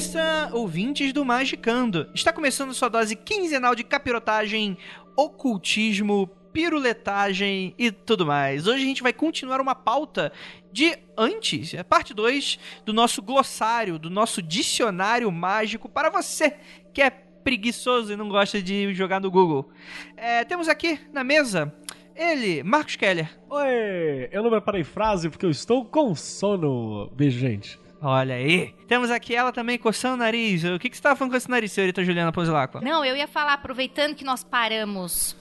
Sun, ouvintes do Magicando. Está começando sua dose quinzenal de capirotagem, ocultismo, piruletagem e tudo mais. Hoje a gente vai continuar uma pauta de antes, a parte 2 do nosso glossário, do nosso dicionário mágico para você que é preguiçoso e não gosta de jogar no Google. É, temos aqui na mesa ele, Marcos Keller. Oi, eu não preparei frase porque eu estou com sono. Beijo, gente. Olha aí. Temos aqui ela também coçando o nariz. O que, que você estava falando com esse nariz, senhorita Juliana Pozilacqua? Não, eu ia falar, aproveitando que nós paramos.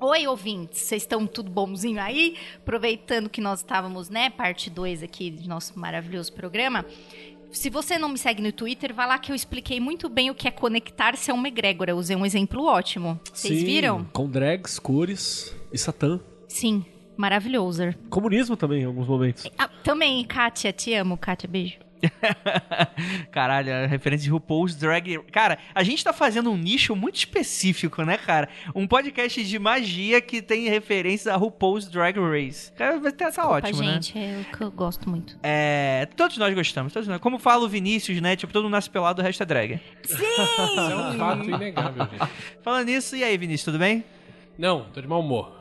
Oi, ouvintes, vocês estão tudo bonzinho aí? Aproveitando que nós estávamos, né, parte 2 aqui do nosso maravilhoso programa. Se você não me segue no Twitter, vai lá que eu expliquei muito bem o que é conectar-se a uma egrégora. Eu usei um exemplo ótimo. Vocês Sim, viram? Com drags, cores e satã. Sim, maravilhoso. Comunismo também, em alguns momentos. Ah, também, Kátia, te amo, Kátia, beijo. Caralho, a referência de RuPaul's Drag... Cara, a gente tá fazendo um nicho muito específico, né, cara? Um podcast de magia que tem referências a RuPaul's Drag Race. Cara, vai ter essa Opa, ótimo, né? gente, é o que eu gosto muito. É... Todos nós gostamos, todos nós. Como fala o Vinícius, né? Tipo, todo mundo nasce pelado, o resto é drag. Isso é um fato inegável, gente. Falando nisso, e aí, Vinícius, tudo bem? Não, tô de mau humor.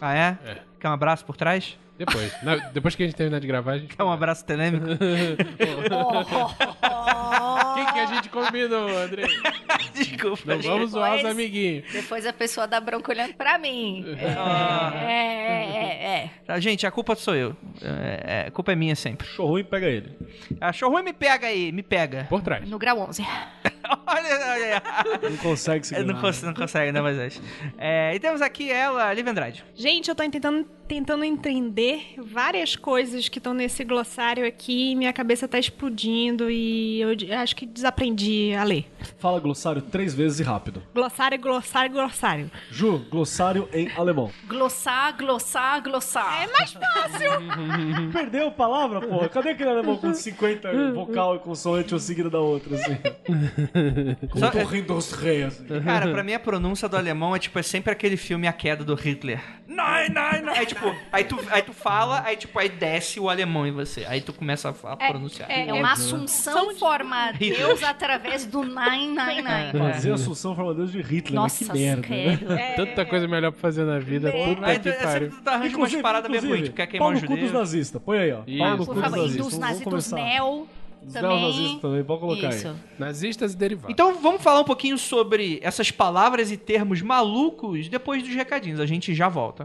Ah, é? É. Quer um abraço por trás? Depois. Na- depois que a gente terminar de gravar, a gente. Quer um abraço telêmico? O que, que a gente combinou, André? Desculpa, Não gente. vamos zoar os Depois- amiguinhos. Depois a pessoa dá bronca olhando pra mim. É, Ah. é, é, é, é. Tá, Gente, a culpa sou eu. É, é, a culpa é minha sempre. Show ruim, pega ele. Achou ruim? Me pega aí, me pega. Por trás. No grau 11. olha, olha. Não consegue segurar. não, cons não consegue, né, Moisés? É, e temos aqui ela, Liv Andrade. Gente, eu tô tentando, tentando entender várias coisas que estão nesse glossário aqui. Minha cabeça tá explodindo e eu acho que desaprendi a ler. Fala glossário três vezes e rápido. Glossário, glossário, glossário. Ju, glossário em alemão. Glossar, glossar, glossar. É mais fácil! Perdeu a palavra, porra? Cadê aquele alemão com 50 vocal e consoante uma seguida da outra, assim? Com Só- torrent dos reis. assim. Cara, pra mim a pronúncia do alemão é tipo, é sempre aquele filme A Queda do Hitler. Nein, nein, nein. Aí tipo, aí tu, aí tu fala, aí tipo, aí desce o alemão em você. Aí tu começa a, a pronunciar. É uma assunção forma Deus através do nine, nine, nine. Fazer Assunção Forma Deus de Hitler, Nossa, que merda. né? credo. Tanta coisa melhor pra fazer na vida. Puta que é pariu. tu arranja umas paradas meio ruins. Tu quer queimar dos nazistas. Põe aí, ó. Isso. Pau no cu dos nazistas. dos Vamos nazis, dos começar. neo também. neonazistas também, pode colocar Isso. aí. Nazistas e derivados. Então vamos falar um pouquinho sobre essas palavras e termos malucos depois dos recadinhos. A gente já volta.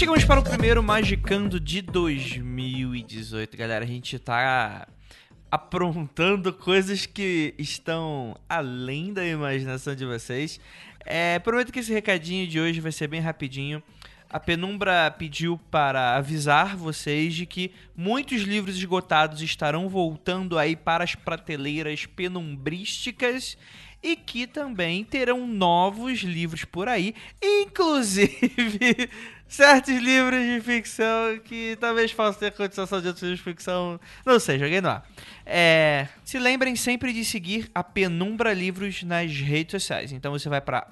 Chegamos para o primeiro Magicando de 2018, galera. A gente tá aprontando coisas que estão além da imaginação de vocês. É, prometo que esse recadinho de hoje vai ser bem rapidinho. A Penumbra pediu para avisar vocês de que muitos livros esgotados estarão voltando aí para as prateleiras penumbrísticas e que também terão novos livros por aí, inclusive certos livros de ficção que talvez possam ter continuação de outros livros de ficção. Não sei, joguei no ar. É, se lembrem sempre de seguir a Penumbra Livros nas redes sociais. Então você vai para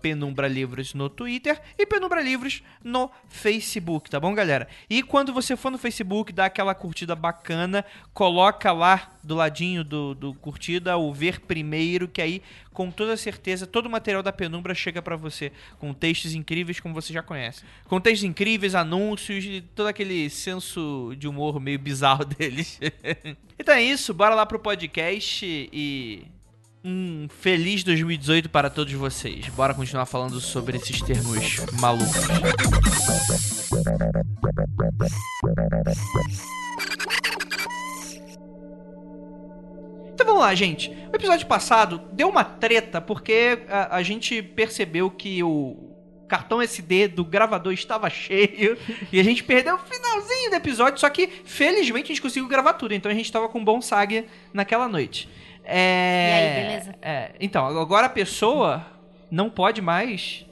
Penumbra Livros no Twitter e Penumbra Livros no Facebook, tá bom, galera? E quando você for no Facebook, dá aquela curtida bacana, coloca lá do ladinho do, do curtida o ver primeiro, que aí com toda certeza todo o material da Penumbra chega pra você com textos incríveis como você já conhece. Com textos incríveis, anúncios e todo aquele senso de humor meio bizarro deles. então é isso, bora lá pro podcast e um feliz 2018 para todos vocês. Bora continuar falando sobre esses termos malucos. Então vamos lá, gente. O episódio passado deu uma treta porque a, a gente percebeu que o cartão SD do gravador estava cheio e a gente perdeu o finalzinho do episódio, só que felizmente a gente conseguiu gravar tudo, então a gente tava com um bom SAG naquela noite. É... E aí, beleza? É, então, agora a pessoa não pode mais.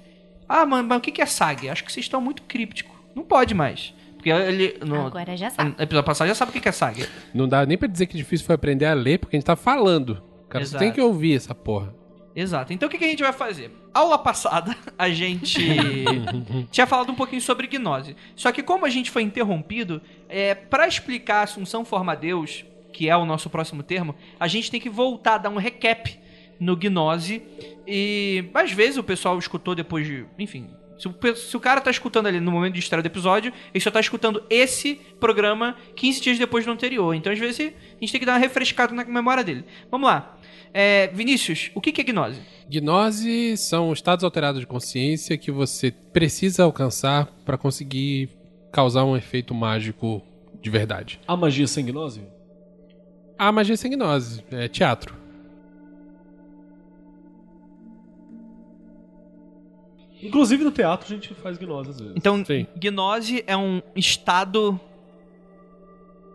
Ah, mas, mas o que que é SAG? Acho que vocês estão muito críptico. Não pode mais. Porque ele. No, Agora já sabe. no episódio passado já sabe o que que é SAG. Não dá nem pra dizer que difícil foi aprender a ler, porque a gente tá falando. Cara, você Exato. tem que ouvir essa porra. Exato. Então o que, que a gente vai fazer? Aula passada, a gente tinha falado um pouquinho sobre gnose. Só que como a gente foi interrompido, é, para explicar a Assunção Forma Deus, que é o nosso próximo termo, a gente tem que voltar a dar um recap no gnose. E às vezes o pessoal escutou depois de. Enfim. Se o, se o cara tá escutando ali no momento de estreia do episódio, ele só tá escutando esse programa 15 dias depois do anterior. Então, às vezes, a gente tem que dar uma refrescada na memória dele. Vamos lá. É, Vinícius, o que é gnose? Gnose são estados alterados de consciência que você precisa alcançar pra conseguir causar um efeito mágico de verdade. A magia sem gnose? A magia sem gnose é teatro. Inclusive no teatro a gente faz gnose às vezes. Então, Sim. gnose é um estado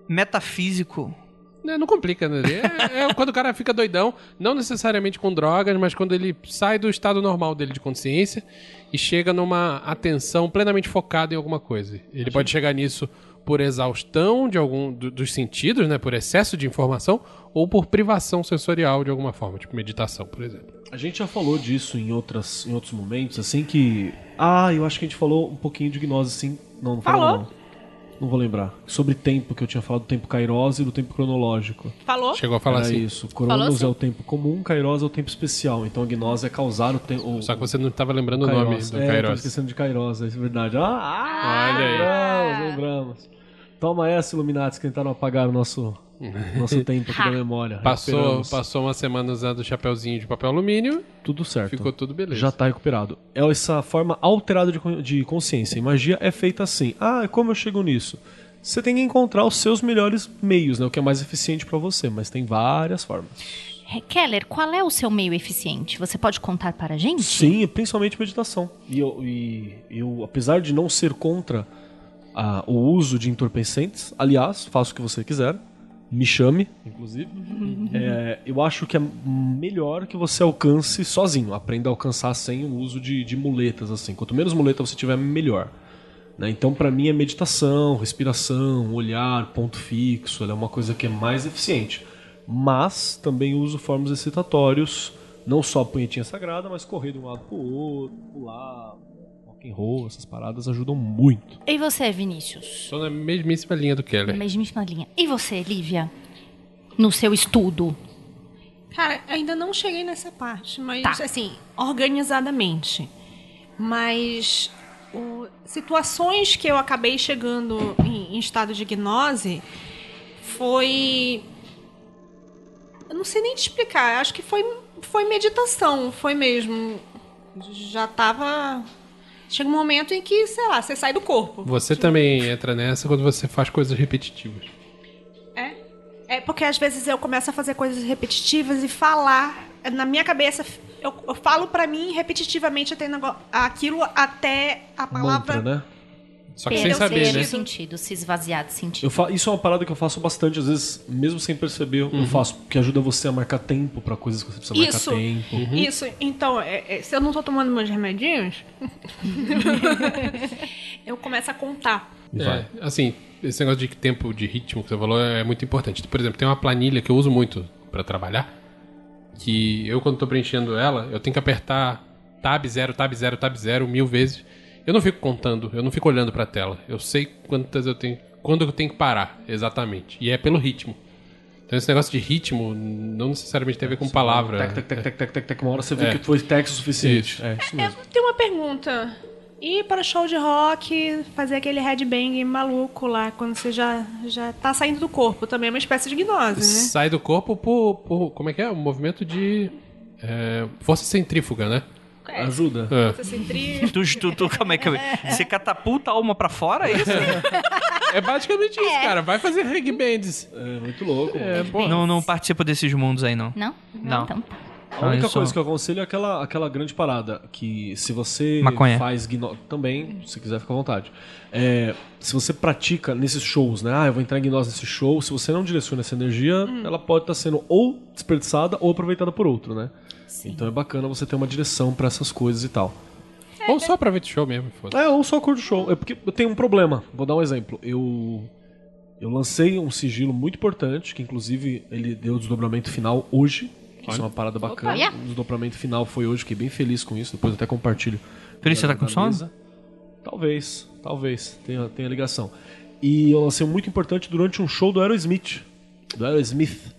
metafísico. Não complica, né? É, é quando o cara fica doidão, não necessariamente com drogas, mas quando ele sai do estado normal dele de consciência e chega numa atenção plenamente focada em alguma coisa. Ele pode chegar nisso por exaustão de algum do- dos sentidos, né? Por excesso de informação ou por privação sensorial de alguma forma, tipo meditação, por exemplo. A gente já falou disso em, outras, em outros momentos, assim que. Ah, eu acho que a gente falou um pouquinho de gnose, assim. Não, não falou. Falou. Não. Não vou lembrar. Sobre tempo, que eu tinha falado do tempo kairos e do tempo cronológico. Falou? Chegou a falar Era assim. isso. Cronos é o tempo comum, kairos é o tempo especial. Então a gnose é causar o tempo. Só que você não estava lembrando o Kairos. nome do é, Kairos. tô esquecendo de Kairos, é verdade. Ah, ah, Olha aí. lembramos, lembramos. Toma essa, Illuminati, que tentaram apagar o nosso, nosso tempo aqui da memória. Passou, Recuperamos. passou uma semana usando o chapeuzinho de papel alumínio, Tudo certo. ficou tudo beleza. Já tá recuperado. É essa forma alterada de, con- de consciência. E magia é feita assim. Ah, como eu chego nisso? Você tem que encontrar os seus melhores meios, né? O que é mais eficiente pra você, mas tem várias formas. É, Keller, qual é o seu meio eficiente? Você pode contar para a gente? Sim, principalmente meditação. E eu, e eu, apesar de não ser contra o uso de entorpecentes, aliás, faça o que você quiser, me chame, inclusive. É, eu acho que é melhor que você alcance sozinho, aprenda a alcançar sem o uso de, de muletas, assim. Quanto menos muleta você tiver, melhor. né? Então, pra mim, é meditação, respiração, olhar, ponto fixo, ela é uma coisa que é mais eficiente. Mas também uso formas excitatórios, não só a punhetinha sagrada, mas correr de um lado pro outro, pular, rock and roll, essas paradas ajudam muito. E você, Vinícius? Tô na mesmíssima linha do Keller. Mesmíssima linha. E você, Lívia? No seu estudo? Cara, ainda não cheguei nessa parte, mas Tá. assim, organizadamente. Mas o- situações que eu acabei chegando em, em estado de gnose foi. Eu não sei nem te explicar, acho que foi, foi meditação, foi mesmo. Já tava. Chega um momento em que, sei lá, você sai do corpo. Você também entra nessa quando você faz coisas repetitivas. É. É porque às vezes eu começo a fazer coisas repetitivas e falar. Na minha cabeça, eu, eu falo pra mim repetitivamente até aquilo até a palavra. Mantra, né? Só que sem saber, né? sentido, se esvaziar de sentido. Eu fa- Isso é uma parada que eu faço bastante, às vezes, mesmo sem perceber, eu faço, porque ajuda você a marcar tempo pra coisas que você precisa Isso. marcar tempo. Isso, então, é- é, se eu não tô tomando meus remedinhos, eu começo a contar. Vai. É, assim, esse negócio de tempo de ritmo que você falou é muito importante. Por exemplo, tem uma planilha que eu uso muito pra trabalhar, que eu quando tô preenchendo ela, eu tenho que apertar tab 0, tab 0, tab 0 mil vezes. Eu não fico contando, eu não fico olhando pra tela. Eu sei quantas eu tenho, quando eu tenho que parar, exatamente. E é pelo ritmo. Então esse negócio de ritmo não necessariamente tem a ver com palavra. Tec, tec, tec, tec, tec, tec, tec, uma hora você vê É. que foi texto suficiente. Isso. É, isso mesmo. Tem uma pergunta. Ir para show de rock, fazer aquele headbang maluco lá, quando você já, já tá saindo do corpo, também é uma espécie de gnose, né? Sai do corpo por, por- Como é que é? Um movimento de. É, força centrífuga, né? Ajuda. É. Você centri- Tu, tu, tu, como é que Você catapulta a alma pra fora, é isso? É basicamente isso, cara. Vai fazer reggae bands. É muito louco. É, não, não participo desses mundos aí, não. Não? Não. Então tá. A única Ah, coisa que eu aconselho é aquela, aquela grande parada, que se você Maconha. faz gnose... Também, se quiser, fica à vontade. É, se você pratica nesses shows, né? Ah, eu vou entrar em gnose nesse show. Se você não direciona essa energia, ela pode estar sendo ou desperdiçada ou aproveitada por outro, né? Então é bacana você ter uma direção pra essas coisas e tal. Ou só pra ver o show mesmo, foda É, ou só curto show. É porque eu tenho um problema. Vou dar um exemplo. Eu eu lancei um sigilo muito importante, que inclusive ele deu o desdobramento final hoje. que Isso é uma parada bacana. Olha. O desdobramento final foi hoje, fiquei bem feliz com isso. Depois eu até compartilho. Isso você tá com sono? mesa. Talvez, talvez. Tenha, tenha ligação. E eu lancei um muito importante durante um show do Aerosmith. Do Aerosmith.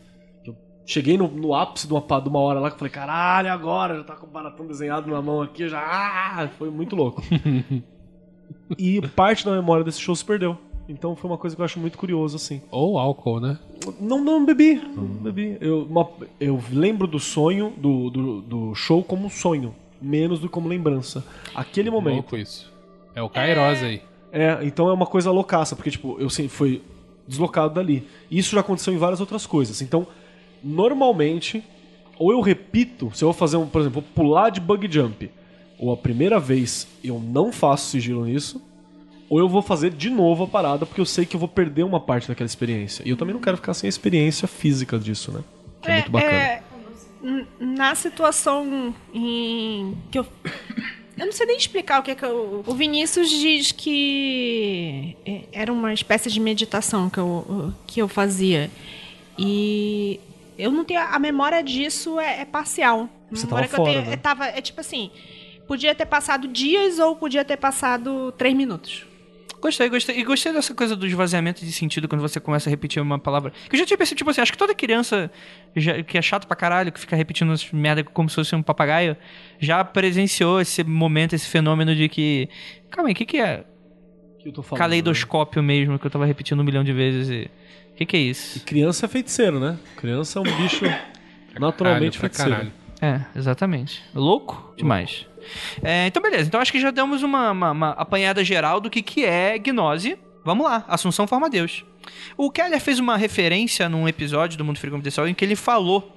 Cheguei no, no ápice de uma, de uma hora lá que eu falei, caralho, agora? Já tá com o baratão desenhado na mão aqui, já. Ah! Foi muito louco. e parte da memória desse show se perdeu. Então foi uma coisa que eu acho muito curioso, assim. Ou álcool, né? Não, não bebi, não bebi. Eu, uma- eu lembro do sonho, do, do, do show como um sonho, menos do que como lembrança. Aquele momento. Louco isso. É o Kairos aí. É, então é uma coisa loucaça, porque, tipo, eu sempre fui deslocado dali. E isso já aconteceu em várias outras coisas. Então, normalmente, ou eu repito, se eu vou fazer um, por exemplo, vou pular de bug jump, ou a primeira vez eu não faço sigilo nisso, ou eu vou fazer de novo a parada, porque eu sei que eu vou perder uma parte daquela experiência. E eu também não quero ficar sem a experiência física disso, né? Que é, muito bacana. é, na situação em que eu. Eu não sei nem explicar o que é que eu, O Vinícius diz que é, era uma espécie de meditação que eu, que eu fazia. E eu não tenho. A memória disso é, é parcial. A Você memória tava que eu tenho né? é, tava, é tipo assim. Podia ter passado dias ou podia ter passado três minutos. Gostei, gostei. E gostei dessa coisa do esvaziamento de sentido quando você começa a repetir uma palavra. Que eu já tinha pensado, tipo assim, acho que toda criança já- que é chato pra caralho, que fica repetindo as merda como se fosse um papagaio, já presenciou esse momento, esse fenômeno de que. Calma aí, o que, que é? Que eu tô falando, Caleidoscópio mesmo, que eu tava repetindo um milhão de vezes. E... O que, que é isso? né? Criança é feiticeiro, né? Criança é um bicho naturalmente pra feiticeiro. caralho. É, exatamente. Louco demais. É, então, beleza. Então, acho que já demos uma, uma- uma apanhada geral do que, que é gnose. Vamos lá. Assunção forma Deus. O Keller fez uma referência num episódio do Mundo Frio Confidencial em que ele falou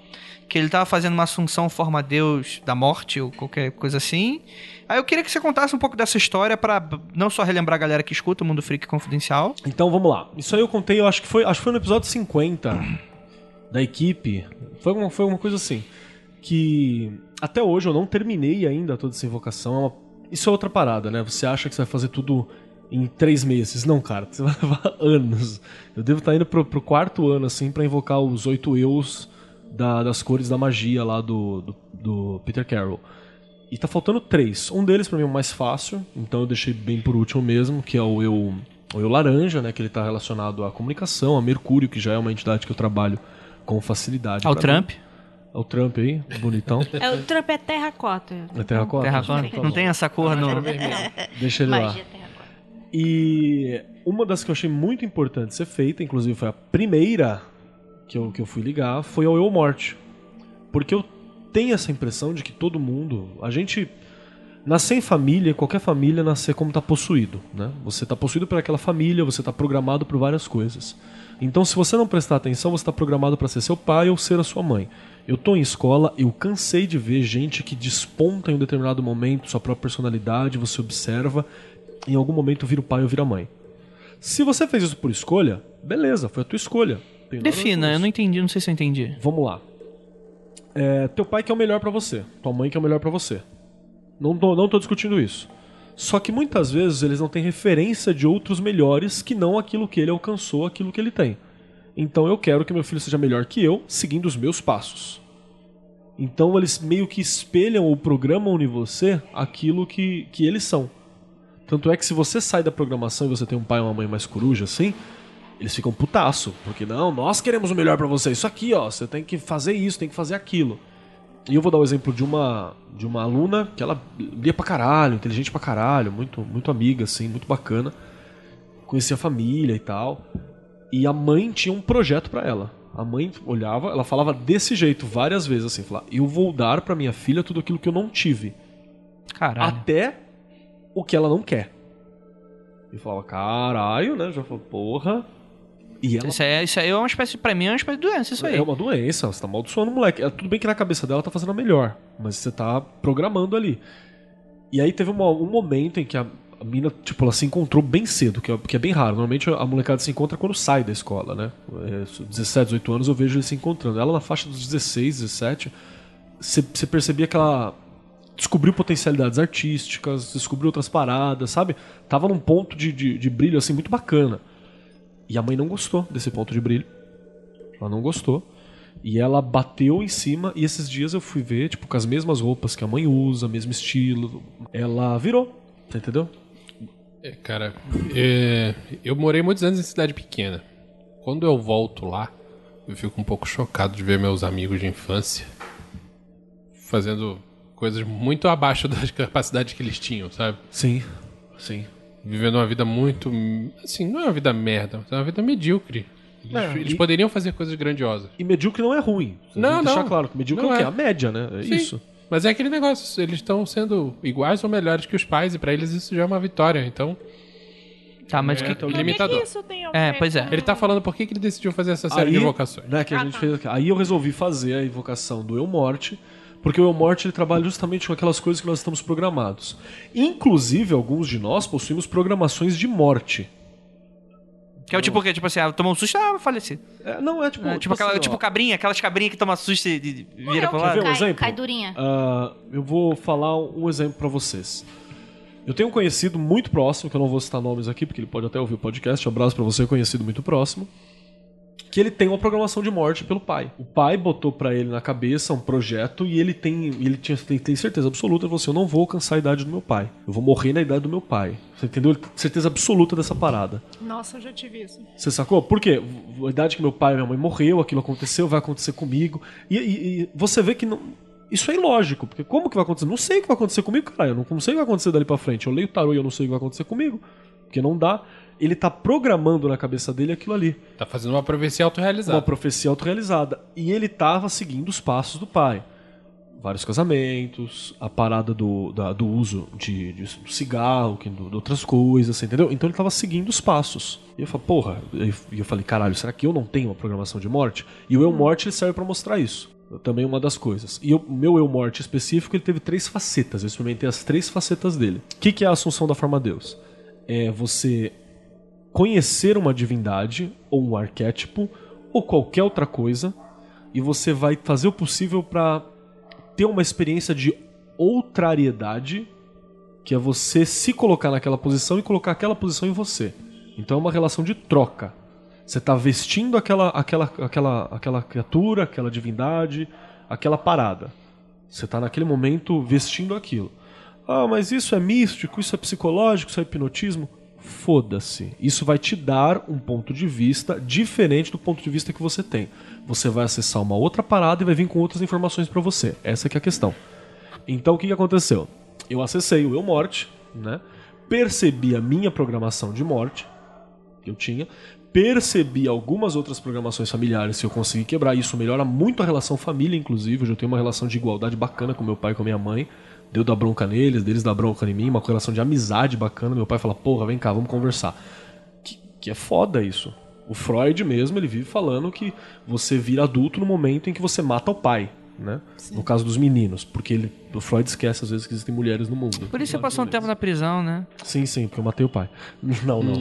que ele estava fazendo uma assunção forma Deus da morte ou qualquer coisa assim. Aí eu queria que você contasse um pouco dessa história para não só relembrar a galera que escuta o Mundo Freak Confidencial. Então vamos lá. Isso aí eu contei, eu acho que foi, acho que foi no episódio 50 da equipe. Foi uma, foi uma coisa assim. Que até hoje eu não terminei ainda toda essa invocação. É uma- isso é outra parada, né? Você acha que você vai fazer tudo em três meses. Não, cara, você vai levar anos. Eu devo estar indo pro, pro quarto ano, assim, pra invocar os oito eus da- das cores da magia lá do, do, do Peter Carroll. E tá faltando três. Um deles pra mim é o mais fácil, então eu deixei bem por último mesmo, que é o eu, o eu laranja, né? Que ele tá relacionado à comunicação, a Mercúrio, que já é uma entidade que eu trabalho com facilidade. Ao pra Trump. mim. Ao Trump aí, bonitão. É, o Trump é terracota. É terracota? Terracota. Tá Não tem essa cor no. Deixa ele lá. Magia terracota. E uma das que eu achei muito importante ser feita, inclusive foi a primeira que eu, que eu fui ligar, foi ao Eu Morte. Porque eu tenho essa impressão de que todo mundo. A gente. Nascer em família, qualquer família nascer como tá possuído, né? Você tá possuído por aquela família, você tá programado por várias coisas. Então, se você não prestar atenção, você tá programado para ser seu pai ou ser a sua mãe. Eu tô em escola, eu cansei de ver gente que desponta em um determinado momento sua própria personalidade, você observa, em algum momento vira o pai ou vira a mãe. Se você fez isso por escolha, beleza, foi a tua escolha. Tem Defina, eu não entendi, não sei se eu entendi. Vamos lá. É, teu pai que é o melhor pra você, tua mãe que é o melhor pra você. Não tô, não tô discutindo isso. Só que muitas vezes eles não têm referência de outros melhores que não aquilo que ele alcançou, aquilo que ele tem. Então eu quero que meu filho seja melhor que eu, seguindo os meus passos. Então eles meio que espelham ou programam em você aquilo que, que eles são. Tanto é que se você sai da programação e você tem um pai ou uma mãe mais coruja assim, eles ficam putaço, porque não, nós queremos o melhor pra você. Isso aqui, ó, você tem que fazer isso, tem que fazer aquilo. E eu vou dar o exemplo de uma de uma aluna que ela lia pra caralho, inteligente pra caralho, muito muito amiga assim, muito bacana. Conhecia a família e tal. E a mãe tinha um projeto pra ela. A mãe olhava, ela falava desse jeito várias vezes, assim, falava, eu vou dar pra minha filha tudo aquilo que eu não tive. Caralho. Até o que ela não quer. E falava, caralho, né? Já falou, porra. E ela Isso aí, isso aí é uma espécie, pra mim, é uma espécie de doença, isso aí. é uma doença, você tá amaldiçoando o moleque. É, tudo bem que na cabeça dela tá fazendo a melhor, mas você tá programando ali. E aí teve uma- um momento em que a, a mina, tipo, ela se encontrou bem cedo, que é, que é bem raro. Normalmente a molecada se encontra quando sai da escola, né? É, 17, 18 anos eu vejo eles se encontrando. Ela na faixa dos 16, 17, você você percebia que ela descobriu potencialidades artísticas, descobriu outras paradas, sabe? Tava num ponto de, de, de brilho, assim, muito bacana. E a mãe não gostou desse ponto de brilho. Ela não gostou. E ela bateu em cima, e esses dias eu fui ver, tipo, com as mesmas roupas que a mãe usa, mesmo estilo. Ela virou, você entendeu? É, cara, é, eu morei muitos anos em cidade pequena. Quando eu volto lá, eu fico um pouco chocado de ver meus amigos de infância fazendo coisas muito abaixo das capacidades que eles tinham, sabe? Sim, sim. Vivendo uma vida muito. Assim, não é uma vida merda, é uma vida medíocre. Eles, É, eles e- poderiam fazer coisas grandiosas. E medíocre não é ruim. Você Não, que deixar não. claro que medíocre Não é o quê? é. A média, né? É Sim. isso. Mas é aquele negócio, eles estão sendo iguais ou melhores que os pais, e pra eles isso já é uma vitória. Então, Tá, mas É, que... então, que que limitador. isso tem a É, pois é. com- ele tá falando por que, que ele decidiu fazer essa série Aí, de invocações. Né, que a Ah, gente tá. fez. Aí eu resolvi fazer a invocação do Eu Morte, porque o Eu Morte ele trabalha justamente com aquelas coisas que nós estamos programados. Inclusive, alguns de nós possuímos programações de morte. Que é o tipo que, tipo assim, ah, tomou um susto, ah, faleci. É, não, é tipo. É, tipo, aquela, assim, tipo cabrinha, aquelas cabrinhas que toma susto e e vira eu pro que lado. ver um cai, exemplo? cai durinha. Ah, eu vou falar um exemplo pra vocês. Eu tenho um conhecido muito próximo, que eu não vou citar nomes aqui, porque ele pode até ouvir o podcast. Um abraço pra você, conhecido muito próximo. Que ele tem uma programação de morte pelo pai. O pai botou pra ele na cabeça um projeto e ele tem, ele tinha, tem, tem certeza absoluta, ele falou assim, eu não vou alcançar a idade do meu pai. Eu vou morrer na idade do meu pai. Você entendeu? Ele tem certeza absoluta dessa parada. Nossa, eu já tive isso. Você sacou? Por quê? A idade que meu pai e minha mãe morreu, aquilo aconteceu, vai acontecer comigo. E, e- e você vê que não- isso é ilógico, porque como que vai acontecer? Não sei o que vai acontecer comigo, cara. Eu não, não sei o que vai acontecer dali pra frente. Eu leio o tarô e eu não sei o que vai acontecer comigo. Porque não dá. Ele tá programando na cabeça dele aquilo ali. Tá fazendo uma profecia autorrealizada. Uma profecia autorrealizada. E ele tava seguindo os passos do pai. Vários casamentos, a parada do, da- do uso de, de cigarro, que- do- de outras coisas, você entendeu? Então ele tava seguindo os passos. E eu falei, porra, e eu falei, caralho, será que eu não tenho uma programação de morte? E o Eu Morte ele serve pra mostrar isso. Também uma das coisas. E o meu Eu Morte específico, ele teve três facetas. Eu experimentei as três facetas dele. O que, que é a Assunção da Forma Deus? É você conhecer uma divindade ou um arquétipo ou qualquer outra coisa e você vai fazer o possível para ter uma experiência de outrariedade, que é você se colocar naquela posição e colocar aquela posição em você. Então é uma relação de troca. Você está vestindo aquela, aquela, aquela, aquela criatura, aquela divindade, aquela parada. Você está naquele momento vestindo aquilo. Ah, mas isso é místico, isso é psicológico, isso é hipnotismo. Foda-se. Isso vai te dar um ponto de vista diferente do ponto de vista que você tem. Você vai acessar uma outra parada e vai vir com outras informações para você. Essa que é a questão. Então o que, aconteceu? Eu acessei o Eu Morte, né? Percebi a minha programação de morte que eu tinha, percebi algumas outras programações familiares que eu consegui quebrar. Isso melhora muito a relação família, inclusive. Eu tenho uma relação de igualdade bacana com meu pai e com minha mãe. Deu da bronca neles, deles da bronca em mim, uma relação de amizade bacana. Meu pai fala, porra, vem cá, vamos conversar. Que, que é foda isso. O Freud mesmo, ele vive falando que você vira adulto no momento em que você mata o pai, né? No caso dos meninos, porque ele, o Freud esquece às vezes que existem mulheres no mundo. Por isso você passou um tempo na prisão, né? Sim, sim, porque eu matei o pai. Não, não.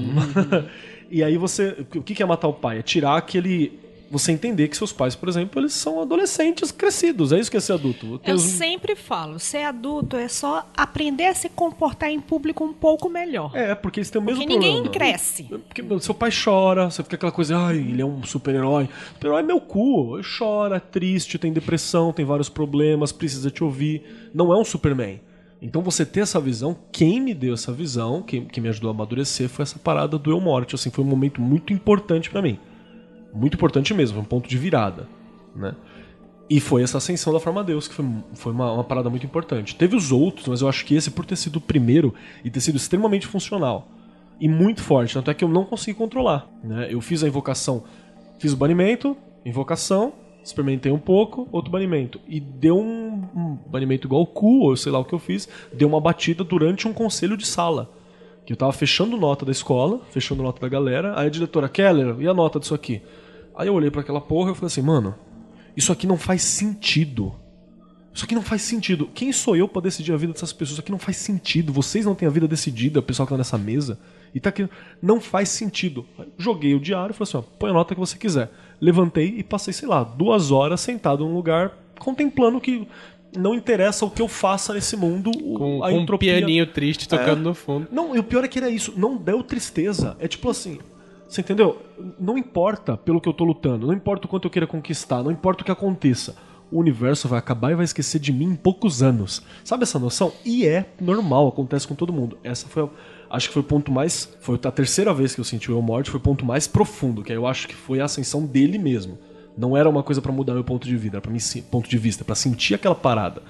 e aí você. O que que é matar o pai? É tirar aquele. Você entender que seus pais, por exemplo, eles são adolescentes crescidos. É isso que é ser adulto. Eu os- sempre falo, ser adulto é só aprender a se comportar em público um pouco melhor. É, porque eles têm o mesmo Porque ninguém problema. cresce. Porque seu pai chora, você fica aquela coisa, ai, ele é um super-herói. Super-herói é meu cu. Chora, é triste, tem depressão, tem vários problemas, precisa te ouvir. Não é um Superman. Então você ter essa visão, quem me deu essa visão, quem, quem me ajudou a amadurecer, foi essa parada do Eu Morte. Assim, foi um momento muito importante pra mim. Muito importante mesmo, foi um ponto de virada. Né? E foi essa ascensão da forma Deus, que foi, foi uma, uma parada muito importante. Teve os outros, mas eu acho que esse, por ter sido o primeiro e ter sido extremamente funcional e muito forte, tanto é que eu não consegui controlar. Né? Eu fiz a invocação, fiz o banimento, invocação, experimentei um pouco, outro banimento. E deu um, um banimento igual o cu, ou sei lá o que eu fiz, deu uma batida durante um conselho de sala. Que eu tava fechando nota da escola, fechando nota da galera, aí a diretora, Keller, e a nota disso aqui? Aí eu olhei pra aquela porra e falei assim, mano, isso aqui não faz sentido. Isso aqui não faz sentido. Quem sou eu pra decidir a vida dessas pessoas? Isso aqui não faz sentido. Vocês não têm a vida decidida, o pessoal que tá nessa mesa. E tá aqui. Não faz sentido. Joguei o diário e falei assim: ó, põe a nota que você quiser. Levantei e passei, sei lá, duas horas sentado num lugar contemplando que não interessa o que eu faça nesse mundo. Com, a com um entropia- pianinho triste tocando no fundo. não, e o pior é que era isso. Não deu tristeza. É tipo assim. Você entendeu? Não importa pelo que eu tô lutando. Não importa o quanto eu queira conquistar. Não importa o que aconteça. O universo vai acabar e vai esquecer de mim em poucos anos. Sabe essa noção? E é normal, acontece com todo mundo. Essa foi. a- Acho que foi o ponto mais. Foi a terceira vez que eu senti o Eu Morte, foi o ponto mais profundo, que aí eu acho que foi a ascensão dele mesmo. Não era uma coisa pra mudar meu ponto de vida, era pra mim ponto de vista, pra sentir aquela parada.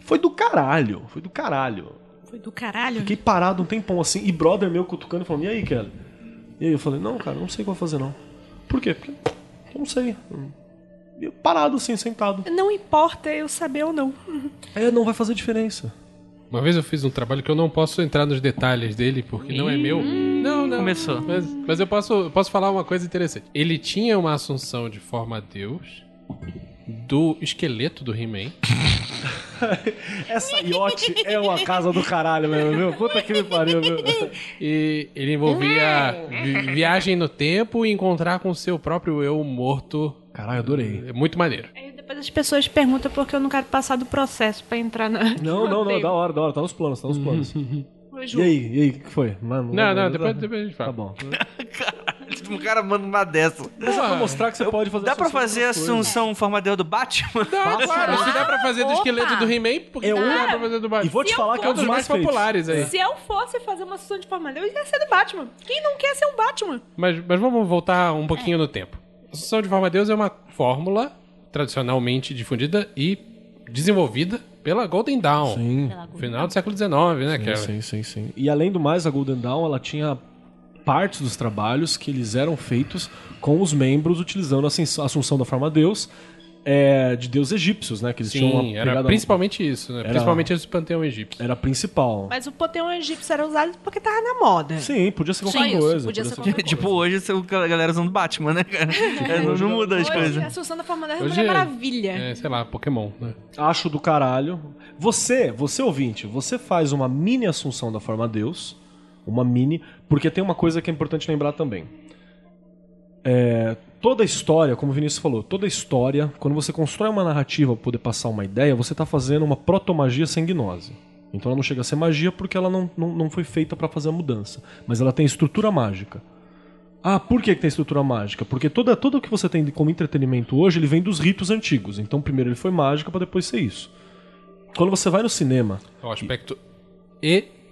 Foi do caralho, foi do caralho. Foi do caralho. Fiquei parado um tempão assim, e brother meu cutucando e falando, e aí, Kelly? E aí eu falei, não, cara, não sei o que eu vou fazer não. Por quê? Porque eu não sei. Eu parado assim, sentado. Não importa eu saber ou não. É, não vai fazer diferença. Uma vez eu fiz um trabalho que eu não posso entrar nos detalhes dele, porque não é meu. Não, não. Começou. Mas, mas eu posso, eu posso falar uma coisa interessante. Ele tinha uma assunção de forma a Deus do esqueleto do He-Man. Essa yacht é uma casa do caralho mesmo, viu? Puta que me pariu, viu? E ele envolvia vi- viagem no tempo e encontrar com o seu próprio eu morto. Caralho, adorei. É muito maneiro. Aí depois as pessoas perguntam por que eu não quero passar do processo pra entrar na. Não, não, não, da hora, da hora, tá nos planos, tá nos planos. E aí, e aí, o que foi? Mano, Não, não, depois, depois a gente Tá fala. bom. Um cara manda uma dessa. Mas é pra mostrar que você pode fazer Dá pra fazer a. Assunção Formadeu do Batman? Dá, claro, se dá pra fazer do Opa! esqueleto do He-Man, porque É não um- dá pra fazer do Batman. E vou te falar que é um dos mais feitos. populares aí. Se eu fosse fazer uma sessão de forma eu ia ser do Batman. Quem não quer ser um Batman? Mas, mas vamos voltar um pouquinho no tempo. A Assunção de Forma a Deus é uma fórmula tradicionalmente difundida e desenvolvida pela Golden Dawn. Sim. No final do século XIX, né, Sim, Kevin? sim, sim, sim. E além do mais, a Golden Dawn ela tinha partes dos trabalhos que eles eram feitos com os membros utilizando a Assunção da Forma Deus é, de deus egípcios, né? Que eles tinham Sim, uma era principalmente isso, né? Era- Principalmente esse panteão egípcio. Era principal. Mas o Poteon egípcio era usado porque tava na moda. Sim, podia ser qualquer isso, coisa. podia ser qualquer qualquer tipo, hoje a galera usando Batman, né, cara? É, não, não muda as Hoje, coisas. a Assunção da Forma da Hoje é- Maravilha. É, sei lá, Pokémon, né? Acho do caralho. Você, você ouvinte, você faz uma mini assunção da forma Deus. Uma mini. Porque tem uma coisa que é importante lembrar também. É, toda história, como o Vinícius falou, toda história, quando você constrói uma narrativa para poder passar uma ideia, você está fazendo uma protomagia sem gnose. Então ela não chega a ser magia porque ela não, não, não foi feita para fazer a mudança. Mas ela tem estrutura mágica. Ah, por que, que tem estrutura mágica? Porque toda, tudo o que você tem como entretenimento hoje, ele vem dos ritos antigos. Então primeiro ele foi mágica para depois ser isso. Quando você vai no cinema, É o aspecto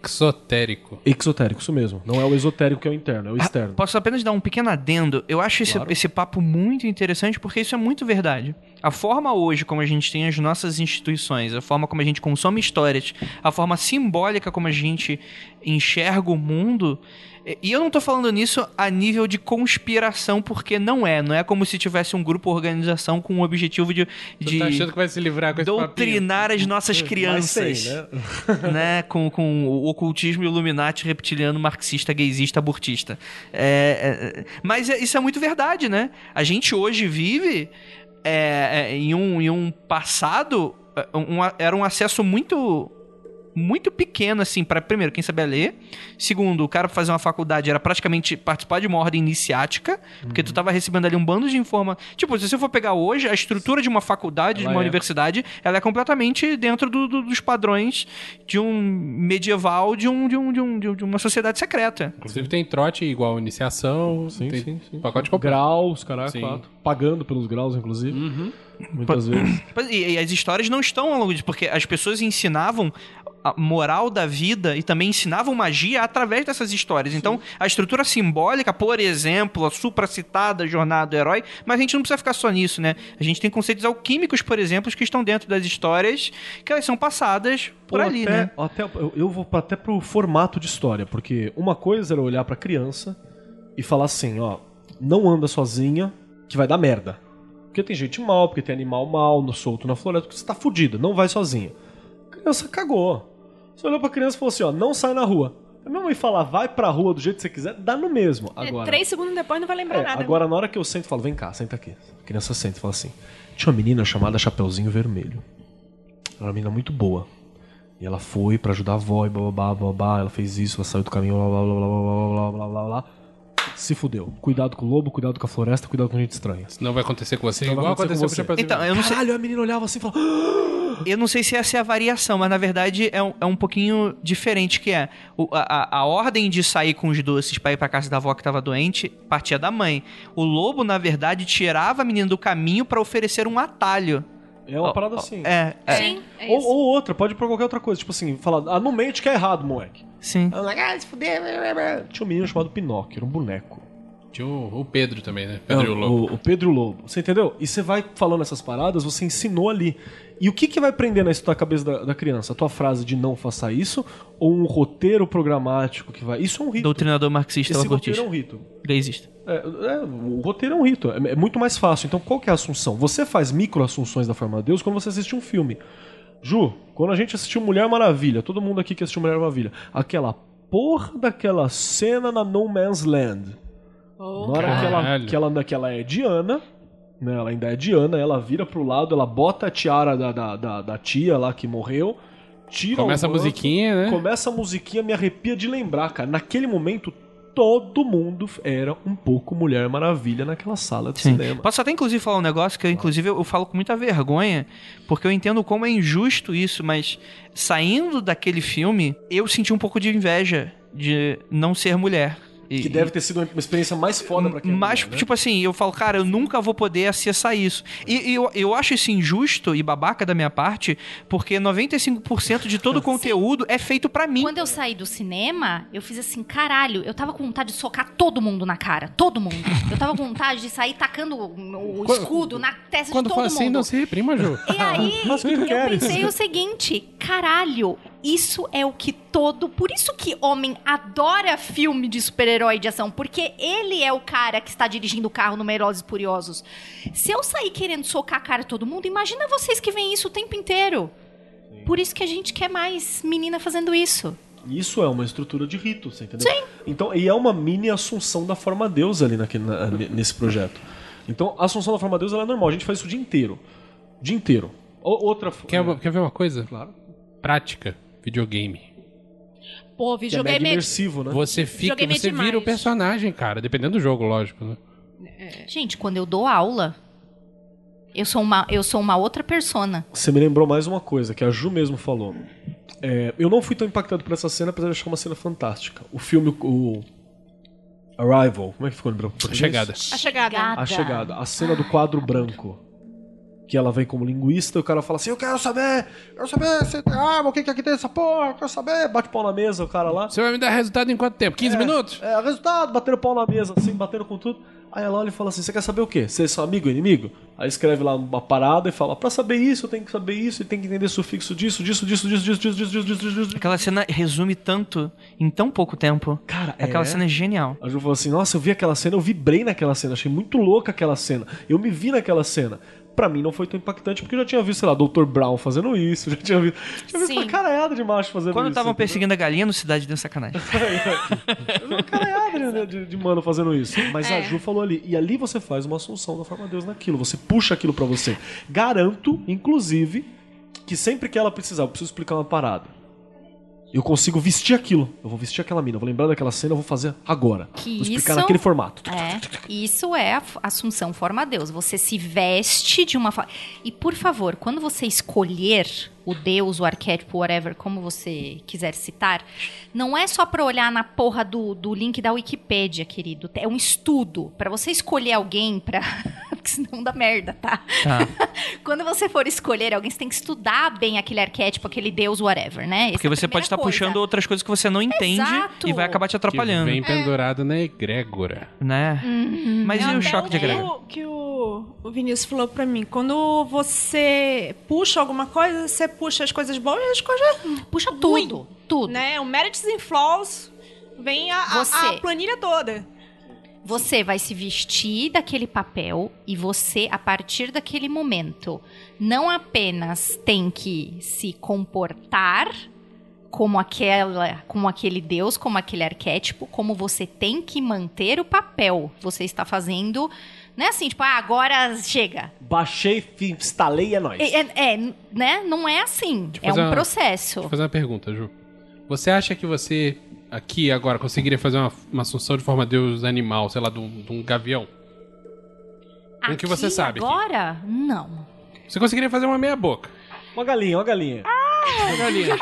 exotérico. exotérico, isso mesmo. Não é o esotérico que é o interno, é o externo. Posso apenas dar um pequeno adendo? Eu acho esse, Claro. esse papo muito interessante porque isso é muito verdade. A forma hoje como a gente tem as nossas instituições, a forma como a gente consome histórias, a forma simbólica como a gente enxerga o mundo. e- E eu não tô falando nisso a nível de conspiração, porque não é. Não é como se tivesse um grupo ou organização com o objetivo de, de tá achando que vai se livrar com doutrinar as nossas crianças tem, né? né, com, com o ocultismo Illuminati reptiliano, marxista, gaysista, abortista. É, é, mas é- isso é muito verdade, né? A gente hoje vive é, é, em, um, em um passado, é, um a- era um acesso muito muito pequeno, assim, para primeiro, quem sabia ler. Segundo, o cara pra fazer uma faculdade era praticamente participar de uma ordem iniciática, porque Uhum. tu tava recebendo ali um bando de informação. Tipo, se você for pegar hoje, a estrutura de uma faculdade, de Ela uma é. universidade, ela é completamente dentro do- do- dos padrões de um medieval, de, um, de, um, de, um, de uma sociedade secreta. Inclusive tem trote igual iniciação, Sim, tem sim, sim. pacote completo. Graus, Sim. quatro. Pagando pelos graus, inclusive. Muitas vezes. E, e as histórias não estão ao longo disso, porque as pessoas ensinavam a moral da vida e também ensinavam magia através dessas histórias. Então, a estrutura simbólica, por exemplo, a supracitada jornada do herói, mas a gente não precisa ficar só nisso, né? A gente tem conceitos alquímicos, por exemplo, que estão dentro das histórias que elas são passadas por Ou ali, até, né? até- eu, vou até pro formato de história, porque uma coisa era olhar pra criança e falar assim, ó, não anda sozinha, que vai dar merda. Porque tem gente mal, porque tem animal mal no solto na floresta, porque você tá fudido, não vai sozinha. Criança cagou. Você olhou pra criança e falou assim, ó, não sai na rua. A minha mãe falar, vai pra rua do jeito que você quiser, dá no mesmo. É, Agora, Três segundos depois não vai lembrar é, nada. agora na hora que eu sento, eu falo, vem cá, senta aqui. A criança senta e fala assim, tinha uma menina chamada Chapeuzinho Vermelho. Ela era uma menina muito boa. E ela foi pra ajudar a avó e blá blá blá blá blá, ela fez isso, ela saiu do caminho, blá blá blá blá blá blá blá blá blá. Se fudeu. Cuidado com o lobo, cuidado com a floresta, cuidado com gente estranha. Não vai acontecer com você, Não vai igual acontecer aconteceu com com o você. Então, eu não sei, Caralho, a menina olhava assim e falava. eu não sei se essa é a variação, mas na verdade é um, é um pouquinho diferente que é. O- a, a- a ordem de sair com os doces pra ir pra casa da avó que tava doente partia da mãe. O lobo, na verdade, tirava a menina do caminho pra oferecer um atalho. É uma Ó, parada assim. É, é, Sim, é Ou, isso. ou outra, pode ir pra qualquer outra coisa. Tipo assim, falar, ah, não mente que é errado, moleque. sim. Ela, ah, se fuder. blá, blá, blá. Tinha um menino chamado Pinóquio, era um boneco. Tinha o, o Pedro também, né? Pedro e o Lobo. O, o Pedro e o Lobo. Você entendeu? E você vai falando essas paradas, você ensinou ali. E o que, que vai prender na, na cabeça da, da criança? A tua frase de não faça isso? Ou um roteiro programático que vai. Isso é um rito. Doutrinador marxista Esse roteiro é um rito. Gaysista. É, é, o roteiro é um rito, é, é muito mais fácil. Então, qual que é a assunção? Você faz micro-assunções da forma de Deus quando você assiste um filme. Ju, quando a gente assistiu Mulher Maravilha, todo mundo aqui que assistiu Mulher Maravilha, aquela porra daquela cena na No Man's Land. Na hora que ela, que, ela, que ela é Diana, né, ela ainda é Diana, ela vira pro lado, ela bota a tiara da, da, da, da tia lá que morreu, tira Começa o a musiquinha, né? Começa a musiquinha, me arrepia de lembrar, cara. Naquele momento, todo mundo era um pouco Mulher Maravilha naquela sala de Sim. cinema. Posso até inclusive falar um negócio que eu, inclusive eu, eu falo com muita vergonha, porque eu entendo como é injusto isso, mas saindo daquele filme, eu senti um pouco de inveja de não ser mulher. E- Que deve ter sido uma experiência mais foda pra quem é Mas, né? tipo assim, eu falo, cara, eu nunca vou poder acessar isso. E, e eu, eu acho isso injusto e babaca da minha parte, porque 95% de todo o conteúdo é feito pra mim. Quando eu saí do cinema, eu fiz assim, caralho, eu tava com vontade de socar todo mundo na cara. Todo mundo. Eu tava com vontade de sair tacando o, o Quando- escudo na testa Quando de for todo assim, mundo. não se reprima, Ju. E aí, eu queres? pensei o seguinte, caralho, isso é o que todo. Por isso que homem adora filme de super-herói de ação, porque ele é o cara que está dirigindo o carro no e Furiosos. Se eu sair querendo socar a cara de todo mundo, imagina vocês que veem isso o tempo inteiro. Por isso que a gente quer mais menina fazendo isso. Isso é uma estrutura de rito, você entendeu? Sim. Então, e é uma mini assunção da forma Deus ali naquele, na- nesse projeto. Então, a assunção da forma Deus ela é normal, a gente faz isso o dia inteiro. O dia inteiro. O- outra. Quer, quer ver uma coisa? Claro. Prática. Videogame. Pô, é videogame. imersivo, né? Você fica, Videogame é você vira o personagem, cara. Dependendo do jogo, lógico, né? Gente, quando eu dou aula, eu sou uma, eu sou uma outra persona. Você me lembrou mais uma coisa que a Ju mesmo falou. É, eu não fui tão impactado por essa cena, apesar de achar uma cena fantástica. O filme, o Arrival, como é que ficou no português? Chegada. A chegada. A chegada, a cena do quadro branco. Que ela vem como linguista e o cara fala assim: Eu quero saber, eu quero saber se tem arma, o que que aqui tem essa porra, eu quero saber. Bate pau na mesa, o cara lá. Você vai me dar resultado em quanto tempo? 15 minutos? É, resultado, batendo pau na mesa, assim, batendo com tudo. Aí ela olha e fala assim: Você quer saber o quê? Você é seu amigo ou inimigo? Aí escreve lá uma parada e fala: Pra saber isso, eu tenho que saber isso, e tem que entender sufixo disso, disso, disso, disso, disso, disso, disso, disso, disso, disso. Aquela cena resume tanto em tão pouco tempo. Cara, Aquela é. cena é genial. A Ju falou assim: Nossa, eu vi aquela cena, eu vibrei naquela cena, achei muito louca aquela cena. Eu me vi naquela cena. Pra mim não foi tão impactante, porque eu já tinha visto, sei lá, Dr. Brown fazendo isso, já tinha visto, tinha visto Sim. uma caraiada de macho fazendo Quando isso. estavam entendeu? perseguindo a galinha no Cidade de Sacanagem. uma caraiada de, de, de mano fazendo isso. Mas É. a Ju falou ali, e ali você faz uma assunção da forma de Deus naquilo, você puxa aquilo pra você. Garanto, inclusive, que sempre que ela precisar, eu preciso explicar uma parada. Eu consigo vestir aquilo. Eu vou vestir aquela mina, eu vou lembrar daquela cena, eu vou fazer agora. Que vou explicar isso- naquele formato. É, isso é a assunção forma Deus. Você se veste de uma forma. E por favor, quando você escolher o Deus, o arquétipo, whatever, como você quiser citar, não é só pra olhar na porra do, do link da Wikipédia, querido. É um estudo Pra você escolher alguém pra. Porque senão dá merda, tá? Tá. Quando você for escolher alguém, você tem que estudar bem aquele arquétipo, aquele Deus, whatever, né? Porque Essa é a você pode estar coisa. puxando outras coisas que você não entende Exato. e vai acabar te Que atrapalhando, vem pendurado na egrégora. né? Mas É e o choque de que egrégora? o- que o, o Vinícius falou pra mim. Quando você puxa alguma coisa, você puxa as coisas boas e as coisas Puxa ruim, tudo, tudo. Né? O Merits and Flaws vem a, a- a planilha toda. Você vai se vestir daquele papel e você, a partir daquele momento, não apenas tem que se comportar como aquela, como aquele deus, como aquele arquétipo, como você tem que manter o papel. Você está fazendo, não é assim, tipo, ah, agora chega. Baixei, instalei e é nóis. É, é, é, né? Não é assim. Deixa É um uma- processo. Deixa eu fazer uma pergunta, Ju. Você acha que você, aqui agora, conseguiria fazer uma, uma assunção de forma deus animal, sei lá, de um, de um gavião? Com o que você Aqui, sabe aqui. Agora? Não. Você conseguiria fazer uma meia boca. Uma galinha, uma galinha. Uma galinha.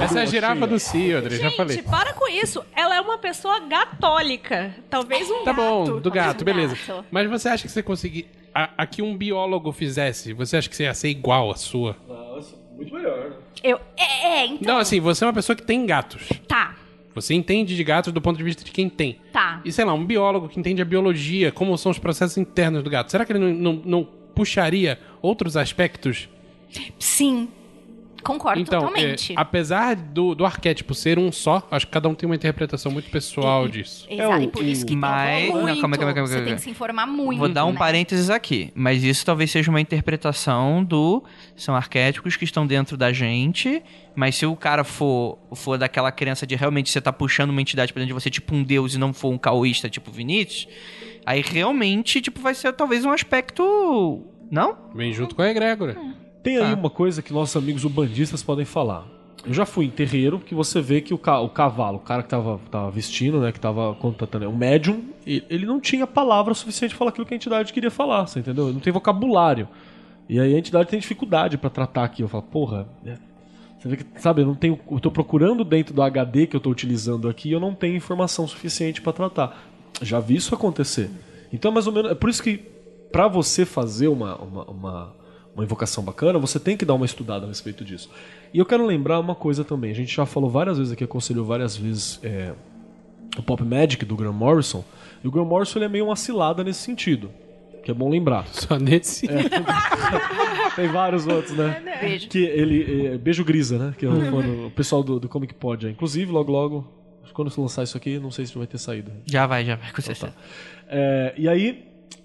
Essa é a girafa do Ciodre, já falei. Gente, para com isso. Ela é uma pessoa gatólica. Talvez um Tá gato. bom, do gato, beleza. gato. Mas você acha que você conseguir. A, a que um biólogo fizesse, você acha que você ia ser igual à sua? Nossa, muito melhor. Eu, é, é, então. Não, assim, você é uma pessoa que tem gatos. Tá, Você entende de gatos do ponto de vista de quem tem. tá. E sei lá, um biólogo que entende a biologia, como são os processos internos do gato, será que ele não, não, não puxaria outros aspectos? Sim. Concordo então, totalmente. é, apesar do, do arquétipo ser um só, acho que cada um tem uma interpretação muito pessoal disso. Exato, É e por isso que tem Mas- muito. Não, calma calma calma Você tem que se informar muito. Vou dar um né? parênteses aqui, mas isso talvez seja uma interpretação do. São arquétipos que estão dentro da gente, mas se o cara for, for daquela crença de realmente você tá puxando uma entidade pra dentro de você, tipo um deus, e não for um caoísta, tipo Vinícius, aí realmente, tipo, vai ser talvez um aspecto. Não? Vem junto com a egrégora. Tem aí Tá. uma coisa que nossos amigos ubandistas podem falar. Eu já fui em terreiro que você vê que o, ca- o cavalo, o cara que tava, tava vestindo, né, que tava contatando, é um médium, ele não tinha palavra suficiente pra falar aquilo que a entidade queria falar, você entendeu? Ele não tem vocabulário. E aí a entidade tem dificuldade pra tratar aqui. Eu falo, porra, é- você vê que, sabe, eu não tenho, eu tô procurando dentro do HD que eu tô utilizando aqui, eu não tenho informação suficiente pra tratar. Já vi isso acontecer. Então, mais ou menos, é por isso que pra você fazer uma, uma, uma, uma invocação bacana, você tem que dar uma estudada a respeito disso. E eu quero lembrar uma coisa também. A gente já falou várias vezes aqui, aconselhou várias vezes é, o Pop Magic do Graham Morrison. E o Graham Morrison ele é meio uma cilada nesse sentido. Que é bom lembrar. Só nesse. Tem vários outros, né? Beijo. Que ele. é, Beijo Grisa, né? Que é o, pessoal do, do Comic Pod. é. Inclusive, logo logo, quando se lançar isso aqui, não sei se vai ter saído. Já vai, já vai, com certeza. É, e aí,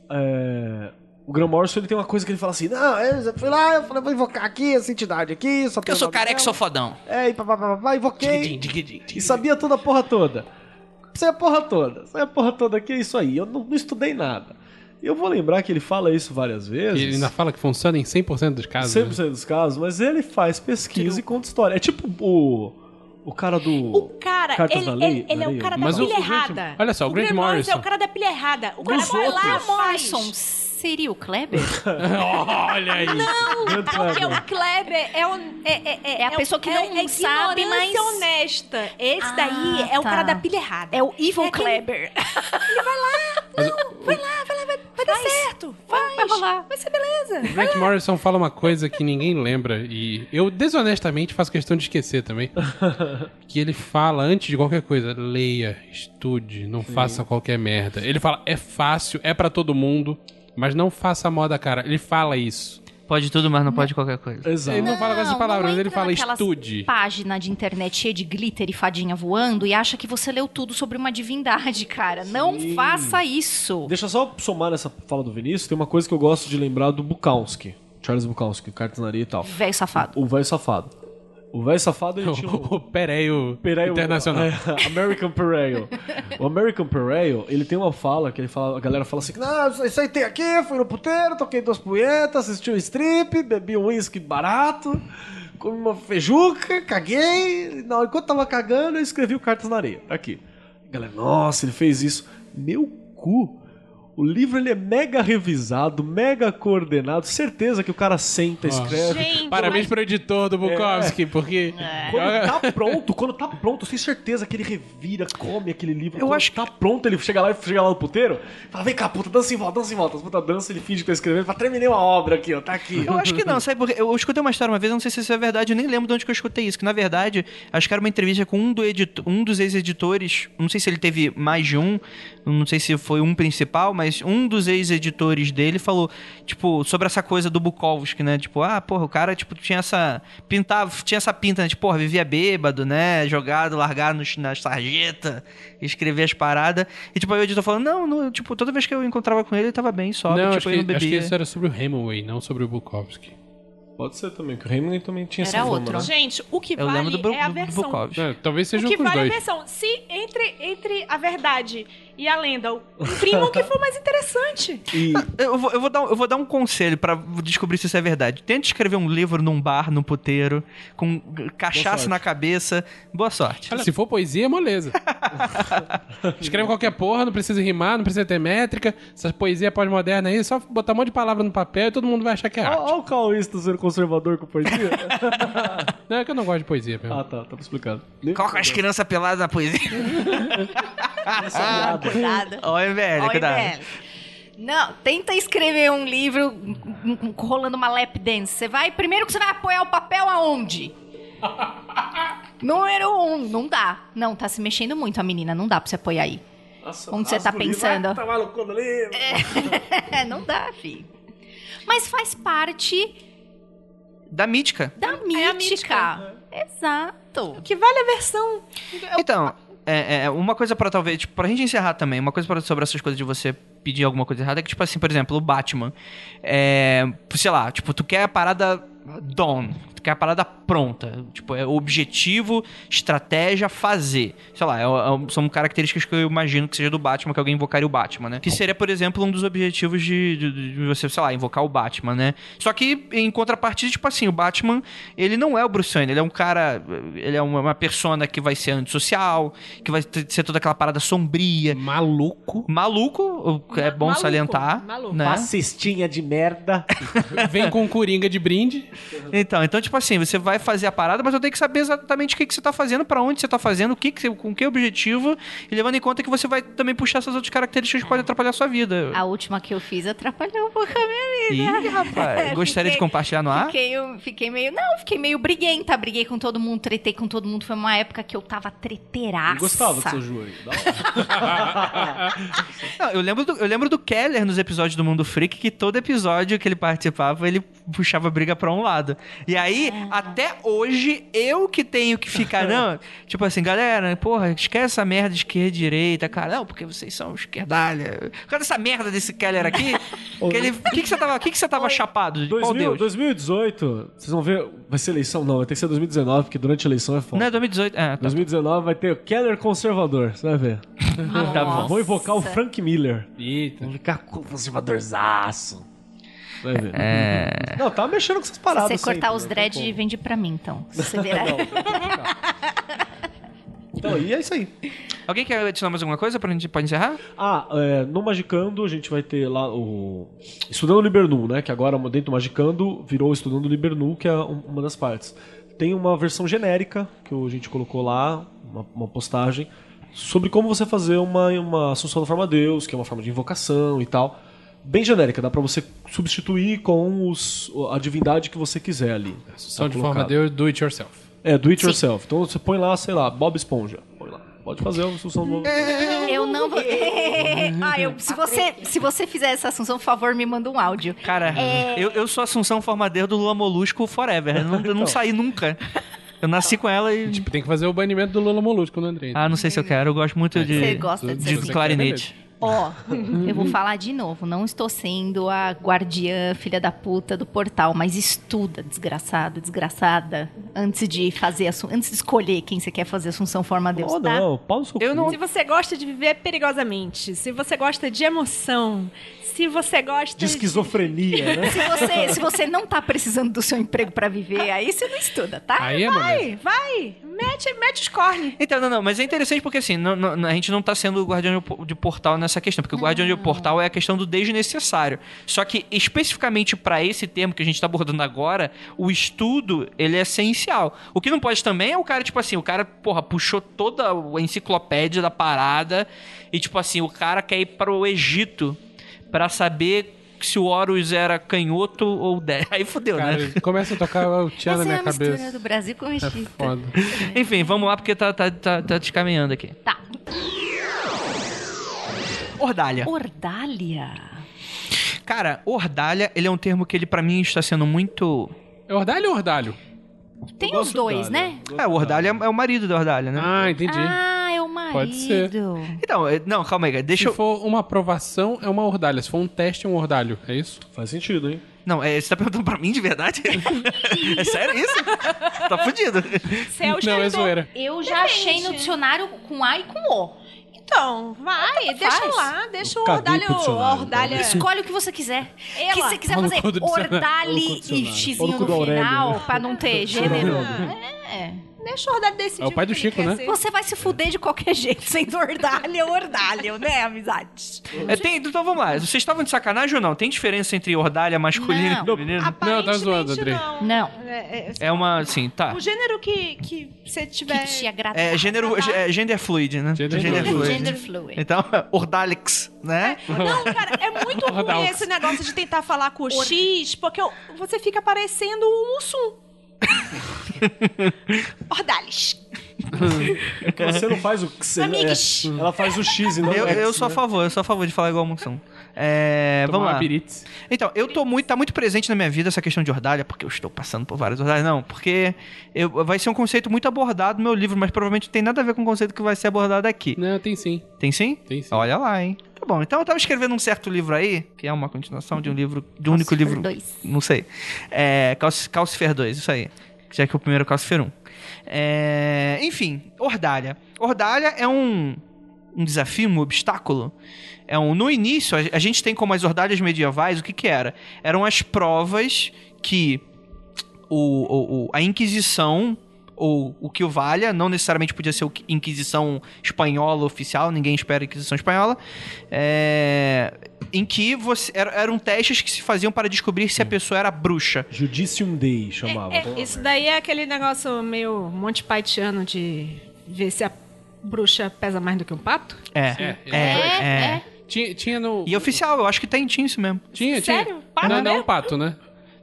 é, o Graham Morrison ele tem uma coisa que ele fala assim: Não, eu fui lá, eu falei, vou invocar aqui essa entidade aqui. Só Porque eu sou careca e sou fodão. É, e papapá, invoquei. E sabia toda a porra toda. Sei a porra toda. Sei a porra toda aqui, é isso aí. Eu não, não estudei nada. E eu vou lembrar que ele fala isso várias vezes. Ele ainda fala que funciona em 100% dos casos. 100% dos casos, mas ele faz pesquisa e conta história. É tipo o. O cara do. O cara, Cartas ele, da lei? ele, ele é o cara da Mas o- pilha o Grant- errada. olha só, o Grant Morrison- é o cara da pilha errada. O cara Dos vai lá, outros. faz. Morrison seria o Kleber? Olha aí. Grande Porque Kleber. o Kleber é, o, é, é, É a pessoa que não é, é sabe, mas- honesta. Esse Ah, daí é o tá. cara da pilha errada. É o Evil É aquele- Kleber. Mas o- Vai lá, vai lá, vai, vai dar certo. Vai, vai rolar. Vai ser beleza. o Grant Morrison fala uma coisa que ninguém lembra e eu desonestamente faço questão de esquecer também. que ele fala antes de qualquer coisa, leia, estude, não faça qualquer merda. Ele fala, é fácil, é pra todo mundo, mas não faça moda, cara. Ele fala isso. Pode tudo, mas não pode qualquer coisa. Exato. Ele não fala com essas palavras, mas ele fala estude. página de internet cheia de glitter e fadinha voando e acha que você leu tudo sobre uma divindade, cara. Não Sim. faça isso. Deixa eu só somar nessa fala do Vinícius. Tem uma coisa que eu gosto de lembrar do Bukowski. Charles Bukowski, Cartanaria e tal. Velho safado. O velho safado. O velho safado ele tinha um. O Pereio Internacional. é, American Pereio. O American Pereio, ele tem uma fala que ele fala, a galera fala assim: Não, isso aí tem aqui, fui no puteiro, toquei duas punhetas, assisti um strip, bebi um uísque barato, comi uma feijuca, caguei. Não, enquanto tava cagando, eu escrevi o Cartas na Areia. Aqui. A galera, nossa, ele fez isso. Meu cu. O livro ele é mega revisado, mega coordenado. Certeza que o cara senta, escreve. Gente, Parabéns pro editor do Bukowski, porque. Quando tá pronto, quando tá pronto, eu tenho certeza que ele revira, come aquele livro. Eu quando acho tá pronto, ele chega lá, chega lá no puteiro, fala, vem cá, puta, dança em volta, dança em volta. As puta dança, ele finge que tá escrevendo, fala, terminei uma obra aqui, ó, tá aqui. Eu acho que não, sabe? Porque eu escutei uma história uma vez, eu não sei se isso é verdade, eu nem lembro de onde que eu escutei isso. Que na verdade, acho que era uma entrevista com um, do um dos ex-editores, não sei se ele teve mais de um, não sei se foi um principal, mas um dos ex-editores dele falou, tipo, sobre essa coisa do Bukowski, né? Tipo, ah, porra, o cara, tipo, tinha essa. Pintava, tinha essa pinta, né? Tipo, porra, vivia bêbado, né? Jogado, largado nos, na sarjeta, escrevia as paradas. E, tipo, aí o editor falou, não, não, tipo, toda vez que eu encontrava com ele, ele tava bem, só. não, tipo, acho ele não que, acho que bebia. isso era sobre o Hemingway, não sobre o Bukowski. Pode ser também, que o Raymond também tinha Era essa outro. né? Gente, o que Eu vale do, é a versão. É, talvez O seja que com os vale é a dois. versão. Se entre, entre a verdade e a lenda, imprima o que for mais interessante. E Eu vou, eu, vou dar, um- eu vou dar um conselho pra descobrir se isso é verdade. Tente escrever um livro num bar, num puteiro, com cachaça na cabeça. Boa sorte. Olha, se for poesia, é moleza. Escreve qualquer porra, não precisa rimar, não precisa ter métrica. Essa poesia pós-moderna aí, é só botar um monte de palavra no papel e todo mundo vai achar que é arte. Olha o Cauísta sendo conservador com poesia. Não, é que eu não gosto de poesia mesmo. ah, tá, tá explicado. Coloca as crianças peladas na poesia. Ah, cuidado. Olha, velho, Olha, cuidado. velho. Não, tenta escrever um livro rolando uma lap dance. Você vai. Primeiro que você vai apoiar o papel aonde? Número um, não dá. Não, tá se mexendo muito a menina, não dá pra você apoiar aí. Onde você tá pensando? Tá maluco no livro. É, não dá, filho. Mas faz parte Da mítica. da É a mítica. Exato. O que vale é a versão. Então, é, é, uma coisa pra talvez, tipo, pra gente encerrar também, uma coisa pra, sobre essas coisas de você pedir alguma coisa errada é que, tipo assim, por exemplo, o Batman. É, sei lá, tipo, tu quer a parada done, tu quer a parada pronta. Tipo, é objetivo, estratégia, fazer. Sei lá, é, é- são características que eu imagino que seja do Batman, que alguém invocaria o Batman, né? Que seria, por exemplo, um dos objetivos de, de- de você, sei lá, invocar o Batman, né? Só que, em contrapartida, tipo assim, o Batman, ele não é o Bruce Wayne, ele é um cara, ele é uma, uma persona que vai ser antissocial, que vai ter- ser toda aquela parada sombria. Maluco. Maluco, é Ma- bom maluco, salientar, maluco. né? Fascistinha de merda. Vem com coringa de brinde. Então, então, tipo assim, você vai fazer a parada, mas eu tenho que saber exatamente o que, que você tá fazendo, pra onde você tá fazendo, o que, que você- com que objetivo, e levando em conta que você vai também puxar essas outras características que podem atrapalhar a sua vida. A última que eu fiz atrapalhou um pouco a minha vida. Ih, rapaz, gostaria de Fiquei- compartilhar no ar? Fiquei, eu fiquei meio. Não, fiquei meio briguenta. Briguei com todo mundo, tretei com todo mundo. Foi uma época que eu tava treteiraça. Eu gostava do seu hora. Não, eu, lembro do, eu lembro do Keller nos episódios do Mundo Freak, que todo episódio que ele participava, ele puxava briga pra um lado. E aí, até hoje, eu que tenho que ficar, não, tipo assim, galera, porra, esquece essa merda de esquerda e direita, cara, não, porque vocês são esquerdalha. Cadê essa merda desse Keller aqui? que ele, que, que você tava, que, que você tava chapado? De qual 2000, Deus? 2018, vocês vão ver. Vai ser eleição? Não, vai ter que ser 2019, porque durante a eleição é foda. Não é 2018, é, tá. 2019 vai ter o Keller conservador, você vai ver. Tá bom. Vou invocar o Frank Miller. Eita. Vou ficar conservadorzaço. Vai ver. É... Não, tá mexendo com essas Se paradas. você cortar sempre, os né? dread, como. vende pra mim, então. Se você virar. Então, e é isso aí. Alguém quer adicionar mais alguma coisa pra gente pode encerrar? Ah, é, no Magicando a gente vai ter lá o. Estudando Libernu, né? Que agora dentro do Magicando virou Estudando Libernu, que é um- uma das partes. Tem uma versão genérica que a gente colocou lá, uma, uma postagem, sobre como você fazer uma, uma Assunção da Forma Deus, que é uma forma de invocação e tal. Bem genérica, dá pra você substituir com os, a divindade que você quiser ali. Só Tá de forma. Deus, do it yourself. É, do it yourself. Então você põe lá, sei lá, Bob Esponja. Põe lá. Pode fazer a Assunção do. Eu não vou. ah, eu, se, você, se você fizer essa assunção, por favor, me manda um áudio. Cara, É. eu, eu sou Assunção Formadeiro do Lula Molusco forever. Eu não, eu não saí nunca. Eu nasci com ela e. Tipo, tem que fazer o banimento do Lula Molusco no Andrei. Ah, não sei se eu quero. Eu gosto muito de, Você gosta de de quer, clarinete. Ó, eu vou falar de novo. Não estou sendo a guardiã, filha da puta do portal, mas estuda, desgraçado, desgraçada, antes de fazer antes de escolher quem você quer fazer Assunção Forma Deus, Oh, tá? não, pau no seu Eu não- Se você gosta de viver perigosamente, se você gosta de emoção, se você gosta De esquizofrenia, né? Se você, se você não tá precisando do seu emprego pra viver, aí você não estuda, tá? Aí é Vai, vai, mete, mete os cornes. Então, não, não, mas é interessante porque assim, não- não- a gente não tá sendo o guardião de po- de portal nessa questão, porque o guardião de portal é a questão do desnecessário. Só que especificamente pra esse termo que a gente tá abordando agora, o estudo, ele é essencial. O que não pode também é o cara, tipo assim, o cara, porra, puxou toda a enciclopédia da parada e tipo assim, o cara quer ir pro Egito pra saber se o Horus era canhoto ou 10. Aí fodeu, né? Começa a tocar o tchan na Essa é minha a mistura cabeça. do Brasil com o É foda. Enfim, vamos lá porque tá, tá, tá, tá descaminhando aqui. Tá. Ordália. Ordália. Cara, Ordália, ele é um termo que ele pra mim está sendo muito... É ordalho ou ordalho? Tem os dois, né? É, o Ordália é o marido da Ordália, né? Ah, entendi. Ah, marido. Pode ser. Então, é- não, calma aí, deixa Se eu... for uma aprovação, é uma ordalha. Se for um teste, é um ordalho. É isso? Faz sentido, hein? Não, é, você tá perguntando pra mim de verdade? é sério isso? tá fudido. O Não, é zoeira. Eu já achei no Depende. dicionário com A e com O. Então, vai, deixa faz. lá, deixa o ordalho, dicionário, ordalha. Escolhe o que você quiser. O que você quiser fazer. do e xizinho no final, pra não ter gênero. É. Deixa o ordalho decidir. É o pai do Chico, né? ser. Você vai se fuder de qualquer jeito, sendo ordalho ou ordalho, né, amizade? É, tem- então vamos lá, vocês estavam de sacanagem ou não? Tem diferença entre Ordália masculino Não. e feminino? Não, tá zoando, Andrei. Não. Não. É, é, É uma, assim, tá. O gênero que, que você tiver... Que te agradar. É gênero, é gender fluid, né? Gender Gender fluid. fluid. Gender fluid. Então, Ordalix, né? Não, cara, é muito ruim esse negócio de tentar falar com o X, porque você fica parecendo um Mussum. Ordales. Você não faz o que você. Amigos. é, ela faz o X e não Eu, o X, eu sou a né? favor, eu sou a favor de falar igual a Moção. É, Tomar vamos lá. birite. Então, eu tô muito, tá muito presente na minha vida essa questão de ordalha, porque eu estou passando por várias ordalhas. Não, porque eu- vai ser um conceito muito abordado no meu livro, mas provavelmente não tem nada a ver com o conceito que vai ser abordado aqui. Não, tem sim. Tem sim? Tem sim. Olha lá, hein? Tá bom, então eu tava escrevendo um certo livro aí, que é uma continuação de um livro, de um único livro. 2. Não sei. É. Calci- Calcifer 2, isso aí. Já que o primeiro é Calcifer 1. É, enfim, Ordalha. Ordalha é um, um desafio, um obstáculo. É um, no início, a, a gente tem como as ordalhas medievais, o que que era? Eram as provas que o, o- o- a Inquisição, ou o que o valha, não necessariamente podia ser Inquisição espanhola oficial, ninguém espera Inquisição espanhola, é, em que você, era- eram testes que se faziam para descobrir se a pessoa era bruxa. Judicium Dei chamava. É, isso daí é aquele negócio meio Monty Pythoniano de ver se a bruxa pesa mais do que um pato? É, É, é, é. Tinha, tinha no. E oficial, eu acho que tem, tinha isso mesmo. Tinha, Sério? tinha. Pato não, não, mesmo? pato, né?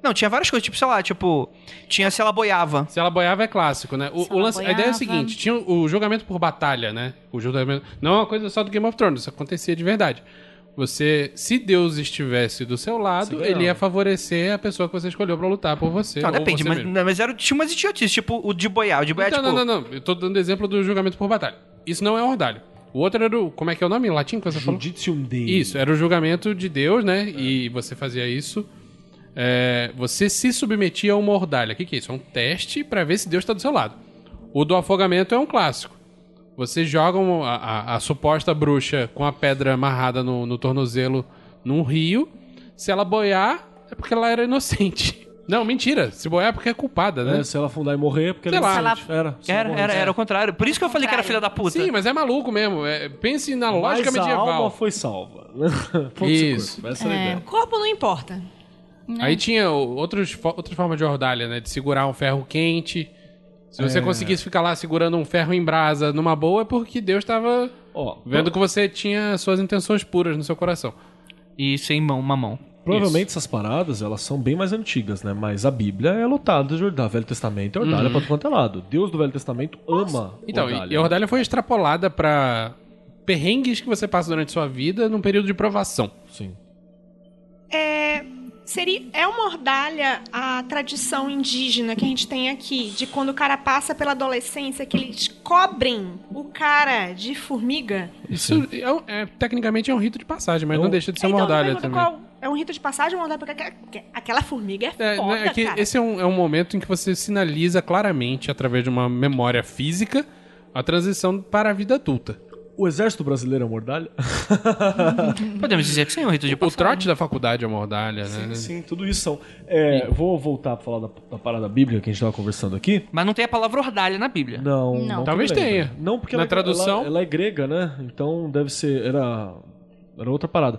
Não, tinha várias coisas, tipo, sei lá, tipo, tinha se ela boiava. Se ela boiava é clássico, né? O, o lance, a ideia é a seguinte: tinha o julgamento por batalha, né? O julgamento. Não é uma coisa só do Game of Thrones, isso acontecia de verdade. Você, se Deus estivesse do seu lado, ganhava. ele ia favorecer a pessoa que você escolheu pra lutar por você. Não, ou depende, você mas, mesmo. não, mas era, tinha umas idiotices, tipo o de boiar. O de boiar, Então, tipo... não, não, não. Eu tô dando exemplo do julgamento por batalha. Isso não é ordalho. O outro era o. Como é que é o nome em latim que você falou? Judicium Dei. Isso, era o julgamento de Deus, né? E você fazia isso. É, você se submetia a uma ordalha. O que, que é isso? É um teste pra ver se Deus tá do seu lado. O do afogamento é um clássico. Você joga um- a, a- a suposta bruxa com a pedra amarrada no, no tornozelo num rio. Se ela boiar, é porque ela era inocente. Não, mentira. Se boiar é porque é culpada, né? É, se ela afundar e morrer, é porque Sei ela é lá. Era, Era, era, era o contrário. Por isso que eu falei que era filha da puta. Sim, mas é maluco mesmo. É, pense na lógica Mas a medieval. alma foi salva. Ponto Isso. corpo. É a ideia. Corpo não importa. Aí tinha outros, outras formas de ordalha, né? De segurar um ferro quente. Se você conseguisse ficar lá segurando um ferro em brasa numa boa, é porque Deus estava Ó, vendo que você tinha suas intenções puras no seu coração. E sem mão, uma mão. Provavelmente essas paradas, elas são bem mais antigas, né? Mas a Bíblia é lotada de ordalha. Velho Testamento é ordalha pra todo quanto é lado. Deus do Velho Testamento ama Então, ordalha. e a ordalha foi extrapolada pra perrengues que você passa durante sua vida num período de provação. Sim. É, seria, é uma ordalha a tradição indígena que a gente tem aqui, de quando o cara passa pela adolescência, que eles cobrem o cara de formiga. Isso é, um- é- tecnicamente é um rito de passagem, mas Então- não deixa de ser uma Então, ordalha pergunta também. qual- é um rito de passagem ou uma ordalha? Porque aquela- formiga é, É, foda, né, é que cara. esse é um, é um momento em que você sinaliza claramente, através de uma memória física, a transição para a vida adulta. O exército brasileiro é uma ordalha? Podemos dizer que sim, o rito de O passagem. trote da faculdade é uma ordalha, né? Sim, tudo isso são. É, vou voltar pra falar da, da parada bíblica que a gente tava conversando aqui. Mas não tem a palavra ordalha na Bíblia. Não, Não. não. Talvez tenha. Não, porque Na ela, tradução- Ela, ela é grega, né? Então deve ser. Era. Era outra parada.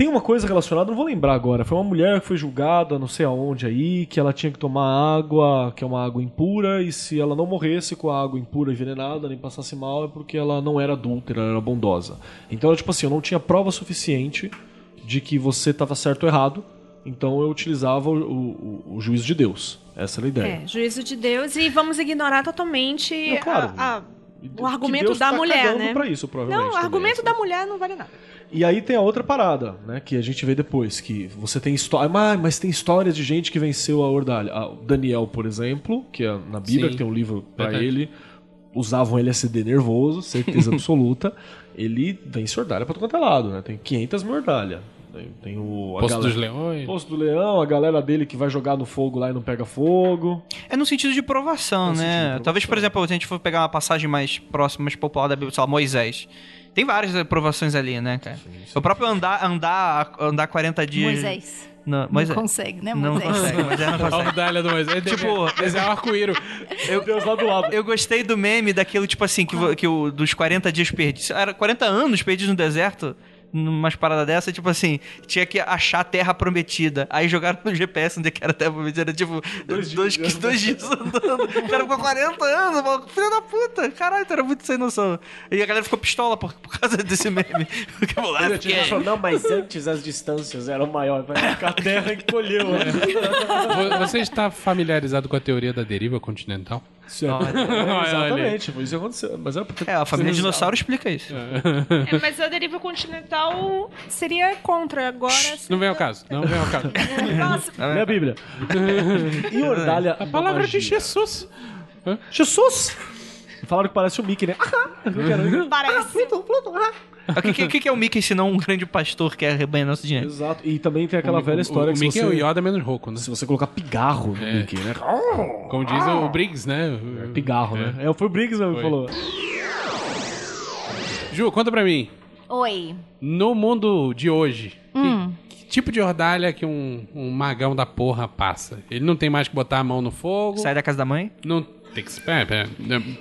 Tem uma coisa relacionada, não vou lembrar agora. Foi uma mulher que foi julgada, não sei aonde aí, que ela tinha que tomar água, que é uma água impura, e se ela não morresse com a água impura envenenada, nem passasse mal, é porque ela não era adúltera, ela era bondosa. Então, tipo assim, eu não tinha prova suficiente de que você estava certo ou errado, então eu utilizava o, o- o juízo de Deus. Essa era a ideia. É, juízo de Deus e vamos ignorar totalmente Não, claro. a, a O argumento Deus da tá mulher, né? pra isso, provavelmente. Não, o também, argumento assim. da mulher não vale nada. E aí tem a outra parada, né? Que a gente vê depois, que você tem história. Mas, mas tem histórias de gente que venceu a Ordalha. Ah, o Daniel, por exemplo, que é na Bíblia, Sim. que tem um livro pra Verdade. ele. Usavam LSD nervoso, certeza absoluta. Ele vence Ordalha pra todo quanto é lado, né? Tem 500 mil Ordalha. Tem, o. Poço galera- dos Leões. Poço do Leão, a galera dele que vai jogar no fogo lá e não pega fogo. É no sentido de provação, No né? de provação. Talvez, por exemplo, se a gente for pegar uma passagem mais próxima, mais popular da Bíblia, sei lá, Moisés. Tem várias aprovações ali, né, cara? O próprio andar, andar, andar 40 dias. Moisés. Não, Não Moisés. consegue, né, Não Moisés? consegue, Moisés não A consegue. ordalha do Moisés. Tipo, desenhar o arco-íro. Eu Deus lá do lado. Eu gostei do meme daquilo, tipo assim, que, vo- que o, dos 40 dias perdidos. Era 40 anos perdidos no deserto. Numas paradas dessa, tipo assim, tinha que achar a terra prometida. Aí jogaram no GPS onde é que era a terra prometida. Era tipo, dois, dois, dois dias andando. O cara ficou 40 anos, mano. Filho da puta. Caralho, tu era muito sem noção. E a galera ficou pistola por, por causa desse meme. Porque, ah, porque- Não, mas antes as distâncias eram maiores. A terra encolheu, né? Vo- Você está familiarizado com a teoria da deriva continental? É, exatamente, isso aconteceu. Mas é porque. É, a família dinossauro explica isso. É, mas a deriva continental seria contra. Agora. Não vem ao caso. Não vem ao caso. Nossa, Lê a Bíblia. e Ordalha. A palavra de Jesus. Jesus! Falaram que parece o Mickey, né? parece. O que, que, que é o Mickey se não um grande pastor que quer arrebanhar nosso dinheiro? Exato. E também tem aquela velha história o, que o Mickey se é o você, Yoda menos rouco, né? se você colocar pigarro no É. Mickey, né? Como diz o Briggs, né? Pigarro, né? É, foi o Briggs mesmo que falou. Ju, conta pra mim. Oi. No mundo de hoje, que- Hum. que, tipo de ordalha que um, um magão da porra passa? Ele não tem mais que botar a mão no fogo. Sai da casa da mãe? Não tem que esperar.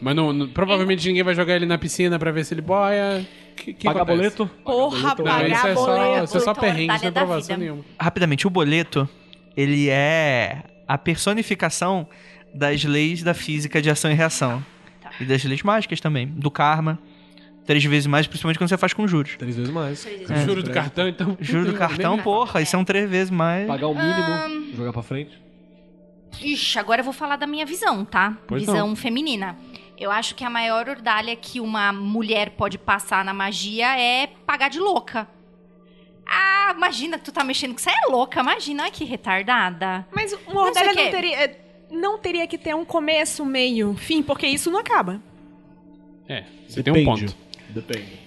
Mas não, não- provavelmente ninguém vai jogar ele na piscina pra ver se ele boia. Que, que Pagar boleto. Porra, Não, pagar isso é só, boleto. isso é só Então, perrengue, sem da aprovação nenhuma. Rapidamente, o boleto, ele é a personificação das leis da física de ação e reação. E das leis mágicas também, do karma. Três vezes mais, principalmente quando você faz com juros. Três vezes mais. O Juro do cartão, então. Juro do cartão, porra, isso são três vezes mais. Pagar o mínimo, jogar pra frente. Ixi, agora eu vou falar da minha visão, tá? Pois visão feminina. Eu acho que a maior ordalha que uma mulher pode passar na magia é pagar de louca. Ah, imagina que tu tá mexendo que você é louca, imagina, ai que retardada. Mas Não uma ordalha o não quê. teria, é, não teria que ter um começo, meio, fim, porque isso não acaba. É, você tem um ponto. Depende.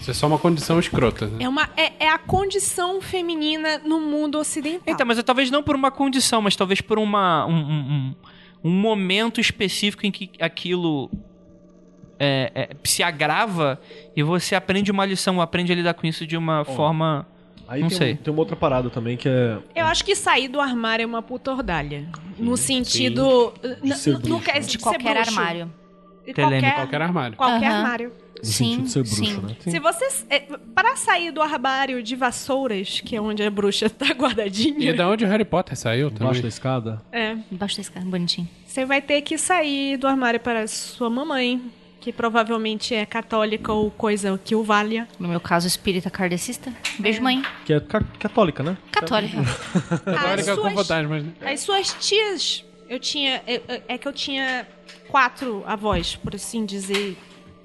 Isso é só uma condição escrota, né? É, uma, é, é a condição feminina no mundo ocidental. Então, mas talvez não por uma condição, mas talvez por uma, um, um, um- um momento específico em que aquilo é, é, se agrava e você aprende uma lição, aprende a lidar com isso de uma forma. Aí Não tem, sei. tem uma outra parada também que é. Eu acho que sair do armário é uma puta ordalha. No sentido. n- ser n- não bruxo, né? dizer De ser qualquer bruxo. armário. De Telêmico. qualquer, Qualquer armário. qualquer Aham. armário. No Sim, sentido de ser bruxo, sim. né? Se você. é, para sair do armário de vassouras, que é onde a bruxa tá E guardadinha. da onde o Harry Potter saiu Embaixo da escada. É. Embaixo desse cara, bonitinho. Você vai ter que sair do armário para sua mamãe, que provavelmente é católica ou coisa que o valha. No meu caso, espírita kardecista. Beijo, mãe. Que é ca- católica, né? Católica. Católica com fantasmas, né? As suas tias, eu tinha. É, é- é que eu tinha quatro avós, por assim dizer.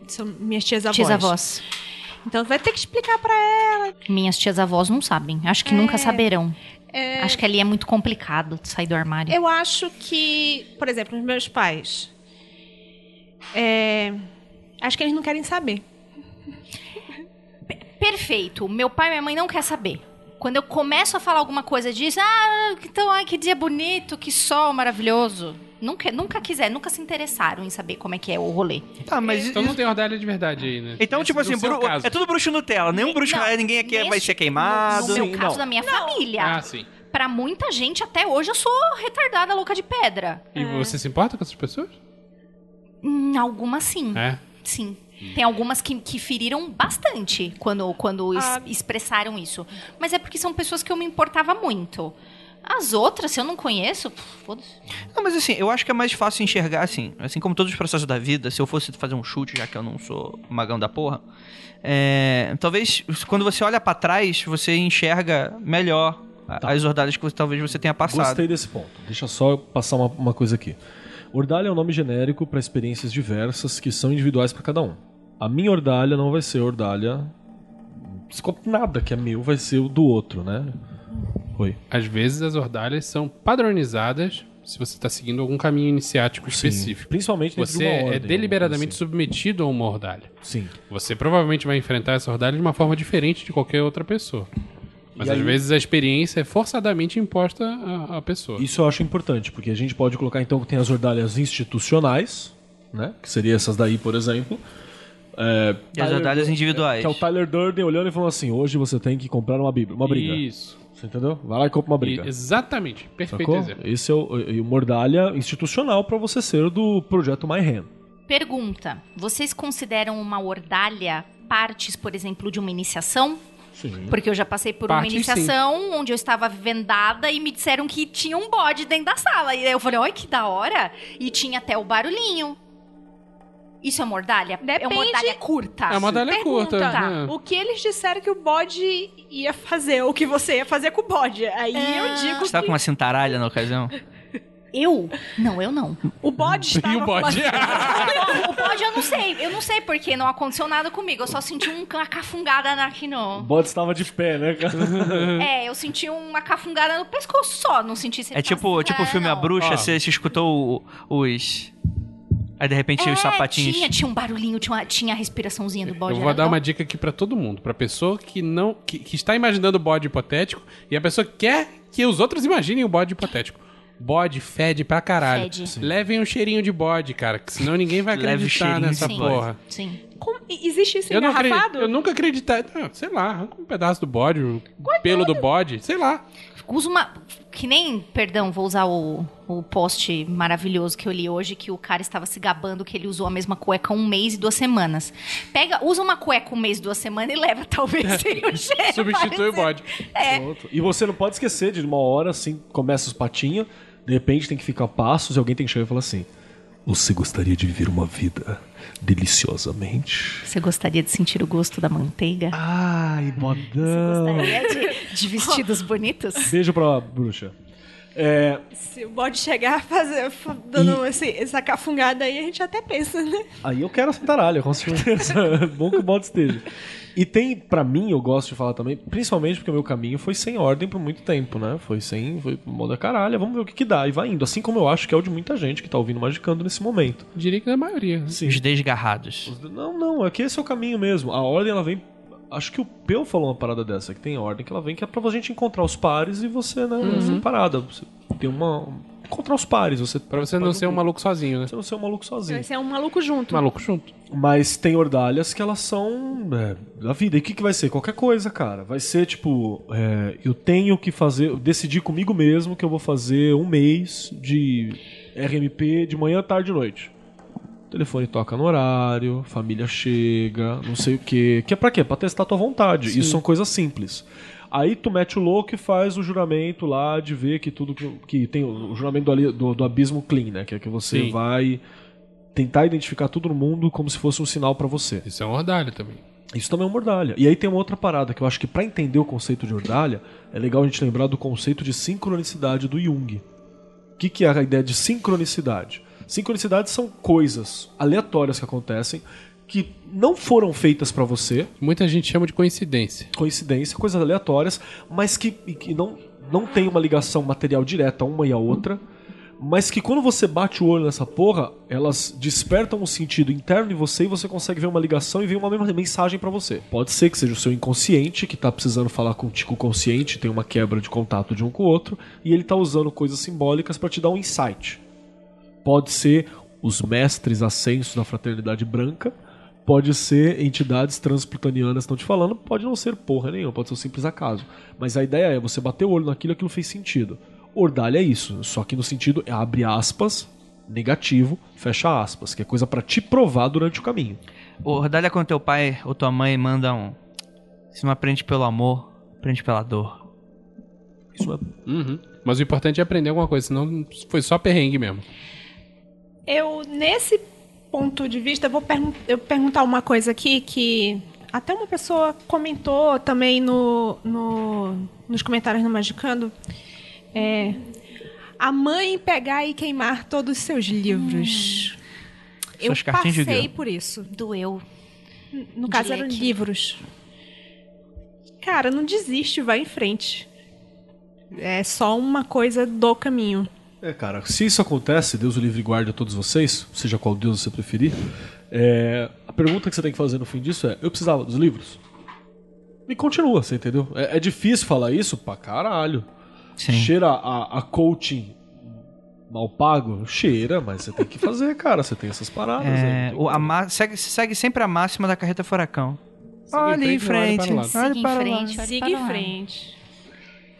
São minhas tias avós. Tias avós. Então vai ter que explicar pra ela. Minhas tias avós não sabem. Acho que nunca saberão. Acho que ali é muito complicado de sair do armário. Eu acho que, por exemplo, os meus pais. é, acho que eles não querem saber. Perfeito. Meu pai e minha mãe não quer saber. Quando eu começo a falar alguma coisa disso, ah, então, ai, que dia bonito, que sol maravilhoso. Nunca, nunca quiser, nunca se interessaram em saber como é que é o rolê. Tá, mas. Então não tem ordalha de verdade aí, né? Então, Esse tipo assim, bru- caso. é tudo bruxo Nutella. Nenhum bruxo, Não, ninguém aqui vai neste- ser queimado. No meu Sim, caso não. da minha família. Ah, sim. Pra muita gente, até hoje, eu sou retardada louca de pedra. E você se importa com essas pessoas? Hum, algumas sim. É. Sim. Tem algumas que, que feriram bastante quando, quando es- Ah. expressaram isso. Mas é porque são pessoas que eu me importava muito. As outras, se eu não conheço, foda-se. Não, mas assim, eu acho que é mais fácil enxergar assim. Assim como todos os processos da vida, se eu fosse fazer um chute, já que eu não sou magão da porra, é, talvez quando você olha pra trás, você enxerga melhor a- as ordalhas que você- talvez você tenha passado. Gostei desse ponto. Deixa só eu passar uma, uma coisa aqui. Ordalha é um nome genérico para experiências diversas que são individuais para cada um. A minha ordalha não vai ser ordalha. Nada que é meu vai ser o do outro, né? Oi. Às vezes as ordalhas são padronizadas se você está seguindo algum caminho iniciático Sim. específico. Principalmente dentro Você de uma é ordem, deliberadamente assim. submetido a uma ordalha. Sim. Você provavelmente vai enfrentar essa ordalha de uma forma diferente de qualquer outra pessoa. Mas E às aí- vezes a experiência é forçadamente imposta à, à pessoa. Isso eu acho importante, porque a gente pode colocar então que tem as ordalhas institucionais, né? Que seria essas daí, por exemplo. É, E as ordalhas individuais. Que é o Tyler Durden olhando e falando assim: hoje você tem que comprar uma bíblia, uma briga. Isso. Você entendeu? Vai lá e compra uma briga. E- exatamente. Perfeito Sacou? exemplo. Esse é o, e uma ordalha institucional para você ser do projeto My Hand. Pergunta: vocês consideram uma ordalha partes, por exemplo, de uma iniciação? Sim. Porque eu já passei por uma Partes, iniciação onde eu estava vendada e me disseram que tinha um bode dentro da sala. E aí eu falei, olha que da hora. E tinha até o barulhinho. Isso é mordalha? É Depende- uma ordalha curta. É uma ordalha Pergunta, curta. Tá. né? o que eles disseram que o bode ia fazer, o que você ia fazer com o bode. Aí eu digo Você tava que com uma cintaralha na ocasião? Eu? Não, eu não. o bode estava E o bode? o bode eu não sei. Eu não sei porque não aconteceu nada comigo. Eu só senti um- uma cafungada na- aqui O no... bode estava de pé, né, cara? É, eu senti uma cafungada no pescoço só. Não senti... É tipo, tipo o filme A Bruxa. Ó. você, você escutou o- os. Aí de repente os sapatinhos. É, Tinha, tinha um barulhinho, tinha, uma- tinha a respiraçãozinha do bode. Eu vou dar legal. uma dica aqui pra todo mundo, pra pessoa que não que, que está imaginando o bode hipotético e a pessoa quer que os outros imaginem o bode hipotético. Bode fede pra caralho. Fede. Sim. Levem um cheirinho de bode, cara, que senão ninguém vai acreditar nessa de porra. Sim. Como- Existe isso Eu, não acredito, engarrafado? eu nunca acreditei. Sei lá, arranca um pedaço do bode, o pelo do bode, sei lá. Usa uma. Que nem. Perdão, vou usar o, o post maravilhoso que eu li hoje, que o cara estava se gabando que ele usou a mesma cueca um mês e duas semanas. Pega, usa uma cueca um mês e duas semanas e leva, talvez seja o cheiro. Substitui o bode. Pronto. E você não pode esquecer de uma hora, assim, começa os patinhos, de repente tem que ficar passos e alguém tem que chegar e falar assim: Você gostaria de viver uma vida deliciosamente? Você gostaria de sentir o gosto da manteiga? Ai, bodão. Gostaria de, de vestidos bonitos? Beijo pra bruxa. É, Se o bode chegar fazer, fa- dando esse, essa cafungada aí, a gente até pensa, né? aí eu quero essa taralha, com certeza. Bom que o bode esteja. E tem, pra mim, eu gosto de falar também, principalmente porque o meu caminho foi sem ordem por muito tempo, né? Foi sem, foi moda caralho, vamos ver o que, que dá. E vai indo. Assim como eu acho que é o de muita gente que tá ouvindo Magicando nesse momento. Diria que é a maioria. Sim. Os desgarrados. Não, não, é que esse é o caminho mesmo. A ordem, ela vem. Acho que o Peu falou uma parada dessa, que tem ordem, que ela vem, que é pra gente encontrar os pares e você, né, Uhum. separada. Você tem uma. Encontrar os pares, você. Pra você não ser um maluco sozinho, né? Você não ser um maluco sozinho. Você é um maluco junto. Maluco junto. Mas tem ordalhas que elas são é, da vida. E o que, que vai ser? Qualquer coisa, cara. Vai ser tipo, é, eu tenho que fazer, eu decidi comigo mesmo que eu vou fazer um mês de RMP de manhã, tarde e noite. Telefone toca no horário, família chega, não sei o quê. Que é pra quê? Pra testar a tua vontade. Isso são coisas simples. Aí tu mete o louco e faz o juramento lá de ver que tudo que, que tem o juramento do, do- do abismo clean, né? Que é que você Sim. vai tentar identificar tudo no mundo como se fosse um sinal pra você. Isso é um ordalho também. Isso também é uma ordalha. E aí tem uma outra parada que eu acho que pra entender o conceito de ordalha, é legal a gente lembrar do conceito de sincronicidade do Jung. O que, que é a ideia de sincronicidade? Sincronicidades são coisas aleatórias que acontecem que não foram feitas pra você, Muita gente chama de coincidência. coincidência, coisas aleatórias, mas que, que não, não tem uma ligação material direta uma e a outra, mas que quando você bate o olho nessa porra, elas despertam um sentido interno em você e você consegue ver uma ligação e ver uma mesma mensagem pra você. Pode ser que seja o seu inconsciente que tá precisando falar contigo o consciente, tem uma quebra de contato de um com o outro, e ele tá usando coisas simbólicas pra te dar um insight. Pode ser os mestres ascensos da fraternidade branca, pode ser entidades transplutanianas que estão te falando, pode não ser porra nenhuma, pode ser um simples acaso. Mas a ideia é você bater o olho naquilo aquilo fez sentido. Ordalha é isso, só que no sentido é abre aspas, negativo, fecha aspas, que é coisa pra te provar durante o caminho. Ô, Rodalha, quando teu pai ou tua mãe mandam. Se não aprende pelo amor, aprende pela dor. Isso é Uhum. Mas o importante é aprender alguma coisa, senão foi só perrengue mesmo. Eu, nesse ponto de vista, eu vou pergun- eu perguntar uma coisa aqui que até uma pessoa comentou também no, no- nos comentários no Magicando. É, a mãe pegar e queimar todos os seus livros. Eu Suas cartinhas de passei por isso. Doeu. No caso, ler eram livros. Cara, não desiste, vai em frente. É só uma coisa do caminho. É, cara, se isso acontece, Deus o livre e guarde a todos vocês, seja qual Deus você preferir, é, a pergunta que você tem que fazer no fim disso é: eu precisava dos livros? E continua, você entendeu? É, é difícil falar isso pra caralho. Sim. Cheira a, a coaching mal pago? Cheira, mas você tem que fazer, cara. Você tem essas paradas. É, aí, o- a ma- segue, segue sempre a máxima da carreta furacão. Olha em frente, para olha Siga em frente, olha Siga em frente.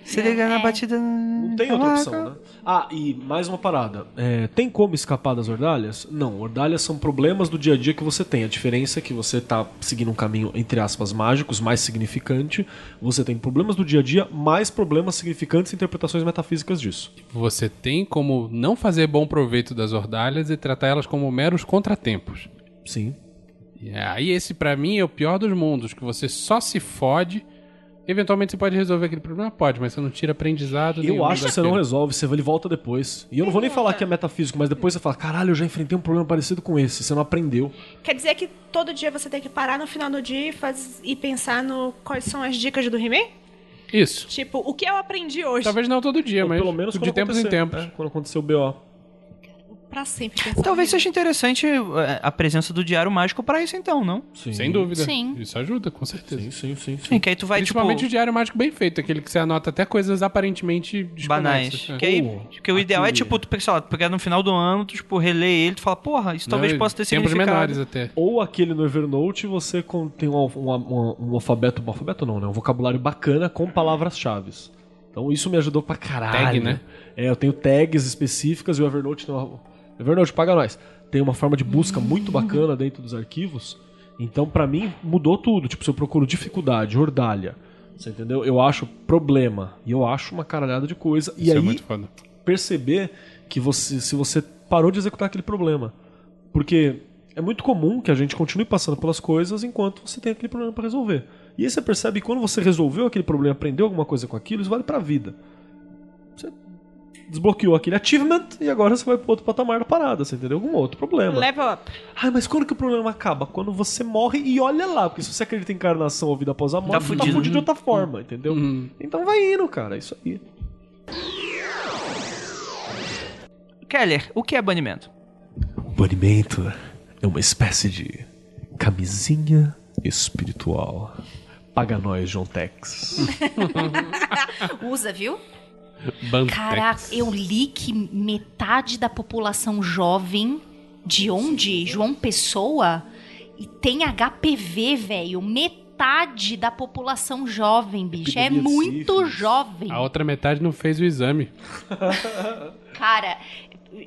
Se liga na É. batida. Não tem outra opção, né? Ah, e mais uma parada. É, tem como escapar das ordalhas? Não, ordalhas são problemas do dia a dia que você tem. A diferença é que você tá seguindo um caminho, entre aspas, mágicos, mais significante. Você tem problemas do dia a dia, mais problemas significantes e interpretações metafísicas disso. Você tem como não fazer bom proveito das ordalhas e tratar elas como meros contratempos. Sim. E aí esse pra mim é o pior dos mundos, que você só se fode. Eventualmente você pode resolver aquele problema? Pode, mas você não tira aprendizado Eu acho que você não resolve, você ele volta depois. E eu não vou nem falar que é metafísico, mas depois você fala, caralho, eu já enfrentei um problema parecido com esse, você não aprendeu. Quer dizer que todo dia você tem que parar no final do dia e, faz- e pensar no quais são as dicas do He-Man? Isso. Tipo, o que eu aprendi hoje? Talvez não todo dia, Ou mas pelo menos de tempos em tempos. é, quando aconteceu o BO. Pra sempre pensar Talvez seja interessante é, a presença do Diário Mágico pra isso, então, não? Sim. Sem dúvida. Sim. Isso ajuda, com certeza. Sim, sim, sim. sim. Sim, que aí tu vai, Principalmente tipo, o diário mágico bem feito, aquele que você anota até coisas aparentemente banais. desconexas. Que aí, Pô, que o ideal é, aquele- tipo, tu pegar, pegar no final do ano, tu, tipo, reler ele, tu fala, porra, isso talvez Não, possa ter Tempos significado. menores até. Ou aquele no Evernote você tem um, um- um- um alfabeto, um alfabeto não, né? Um vocabulário bacana com palavras-chave. Então isso me ajudou pra caralho. Tag, né? É, eu tenho tags específicas e o Evernote tem uma... Evernote, paga nós. Tem uma forma de busca muito bacana dentro dos arquivos. Então, pra mim, mudou tudo. Tipo, se eu procuro dificuldade, ordalha, você entendeu? Eu acho problema. E eu acho uma caralhada de coisa. e Isso aí, é muito foda. perceber que você, se você parou de executar aquele problema. Porque é muito comum que a gente continue passando pelas coisas enquanto você tem aquele problema para resolver. E aí você percebe que quando você resolveu aquele problema, aprendeu alguma coisa com aquilo, isso vale pra vida. Você desbloqueou aquele achievement e agora você vai pro outro patamar da parada, você entendeu? Algum outro problema. Level up. Ah, mas quando que o problema acaba? Quando você morre e olha lá, porque se você acredita em encarnação ou vida após a morte, você tá fudido. fudido de outra forma, entendeu? Uhum. Então vai indo, cara, é isso aí. Keller, o que é banimento? Banimento é uma espécie de camisinha espiritual. Paga nós, John Tex. Usa, viu? Bantex. Caraca, eu li que metade da população jovem de onde? João Pessoa? E tem HPV, velho. Metade da população jovem, bicho. é muito sífilis. jovem. A outra metade não fez o exame. Cara,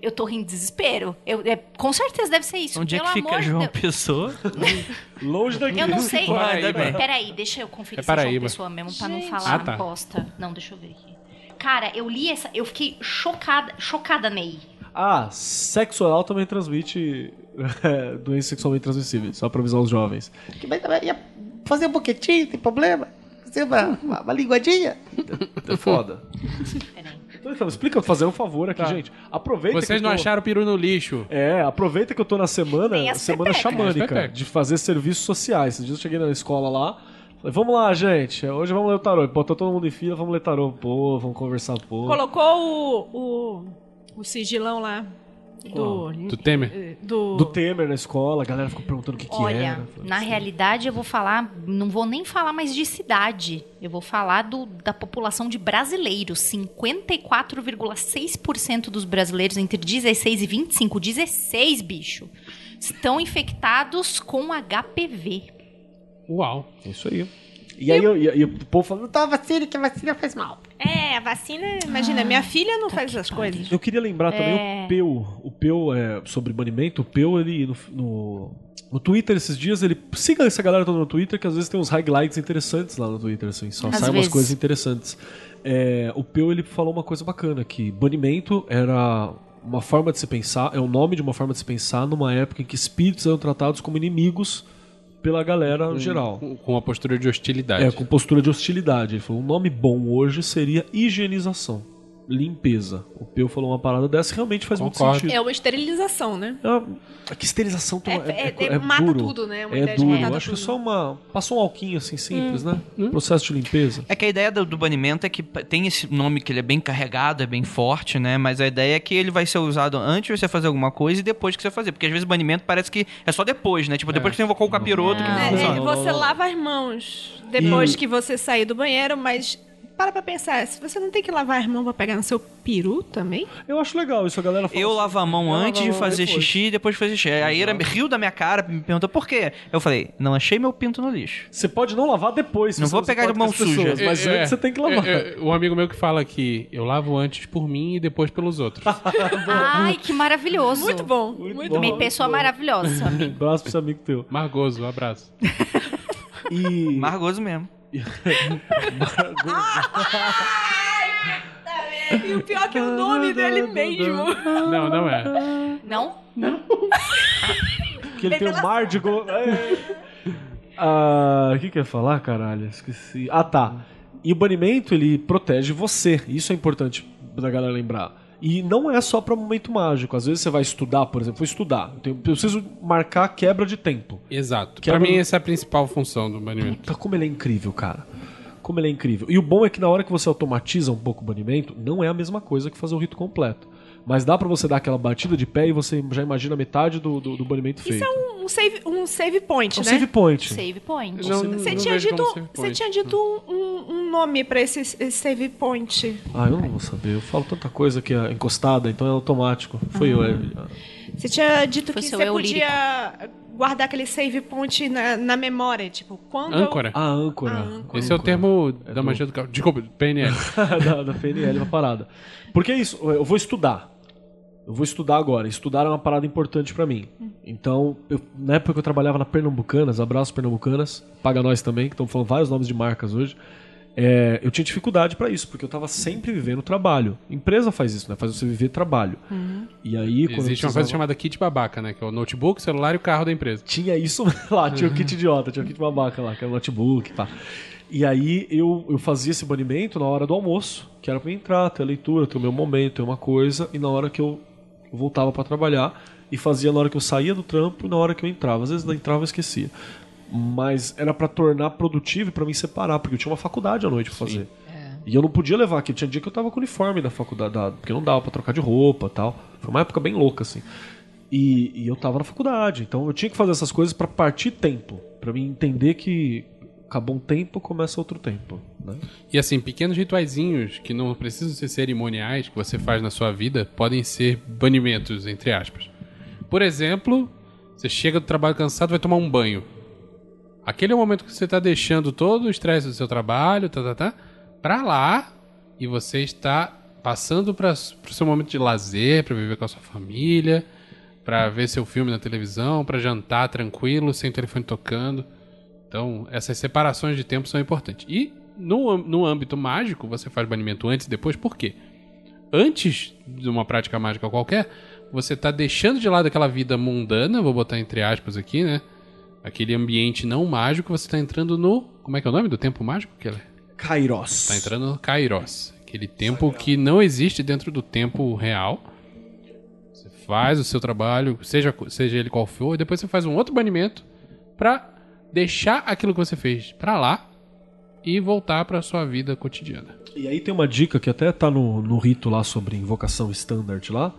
eu tô rindo de desespero. Eu, é, com certeza deve ser isso. Onde é pelo que fica João Deus. Pessoa? Longe daqui. Eu não sei. Bem. Peraí, deixa eu conferir É se é João Paraíba. Pessoa mesmo, pra não falar Ah, tá. bosta. Não, deixa eu ver. Cara, eu li essa. Eu fiquei chocada, chocada, Ney. Ah, sexo oral também transmite é, doenças sexualmente transmissíveis, só pra avisar os jovens. Que ia fazer um boquetinho, tem problema? Fazer uma, uma, uma linguadinha? É foda. Peraí. Então, então, explica, fazer um favor aqui, Tá. gente. Aproveita Vocês que não tô... acharam o peru no lixo. É, aproveita que eu tô na semana, semana pepecas. Xamânica, de fazer serviços sociais. Esses dias eu cheguei na escola lá, falei, vamos lá, gente, hoje vamos ler o tarô. Botou todo mundo em fila, vamos ler tarô, pô, vamos conversar, pô. Colocou o, o, o sigilão lá do... Do Temer. Do... Do Temer na escola, a galera ficou perguntando o que que Olha, era. Falei, na realidade eu vou falar, não vou nem falar mais de cidade. Eu vou falar do, da população de brasileiros. 54,6% dos brasileiros entre 16 e 25, 16, bicho, estão infectados com HPV. Uau. É isso aí. E aí eu- e, e o povo falando, Toma vacina, que a vacina faz mal. É, a vacina, imagina, minha filha não faz essas coisas. Eu queria lembrar também É. o Peu. O Peu é sobre banimento. O Peu, ele no, no, no Twitter esses dias, ele. Siga essa galera toda no Twitter, que às vezes tem uns highlights interessantes lá no Twitter, assim. Só Às saem umas vezes. coisas interessantes. É, o Peu, ele falou uma coisa bacana, que banimento era uma forma de se pensar, é o nome de uma forma de se pensar numa época em que espíritos eram tratados como inimigos pela galera geral. Com, com uma postura de hostilidade. É, com postura de hostilidade. Ele falou, um nome bom hoje seria higienização. Limpeza. O Peu falou uma parada dessa realmente faz Concordo. muito sentido. É uma esterilização, né? É uma- é que esterilização tão- É- é, é- é mata duro. tudo, né? Uma é ideia de duro. Eu acho que é tudo. só uma. Passou um alquinho assim simples, né? Processo de limpeza. É que a ideia do, do banimento é que tem esse nome que ele é bem carregado, é bem forte, né? Mas a ideia é que ele vai ser usado antes de você fazer alguma coisa e depois que você fazer. Porque às vezes o banimento parece que é só depois, né? Tipo, depois que você invocou o capiroto que não, É, é, funciona. não, você não. lava as mãos depois E- que você sair do banheiro, mas para pra pensar, se você não tem que lavar as mãos pra pegar no seu peru também? Eu acho legal isso, a galera fala Eu assim, lavo a mão antes a de mão fazer depois. xixi e depois de fazer xixi. Aí ele riu da minha cara, me perguntou por quê. Eu falei, não achei meu pinto no lixo. Você pode não lavar depois. se Não você vou pegar de mão as pessoas, suja. Mas É, antes você tem que lavar. é, é, um amigo meu que fala que eu lavo antes por mim e depois pelos outros. Ai, que maravilhoso. Muito bom, muito, bom. Pessoa maravilhosa, amigo. Abraço pro seu amigo teu. Margoso, um abraço. E. Margoso mesmo. E o pior é que é o nome dele mesmo. Não, não é. Não? Que ele tem um mar de gol. Ah, o que que eu ia falar, caralho? Esqueci. Ah, tá. E o banimento, ele protege você. Isso é importante da galera lembrar. E não é só pra momento mágico. Às vezes você vai estudar, por exemplo, vou estudar. Eu, preciso marcar a quebra de tempo. Exato. Que pra é mim, essa é a principal função do banimento. Puta, como ele é incrível, cara. Como ele é incrível. E o bom é que na hora que você automatiza um pouco o banimento, não é a mesma coisa que fazer o rito completo. Mas dá pra você dar aquela batida de pé e você já imagina metade do, do, do banimento feito. Isso é um save, um save point, É um né? save point. Save point. Não, Você não tinha, dito, save você point. tinha dito um, um- nome pra esse, esse save point. Ah, eu não vou saber. Eu falo tanta coisa que é encostada, então é automático. Foi eu. é- Você tinha dito Foi que você podia guardar aquele save point na, na memória. Tipo, quando eu- Âncora. A âncora. A âncora. Esse é o termo da magia do carro. Desculpa, PNL. da, da PNL, uma parada. Porque é isso, eu vou estudar. Eu vou estudar agora. Estudar é uma parada importante pra mim. Então, eu- na época que eu trabalhava na Pernambucanas, abraço Pernambucanas, paga nós também, que estão falando vários nomes de marcas hoje. é, eu tinha dificuldade pra isso, porque eu tava sempre vivendo trabalho. Empresa faz isso, né? Faz você viver trabalho. E aí, quando eu Existe uma precisava- coisa chamada kit babaca, né? Que é o notebook, celular e o carro da empresa. Tinha isso lá, tinha o kit idiota, tinha o kit babaca lá, que era o notebook e pá. E aí eu, eu fazia esse banimento na hora do almoço, que era pra eu entrar, ter a leitura, ter o meu momento, ter uma coisa, e na hora que eu voltava pra trabalhar, e fazia na hora que eu saía do trampo e na hora que eu entrava. Às vezes não entrava eu esquecia. Mas era pra tornar produtivo e pra me separar, porque eu tinha uma faculdade à noite pra fazer. E eu não podia levar aqui. Tinha dia que eu tava com uniforme da faculdade, da- porque não dava pra trocar de roupa e tal. Foi uma época bem louca, assim. E, e eu tava na faculdade, então eu tinha que fazer essas coisas pra partir tempo. Pra mim entender que acabou um tempo, começa outro tempo. Né? E assim, pequenos rituaizinhos que não precisam ser cerimoniais que você faz na sua vida podem ser banimentos, entre aspas. Por exemplo, você chega do trabalho cansado vai tomar um banho. Aquele é o momento que você está deixando todo o estresse do seu trabalho, tá, tá, tá, pra lá e você está passando para o seu momento de lazer, para viver com a sua família, para ver seu filme na televisão, para jantar tranquilo, sem telefone tocando. Então, essas separações de tempo são importantes. E no, no âmbito mágico, você faz banimento antes e depois, por quê? Antes de uma prática mágica qualquer, você está deixando de lado aquela vida mundana, vou botar entre aspas aqui, né? Aquele ambiente não mágico, você está entrando no. Como é que é o nome do tempo mágico? Que ele Kairos. Tá entrando no Kairos. Aquele tempo que não existe dentro do tempo real. Você faz o seu trabalho, seja, seja ele qual for, e depois você faz um outro banimento pra deixar aquilo que você fez pra lá e voltar pra sua vida cotidiana. E aí tem uma dica que até tá no, no rito lá sobre invocação standard lá,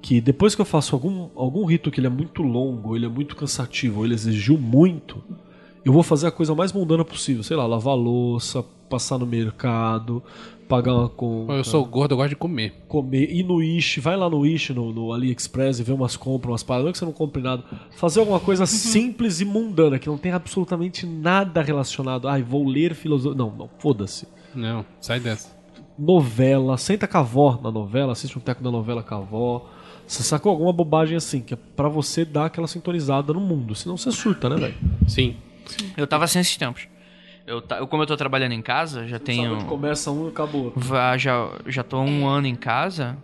que depois que eu faço algum, algum rito que ele é muito longo, ele é muito cansativo, ele exigiu muito, eu vou fazer a coisa mais mundana possível. Sei lá, lavar louça, passar no mercado, pagar uma conta. Eu sou gordo, eu gosto de comer. comer, ir no Ishi, vai lá no Ishi, no, no AliExpress e ver umas compras, umas paradas, não é que você não compre nada. Fazer alguma coisa simples e mundana, que não tem absolutamente nada relacionado. Ai, vou ler filosofia. Não, não, foda-se. Não, sai dessa. Novela, senta com a avó na novela, assiste um teco da novela com a avó. Você sacou alguma bobagem assim, que é pra você dar aquela sintonizada no mundo, senão você surta, né, velho? Sim. Eu tava sem esses tempos. Eu, ta- eu, como eu tô trabalhando em casa, já tenho. Sabe, começa um e acabou. Já, já tô um ano em casa.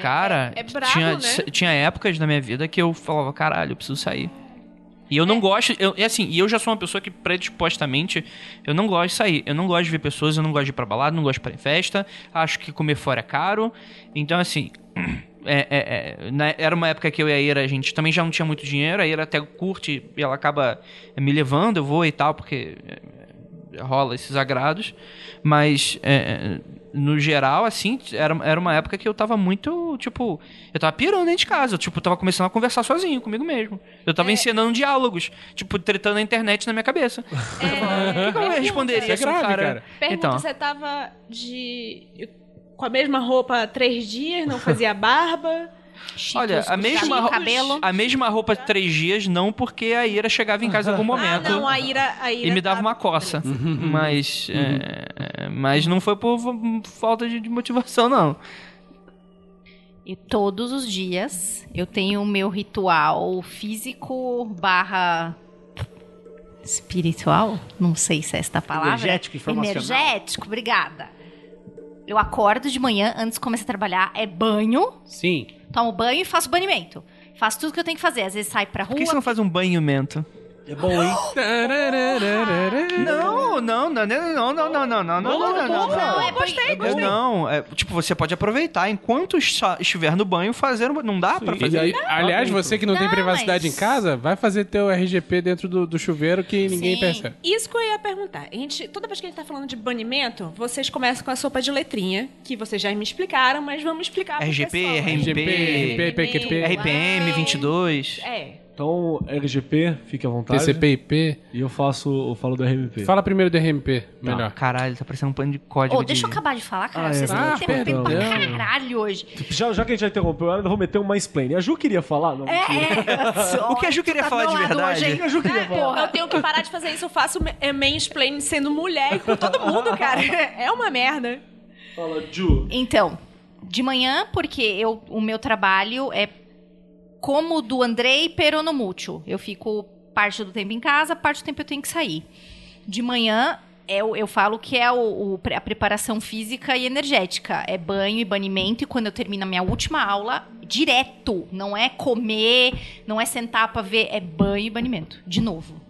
Cara, é- é brabo, tinha, né? tinha épocas na minha vida que eu falava, caralho, eu preciso sair. E eu não gosto, eu, é assim, e eu já sou uma pessoa que predispostamente eu não gosto de sair, eu não gosto de ver pessoas, eu não gosto de ir pra balada, não gosto de ir pra em festa, acho que comer fora é caro. Então, assim, é, é, é, na- era uma época que eu e a Ira, a gente também já não tinha muito dinheiro, a Ira até curte e ela acaba me levando, eu vou e tal, porque é, rola esses agrados. Mas, é, no geral, assim, era, era uma época que eu tava muito, tipo, eu tava pirando dentro de casa, eu, tipo, tava começando a conversar sozinho comigo mesmo. Eu tava encenando diálogos, tipo, tretando na internet na minha cabeça. O que, que eu responderia é grave, cara... cara. Pergunta, Então. você tava de. Com a mesma roupa três dias, não fazia barba? Olha, a mesma, cabelo. a mesma roupa três dias, não porque a Ira chegava em casa em algum Ah, momento não, a Ira. A Ira e me dava tá- uma coça. Mas, é, é, mas não foi por falta de de motivação, não. E todos os dias eu tenho o meu ritual físico barra espiritual. Não sei se é esta palavra. Energético, informacional. Energético, obrigada. Eu acordo de manhã antes de começar a trabalhar, é banho, Sim. tomo banho e faço banimento. Faço tudo que eu tenho que fazer. Às vezes saio pra rua. Por que você não faz um banho mento? É bom, hein? Não, não, não, não, não, não, não, não, não, não, não, não, não. Não, é gostei, Eu não, é, tipo, você pode aproveitar enquanto estiver no banho fazer, um- não dá pra E fazer? aí, aliás, você que não, tem Não, privacidade mas- em casa, vai fazer teu RGP dentro do, do chuveiro que ninguém Sim. percebe. Isso que eu ia perguntar. A gente, toda vez que a gente tá falando de banimento, vocês começam com a sopa de letrinha, que vocês já me explicaram, mas vamos explicar RGP. RMP, RGP, PQP, RPM 22. É. Então, RGP, fique à vontade. TCP/IP. E eu faço, eu falo do RMP. Fala primeiro do RMP, melhor. Caralho, tá parecendo um pano de código Ô, deixa eu de... acabar de falar, cara. Ah, é Vocês estão verdade. interrompendo pra Ah, caralho hoje. Já, já que a gente já interrompeu, eu ainda vou meter um mansplaining. A Ju queria falar? Não, É, é. O que a Ju queria Tá falar de verdade? hoje, a Ju queria falar? Porra, eu tenho que parar de fazer isso. Eu faço é, mansplaining sendo mulher e com todo mundo, cara. É uma merda. Fala, Ju. Então, de manhã, porque eu, o meu trabalho é como o do Andrei peronomútil. Eu fico parte do tempo em casa, parte do tempo eu tenho que sair. De manhã, eu, eu falo que é o, o- a preparação física e energética. É banho e banimento, e quando eu termino a minha última aula, direto. Não é comer, não é sentar pra ver, é banho e banimento. De novo.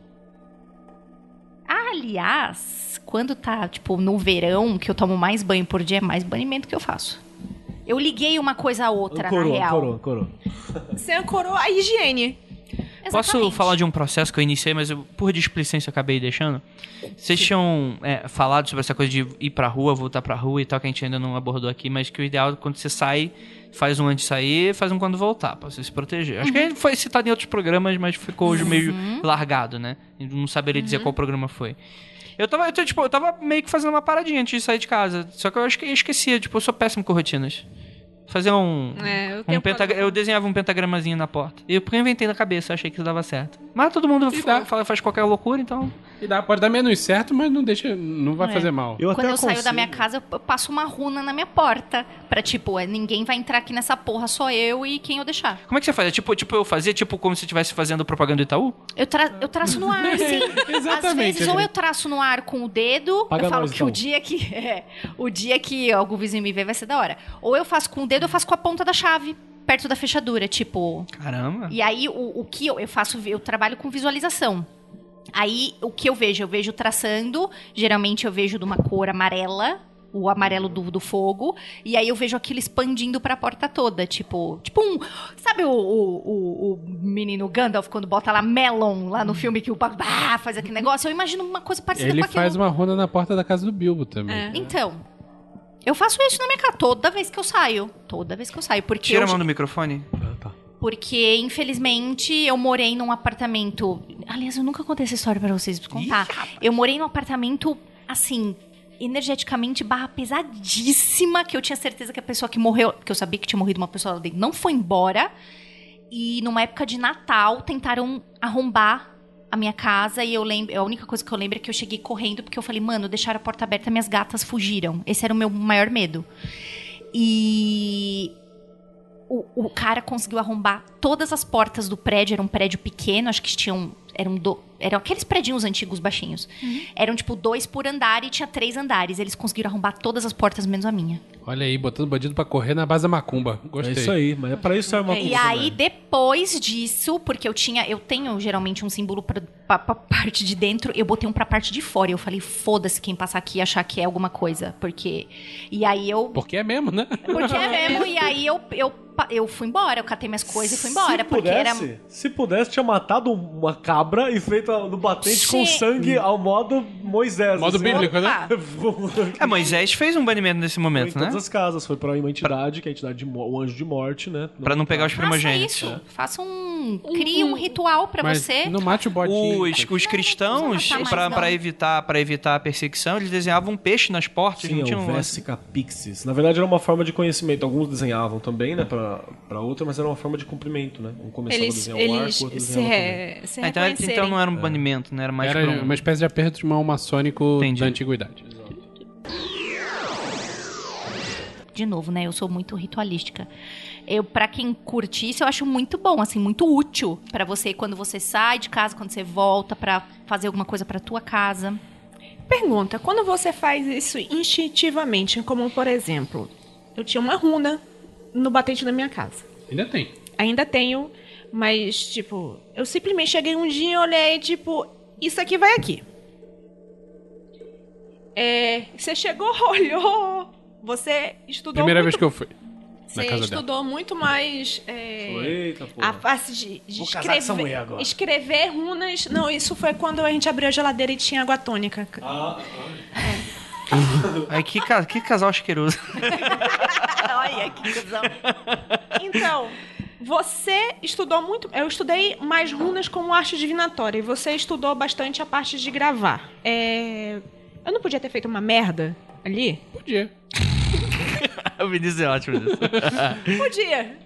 Aliás, quando tá, tipo, no verão, que eu tomo mais banho por dia, é mais banimento que eu faço. Eu liguei uma coisa a outra, Corou, na real. corou, corou. Você ancorou a higiene. Posso Exatamente. falar de um processo que eu iniciei, mas eu, por displicência eu acabei deixando? Vocês tinham é, falado sobre essa coisa de ir pra rua, voltar pra rua e tal, que a gente ainda não abordou aqui, mas que o ideal é quando você sai, faz um antes de sair faz um quando voltar, pra você se proteger. Acho que Uhum. foi citado em outros programas, mas ficou hoje meio largado, né? Não saberia Uhum. dizer qual programa foi. Eu tava, eu, tipo, eu tava meio que fazendo uma paradinha antes de sair de casa. Só que eu acho que eu esquecia, tipo, eu sou péssimo com rotinas. Fazer um. É, eu Um problema. Eu desenhava um pentagramazinho na porta. E eu porque eu inventei na cabeça, achei que isso dava certo. Mas todo mundo fala- faz qualquer loucura, então. E dá, pode dar menos certo, mas não deixa, não vai É. fazer mal. Eu Quando até eu saio da minha casa, eu passo uma runa na minha porta. Pra, tipo, é, ninguém vai entrar aqui nessa porra, só eu e quem eu deixar. Como é que você faz? É tipo, tipo eu fazia, tipo como se estivesse fazendo propaganda do Itaú? Eu, tra- eu traço no ar, sim. Às Exatamente, vezes, ou eu traço no ar com o dedo, Paga eu falo nós, que então. o dia que. é, o dia que algum vizinho me ver vai ser da hora. Ou eu faço com o dedo, eu faço com a ponta da chave, perto da fechadura, tipo. Caramba. E aí, o, o que eu, eu faço, eu trabalho com visualização. Aí, o que eu vejo? Eu vejo traçando, geralmente eu vejo de uma cor amarela, o amarelo do, do fogo, e aí eu vejo aquilo expandindo pra porta toda, tipo, tipo um, sabe o, o, o- o menino Gandalf quando bota lá Melon lá no filme que o babá faz aquele negócio? Eu imagino uma coisa parecida Ele com aquilo. faz uma ronda na porta da casa do Bilbo também. É. Então, eu faço isso na minha casa toda vez que eu saio, toda vez que eu saio, porque Tira eu, a mão do microfone. porque, infelizmente, eu morei num apartamento. Aliás, eu nunca contei essa história pra vocês contar. eu morei num apartamento, assim, energeticamente barra pesadíssima, que eu tinha certeza que a pessoa que morreu. Que eu sabia que tinha morrido uma pessoa lá dentro, não foi embora. E numa época de Natal, tentaram arrombar a minha casa e eu lembro, a única coisa que eu lembro é que eu cheguei correndo porque eu falei, mano, deixaram a porta aberta, minhas gatas fugiram. Esse era o meu maior medo. E o, o cara conseguiu arrombar todas as portas do prédio. Era um prédio pequeno, acho que tinham. Eram do- Eram aqueles predinhos antigos baixinhos. Eram tipo dois por andar e tinha três andares. Eles conseguiram arrombar todas as portas, menos a minha. Olha aí, botando bandido pra correr na base da macumba. É Gostei. isso aí, mas é pra isso serve uma E aí, depois disso, porque eu tinha. Eu tenho geralmente um símbolo pra, pra, pra parte de dentro, eu botei um pra parte de fora. E eu falei, foda-se quem passar aqui e achar que é alguma coisa. Porque. E aí eu. Porque é mesmo, né? Porque é mesmo, e aí eu, eu, eu fui embora, eu catei minhas coisas e fui embora. se porque pudesse, era. Se pudesse, tinha matado uma cabra e feito no batente com Sim. sangue ao modo Moisés. Modo assim. bíblico, né? É, Moisés fez um banimento nesse Foi em momento, né? todas as casas. Foi pra uma entidade, que é a entidade de o anjo de morte, né? Pra não pegar os Faça primogênitos. isso. Faça um. Crie um ritual pra Mas você. não mate o botinho. Os, os cristãos, Não, não, pra, não. pra evitar, pra evitar a perseguição, eles desenhavam um peixe nas portas. Sim, não é tinham um. Vesica Pixis. Na verdade, era uma forma de conhecimento. Alguns desenhavam também, né? Pra, pra outra, mas era uma forma de cumprimento, né? Um começava a Eles, desenhar o arco, eles o outro se, desenhava re, se Ah, então, reconhecerem. então não era um banimento, né? Era mais Era um- uma espécie de aperto de mão maçônico Entendi. da antiguidade. De novo, né? Eu sou muito ritualística. Eu, para quem curte isso, eu acho muito bom, assim, muito útil pra você quando você sai de casa, quando você volta pra fazer alguma coisa pra tua casa. Pergunta, quando você faz isso instintivamente, como por exemplo, eu tinha uma runa no batente da minha casa. Ainda tem. Ainda tenho, mas tipo, eu simplesmente cheguei um dia e olhei, tipo, isso aqui vai aqui. É, você chegou, olhou, você estudou Primeira muito, vez que eu fui. você na casa estudou muito mais é, Eita, porra. a face de, de Vou casar com essa mulher escrever, agora. escrever runas. Não, isso foi quando a gente abriu a geladeira e tinha água tônica. Ai, que, que casal asqueroso. Olha que cuzão. Então, você estudou muito. Eu estudei mais runas como arte divinatória. E você estudou bastante a parte de gravar. É, eu não podia ter feito uma merda ali? Podia. o Vinícius é ótimo nisso. Podia.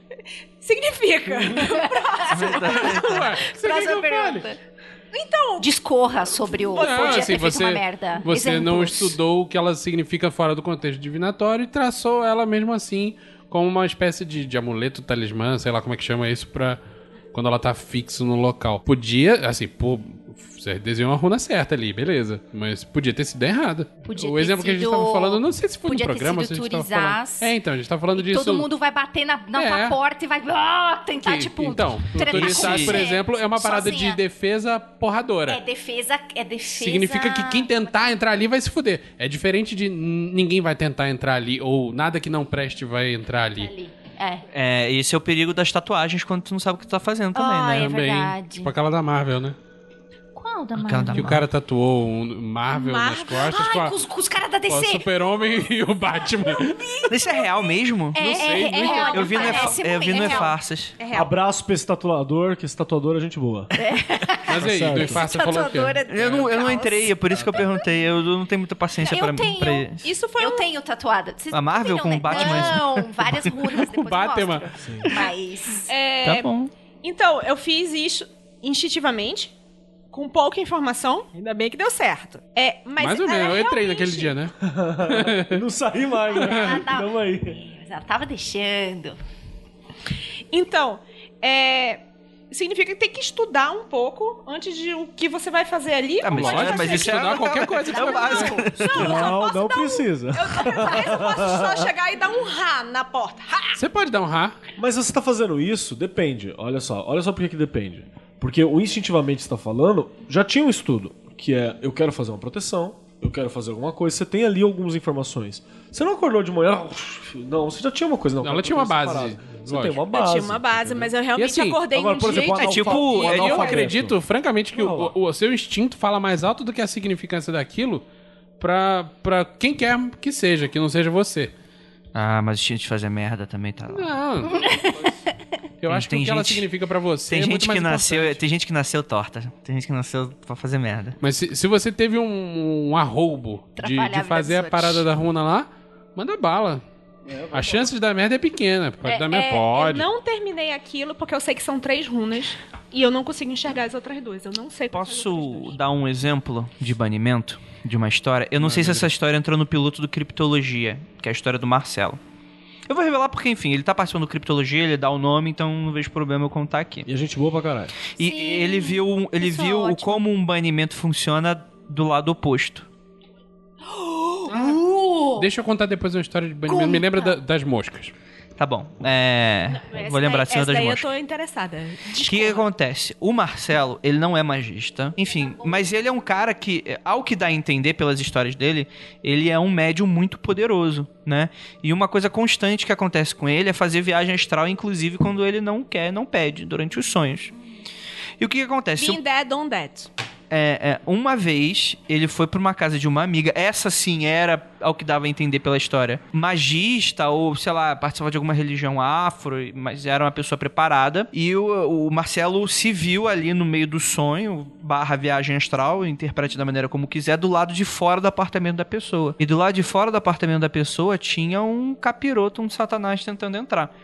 Significa. Próxima fale? pergunta. Então, Discorra sobre o. Não, podia assim, ter feito você, uma merda. você não Exemplos. estudou o que ela significa fora do contexto divinatório e traçou ela mesmo assim como uma espécie de, de amuleto, talismã, sei lá como é que chama isso, pra quando ela tá fixo no local. Podia, assim, pô, você desenhou uma runa certa ali, beleza. Mas podia ter sido errada. Podia o ter exemplo que a gente sido- tava falando, eu não sei se foi no podia ter programa, sido se a gente tava falando. É, então, a gente tava falando E disso. todo mundo vai bater na, na É. porta e vai ah, tentar, que- tipo. então, com por exemplo, é uma parada sozinha. de defesa porradora. É defesa. É defesa. Significa que quem tentar entrar ali vai se fuder. É diferente de ninguém vai tentar entrar ali, ou nada que não preste vai entrar ali. Ali. É. É, esse é o perigo das tatuagens quando tu não sabe o que tu tá fazendo também, Ah, né? é Também. verdade. Tipo aquela da Marvel, né? Qual da Aquela da Marvel? Que o cara tatuou um Marvel, nas Marvel? costas com, Ai, a, com os, com os caras da com o DC. Super-Homem e o Batman. Isso é real mesmo? É, não sei, é, é, real, Eu vi no, parece Efa- eu vi no é. E-Farsas. é real. Abraço pra esse tatuador, que esse tatuador é gente boa. Mas aí, certo. do você falou o quê? Tatuadora Eu não, eu não entrei, é por isso que eu perguntei. Eu não tenho muita paciência pra, Eu tenho. pra isso. Isso foi Eu um... tenho tatuada. Vocês A Marvel viram, com né? o Batman? Não, várias runas. Eu Batman. Mas... É, Tá bom. Então, eu fiz isso instintivamente, com pouca informação. Ainda bem que deu certo. É, mas Mais ou menos, eu entrei realmente- naquele dia, né? não saí mais, né? Ah, tá. Tamo aí. Mas ela tava deixando. Então, é, significa que tem que estudar um pouco antes de o que você vai fazer ali. Ah, mas lógico, fazer. mas isso é Estudar qualquer coisa que é o básico. Não, eu só Não, posso não dar um- precisa. Eu, eu possa só chegar e dar um rá na porta. Rá! Você pode dar um rá. Mas você tá fazendo isso, depende. Olha só, olha só por que depende. Porque o instintivamente você tá falando, já tinha um estudo, que é eu quero fazer uma proteção, eu quero fazer alguma coisa, você tem ali algumas informações. Você não acordou de manhã, não, você já tinha uma coisa, não. Não, ela tinha uma base, separado. Você lógico. tem uma Eu base. tinha uma base, mas eu realmente assim, acordei agora, um por exemplo, jeito... É tipo, E eu acredito, francamente, que o, o seu instinto fala mais alto do que a significância daquilo pra, pra quem quer que seja, que não seja você. Ah, mas o instinto de fazer merda também tá lá. Não. Eu Tem- acho que tem o que ela gente- significa pra você Tem é muito gente mais que nasceu, importante. tem gente que nasceu torta. Tem gente que nasceu pra fazer merda. Mas se, se você teve um, um arroubo de, de fazer a parada da runa lá, manda bala. a chance de dar merda é pequena. Pode É, dar merda? é, Pode. Eu não terminei aquilo porque eu sei que são três runas e eu não consigo enxergar as outras duas. Eu não sei Posso dar um exemplo de banimento de uma história? Eu não sei se essa história entrou no piloto do Criptologia, que é a história do Marcelo. Eu vou revelar porque, enfim, ele tá participando do Criptologia, ele dá o nome, então não vejo problema eu contar aqui. E a gente boa pra caralho. E Sim, ele viu, ele viu o ótima. como um banimento funciona do lado oposto. Deixa eu contar depois uma história de banimento. Me lembra da- das moscas. Tá bom. É. Essa vou lembrar daí- essa das daí moscas. eu tô interessada. O que, que acontece? O Marcelo, ele não é magista. Enfim, mas ele é um cara que, ao que dá a entender pelas histórias dele, ele é um médium muito poderoso, né? E uma coisa constante que acontece com ele é fazer viagem astral, inclusive quando ele não quer, não pede, durante os sonhos. E o que, que acontece? Been dead on that. É, é, uma vez ele foi pra uma casa de uma amiga. Essa sim era, ao que dava a entender pela história, magista ou, sei lá, participava de alguma religião afro, mas era uma pessoa preparada. E o, o Marcelo se viu ali no meio do sonho, barra viagem astral, interprete da maneira como quiser, do lado de fora do apartamento da pessoa. E do lado de fora do apartamento da pessoa tinha um capiroto, um satanás tentando entrar.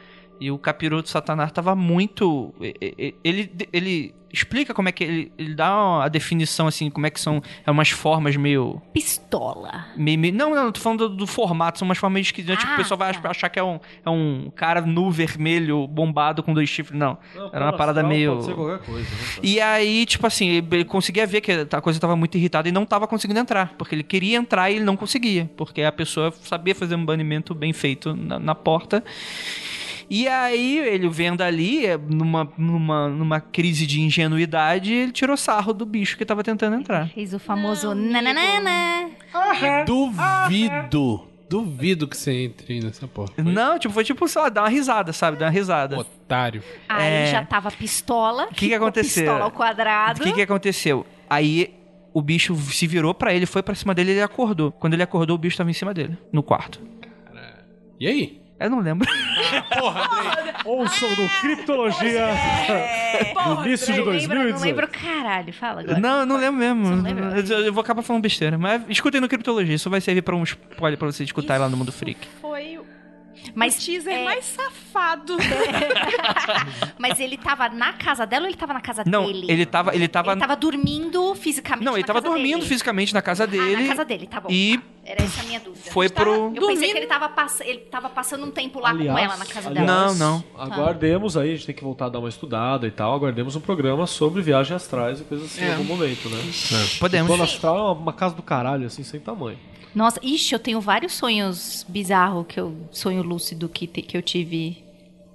E o capiroto Satanás tava muito. Ele, ele explica como é que. Ele, ele dá a definição, assim, como é que são. É umas formas meio. Pistola. meio- meio- não, não, tô falando do, do formato, são umas formas meio esquisitas. tipo, o Ah, pessoal vai tá. achar que é um, é um cara nu vermelho bombado com dois chifres. Não. Era uma parada meio. Pode ser qualquer coisa, né? E aí, tipo assim, ele conseguia ver que a coisa tava muito irritada e não tava conseguindo entrar. Porque ele queria entrar e ele não conseguia. Porque a pessoa sabia fazer um banimento bem feito na, na porta. E aí, ele vendo ali, é, numa, numa, numa crise de ingenuidade, ele tirou sarro do bicho que tava tentando entrar. Fez o famoso nananana. Duvido. Duvido que você entre nessa porra. Foi Não, tipo, foi tipo, sei lá, dar uma risada, sabe? Dar uma risada. Otário. Aí É. já tava pistola. O que que aconteceu? Pistola ao quadrado. O que que aconteceu? Aí o bicho se virou pra ele, foi pra cima dele e ele acordou. Quando ele acordou, o bicho tava em cima dele, no quarto. E aí? Eu não lembro. Ouçam do Criptologia no início de Não lembro, não 2018. lembro caralho. Fala agora. Não, eu não lembro mesmo. não lembra? Eu, eu vou acabar falando besteira. Mas escutem no Criptologia. Isso vai servir pra um spoiler pra você escutar lá no Mundo Freak. Foi o Mas, teaser é, mais safado. mas ele tava na casa dela ou ele tava na casa Não, dele? ele tava. Ele tava. Ele tava dormindo fisicamente Não, ele na tava casa dormindo dele. fisicamente na casa Ah, dele. na casa dele, tá bom. E tá. Era essa a minha dúvida. foi pro. Eu pensei que ele tava, pass... ele tava passando um tempo lá com ela na casa dela. Não, não. Aguardemos aí, a gente tem que voltar a dar uma estudada e tal. Aguardemos um programa sobre viagem astrais e coisas assim em algum momento, né? Podemos. Plano astral é uma, uma casa do caralho, assim, sem tamanho. Nossa, ixi, eu tenho vários sonhos bizarros que eu sonho lúcido que, te- que eu tive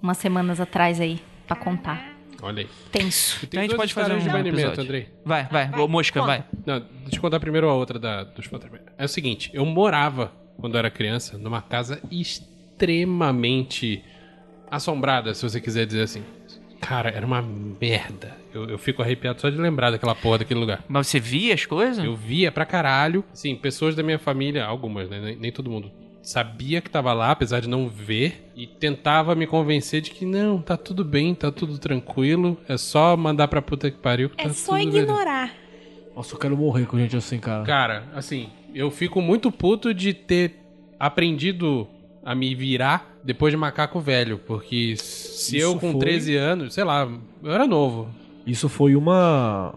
umas semanas atrás aí pra contar. Olha aí. Tenso. Então a gente pode fazer um de banimento. Andrei. Vai, vai. Ô, Mosca, vai. Não, deixa eu contar primeiro a outra da, dos fantasmas. É o seguinte, eu morava, quando eu era criança, numa casa extremamente assombrada, se você quiser dizer assim. Cara, era uma merda. Eu, eu fico arrepiado só de lembrar daquela porra daquele lugar. Mas você via as coisas? Eu via pra caralho. Sim, pessoas da minha família, algumas, né? Nem, nem todo mundo. Sabia que tava lá, apesar de não ver. E tentava me convencer de que não, tá tudo bem, tá tudo tranquilo. É só mandar pra puta que pariu. que É tá só ignorar. Nossa, eu quero morrer com gente assim, cara. Cara, assim, eu fico muito puto de ter aprendido a me virar depois de macaco velho. Porque se Isso eu com foi- 13 anos, sei lá, eu era novo. Isso foi uma.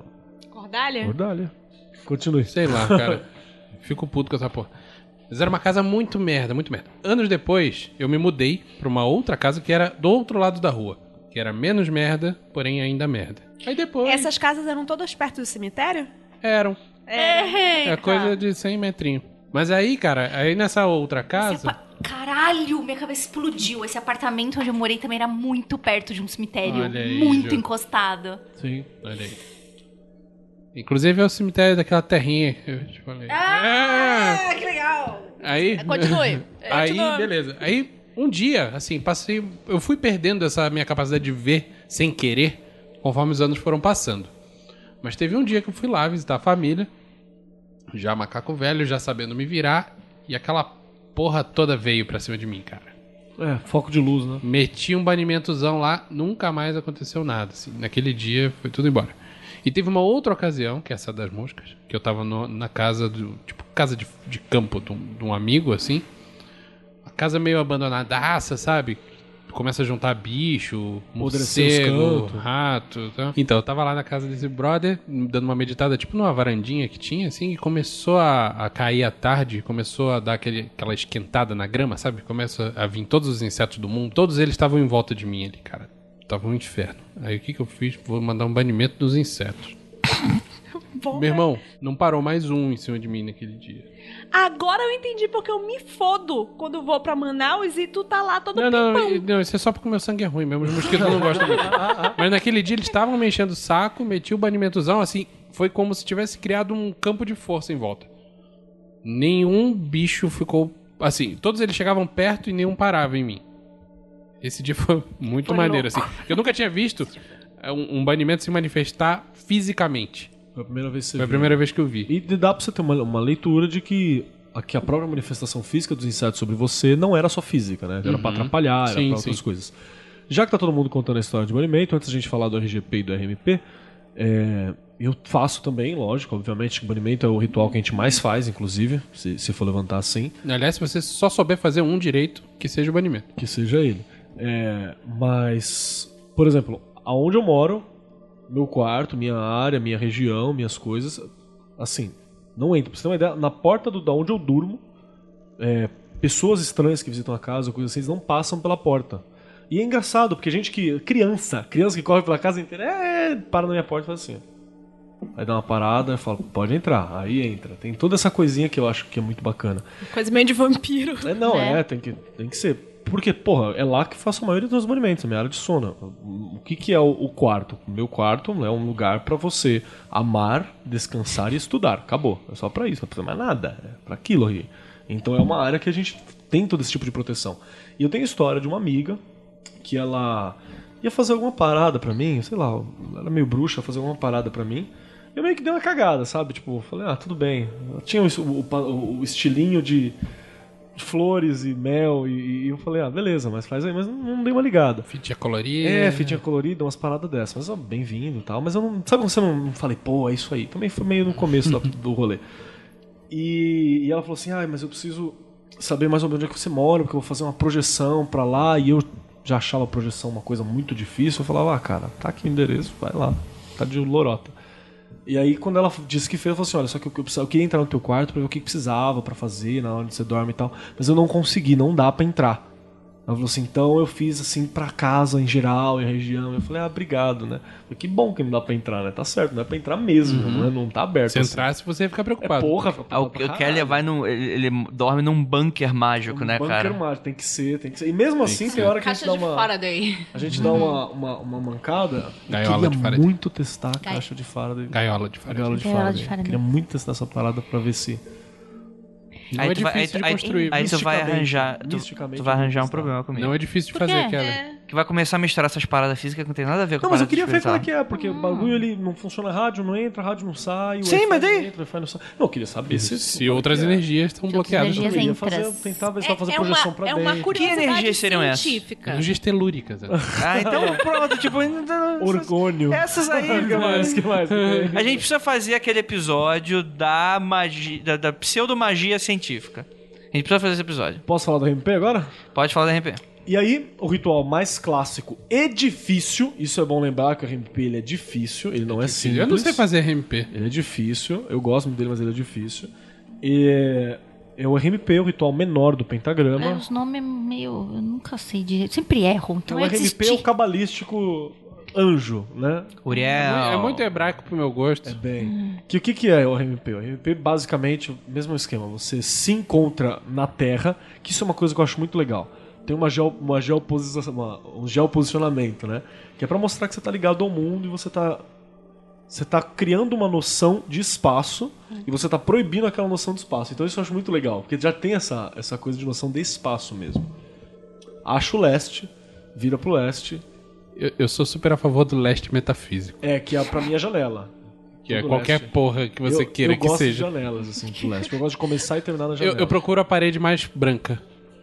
Cordalha? Ordalha. Continue. Sei lá, cara. Fico puto com essa porra. Mas era uma casa muito merda, muito merda. Anos depois, eu me mudei pra uma outra casa que era do outro lado da rua. Que era menos merda, porém ainda merda. Aí depois. Essas casas eram todas perto do cemitério? Eram. É, É coisa de 100 metrinhos. Mas aí, cara, aí nessa outra casa. Caralho, minha cabeça explodiu. Esse apartamento onde eu morei também era muito perto de um cemitério. Olha aí, muito Ju. encostado. Sim. Olha aí. Inclusive é o cemitério daquela terrinha que eu te falei. Ah, que legal. Aí. Continue. Aí, Continua. beleza. Aí, um dia, assim, passei. Eu fui perdendo essa minha capacidade de ver sem querer, conforme os anos foram passando. Mas teve um dia que eu fui lá visitar a família, já macaco velho, já sabendo me virar, e aquela porra toda veio pra cima de mim, cara. É, foco de luz, né? Meti um banimentozão lá, nunca mais aconteceu nada. Assim. Naquele dia foi tudo embora. E teve uma outra ocasião, que é essa das moscas, que eu tava no- na casa do. Tipo, casa de, de campo de um, de um amigo, assim. Uma casa meio abandonadaça, sabe? Começa a juntar bicho, morcego, rato. Tá? Então, eu tava lá na casa desse brother, dando uma meditada, tipo numa varandinha que tinha, assim, e começou a, a cair a tarde, começou a dar aquele, aquela esquentada na grama, sabe? Começa a vir todos os insetos do mundo, todos eles estavam em volta de mim ali, cara. Tava um inferno. Aí o que que eu fiz? Vou mandar um banimento dos insetos. Bom, Meu irmão, não parou mais um em cima de mim naquele dia. Agora eu entendi porque eu me fodo quando vou pra Manaus e tu tá lá todo Não, não, pimpão. e- não, isso é só porque o meu sangue é ruim mesmo. Os mosquitos não gostam muito. Mas naquele dia eles estavam me enchendo o saco, meti o banimentozão, assim, foi como se tivesse criado um campo de força em volta. Nenhum bicho ficou. Assim, todos eles chegavam perto e nenhum parava em mim. Esse dia foi muito Foi maneiro, louco. assim. Eu nunca tinha visto é, um, um banimento se manifestar fisicamente. Foi a primeira vez que você Foi a viu. primeira vez que eu vi. E dá pra você ter uma, uma leitura de que a, que a própria manifestação física dos insetos sobre você não era só física, né? Era pra atrapalhar, era Sim, pra outras sim. coisas. Já que tá todo mundo contando a história de banimento, antes da gente falar do RGP e do RMP, é, eu faço também, lógico, obviamente, que banimento é o ritual que a gente mais faz, inclusive, se, se for levantar assim, Aliás, se você só souber fazer um direito, que seja o banimento. que seja ele. É, mas, por exemplo, aonde eu moro, meu quarto, minha área, minha região, minhas coisas, assim, não entra. Pra você ter uma ideia, na porta do, da onde eu durmo, é, pessoas estranhas que visitam a casa, coisas assim, eles não passam pela porta. E é engraçado, porque gente que. Criança, criança que corre pela casa inteira, é, para na minha porta e faz assim. Aí dá uma parada e fala, pode entrar. Aí entra. Tem toda essa coisinha que eu acho que é muito bacana. Coisa meio de vampiro. É, não, É. é, tem, que, tem que ser. Porque, porra, é lá que faço a maioria dos banimentos, a minha área de sono. O que, que é o, o quarto? O meu quarto é um lugar pra você amar, descansar e estudar. Acabou. É só pra isso, não precisa mais nada. É pra aquilo aí. Então é uma área que a gente tem todo esse tipo de proteção. E eu tenho história de uma amiga que ela ia fazer alguma parada pra mim, sei lá, ela era meio bruxa, fazer alguma parada pra mim. Eu meio que dei uma cagada, sabe? Tipo, falei, ah, tudo bem. Tinha o, o- o estilinho de flores e mel, e, e eu falei, ah, beleza, mas faz aí, mas não, não dei uma ligada. Fitinha colorida. É, fitinha colorida, umas paradas dessas. Mas, ó, bem-vindo e tal. Mas eu não. Sabe quando você não, falei, pô, é isso aí? Também foi meio no começo da- do rolê. E, e ela falou assim: ah, mas eu preciso saber mais ou menos onde é que você mora, porque eu vou fazer uma projeção pra lá. E eu já achava a projeção uma coisa muito difícil. Eu falava, ah, cara, tá aqui o endereço, vai lá. Tá de lorota. E aí, quando ela disse que fez, eu falei assim: olha, só que eu, eu, queria entrar no teu quarto pra ver o que precisava pra fazer na hora que você dorme e tal. Mas eu não consegui, não dá pra entrar. Ela falou assim, então eu fiz assim pra casa em geral, em região. Eu falei, ah, obrigado, né? Eu falei, que bom que não dá pra entrar, né? Tá certo, não dá pra entrar mesmo, né? Não tá aberto. Se assim. entrasse, você ia ficar É preocupado. porra, Ah, O, o Kelly vai num. Ele, ele dorme num bunker mágico, né, Um bunker cara? mágico, tem que ser, tem que ser. E mesmo assim, tem hora que a gente dá de uma. Faraday. A gente dá uma, uma, uma mancada. Eu Gaiola queria de Faraday. muito testar a caixa de Faraday. Gaiola de Faraday. gaiola de Gaiola Faraday. de Faraday. Queria muito testar essa parada pra ver se. Não Aí é tu vai- difícil aí- de aí- construir. Aí tu vai arranjar. Tu, tu vai arranjar um problema comigo. Não é difícil de fazer? Kelly. É. Que vai começar a misturar essas paradas físicas que não tem nada a ver com Não, mas eu queria ver como é que é, porque o bagulho ele não funciona rádio, não entra, rádio não sai, o Sim, Wi-Fi mas daí? não entra, o Wi-Fi não sai. Não, eu queria saber se, Se outras energias estão bloqueadas. energias Eu ia entras. fazer, tentar ver se dá pra fazer é projeção uma, pra é dentro. uma curiosidade energias seriam essas? científica. Energias telúricas. Ah, então pronto, tipo. Orgônio. Essas aí. Que mais? que mais? A gente precisa fazer aquele episódio da magia. Da, da pseudomagia científica. A gente precisa fazer esse episódio. Posso falar do RMP agora? Pode falar da RP. E aí, o ritual mais clássico e difícil, isso é bom lembrar que o RMP ele é difícil, ele não é simples. Eu não sei fazer RMP. Ele é difícil, eu gosto muito dele, mas ele é difícil. E é o RMP, o ritual menor do É, pentagrama. os nomes meio. Eu nunca sei direito. Sempre erro. Então o é RMP é desistir. o cabalístico anjo, né? Uriel. É muito hebraico pro meu gosto. É bem. Que o que, que é o RMP? O RMP basicamente o mesmo esquema. Você se encontra na Terra, que isso é uma coisa que eu acho muito legal. Tem uma, geo, uma uma- um geoposicionamento, né? Que é pra mostrar que você tá ligado ao mundo e você tá você tá criando uma noção de espaço e você tá proibindo aquela noção de espaço. Então isso eu acho muito legal, porque já tem essa, essa coisa de noção de espaço mesmo. Acha o leste, vira pro leste, Eu, eu sou super a favor do leste metafísico. é que é pra minha janela. Que é qualquer leste. porra que você eu, queira eu que gosto seja. de janelas, assim, pro leste. Eu gosto de começar e terminar na Eu, janela. eu procuro a parede mais branca.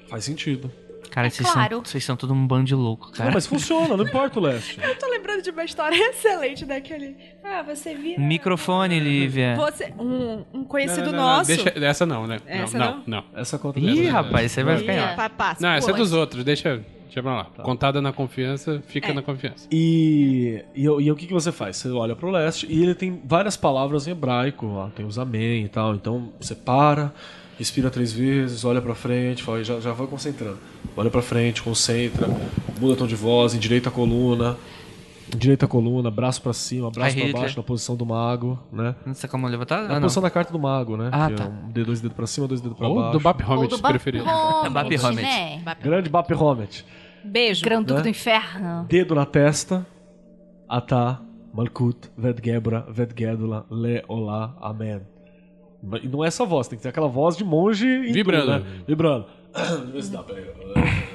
Faz sentido. Cara, É vocês, claro. são, vocês são todo um bando de louco, cara. Não, mas funciona, não importa o leste. Eu tô lembrando de uma história excelente daquele. Ah, você vira. Microfone, Lívia. Você, um, um conhecido Não, não, não, nosso. Deixa, essa não, né? Essa não, não? não, não. Essa conta Ih, dessa- rapaz, você vai ficar Ih, Não, essa é dos outros. Deixa. Deixa pra lá. Contada na confiança, fica É. na confiança. E, e, e o que, que você faz? Você olha pro leste e ele tem várias palavras em hebraico, lá, tem os amém e tal. Então você para, respira três vezes, olha pra frente, fala, já, já vai concentrando. Olha pra frente, concentra, muda tom de voz, endireita a coluna, endireita a coluna, braço pra cima, braço Hitler. baixo, na posição do mago, né? Não sei como levantar? Na Ah, não. posição da carta do mago, né? Ah, que tá. é um dedo, dois dedos pra cima, dois dedos pra Ou baixo. do Bap Homet, do se preferir. Baphomet, Baphomet. né? Grande Baphomet. Beijo. Granduco Né? do inferno. Dedo na testa. Atá, Malkut, Vedgebra, Vedgedula, Le, Olá, Amém. E não é essa voz, tem que ter aquela voz de monge Vibrando. tudo, né? Vibrando. Vê se dá, peraí.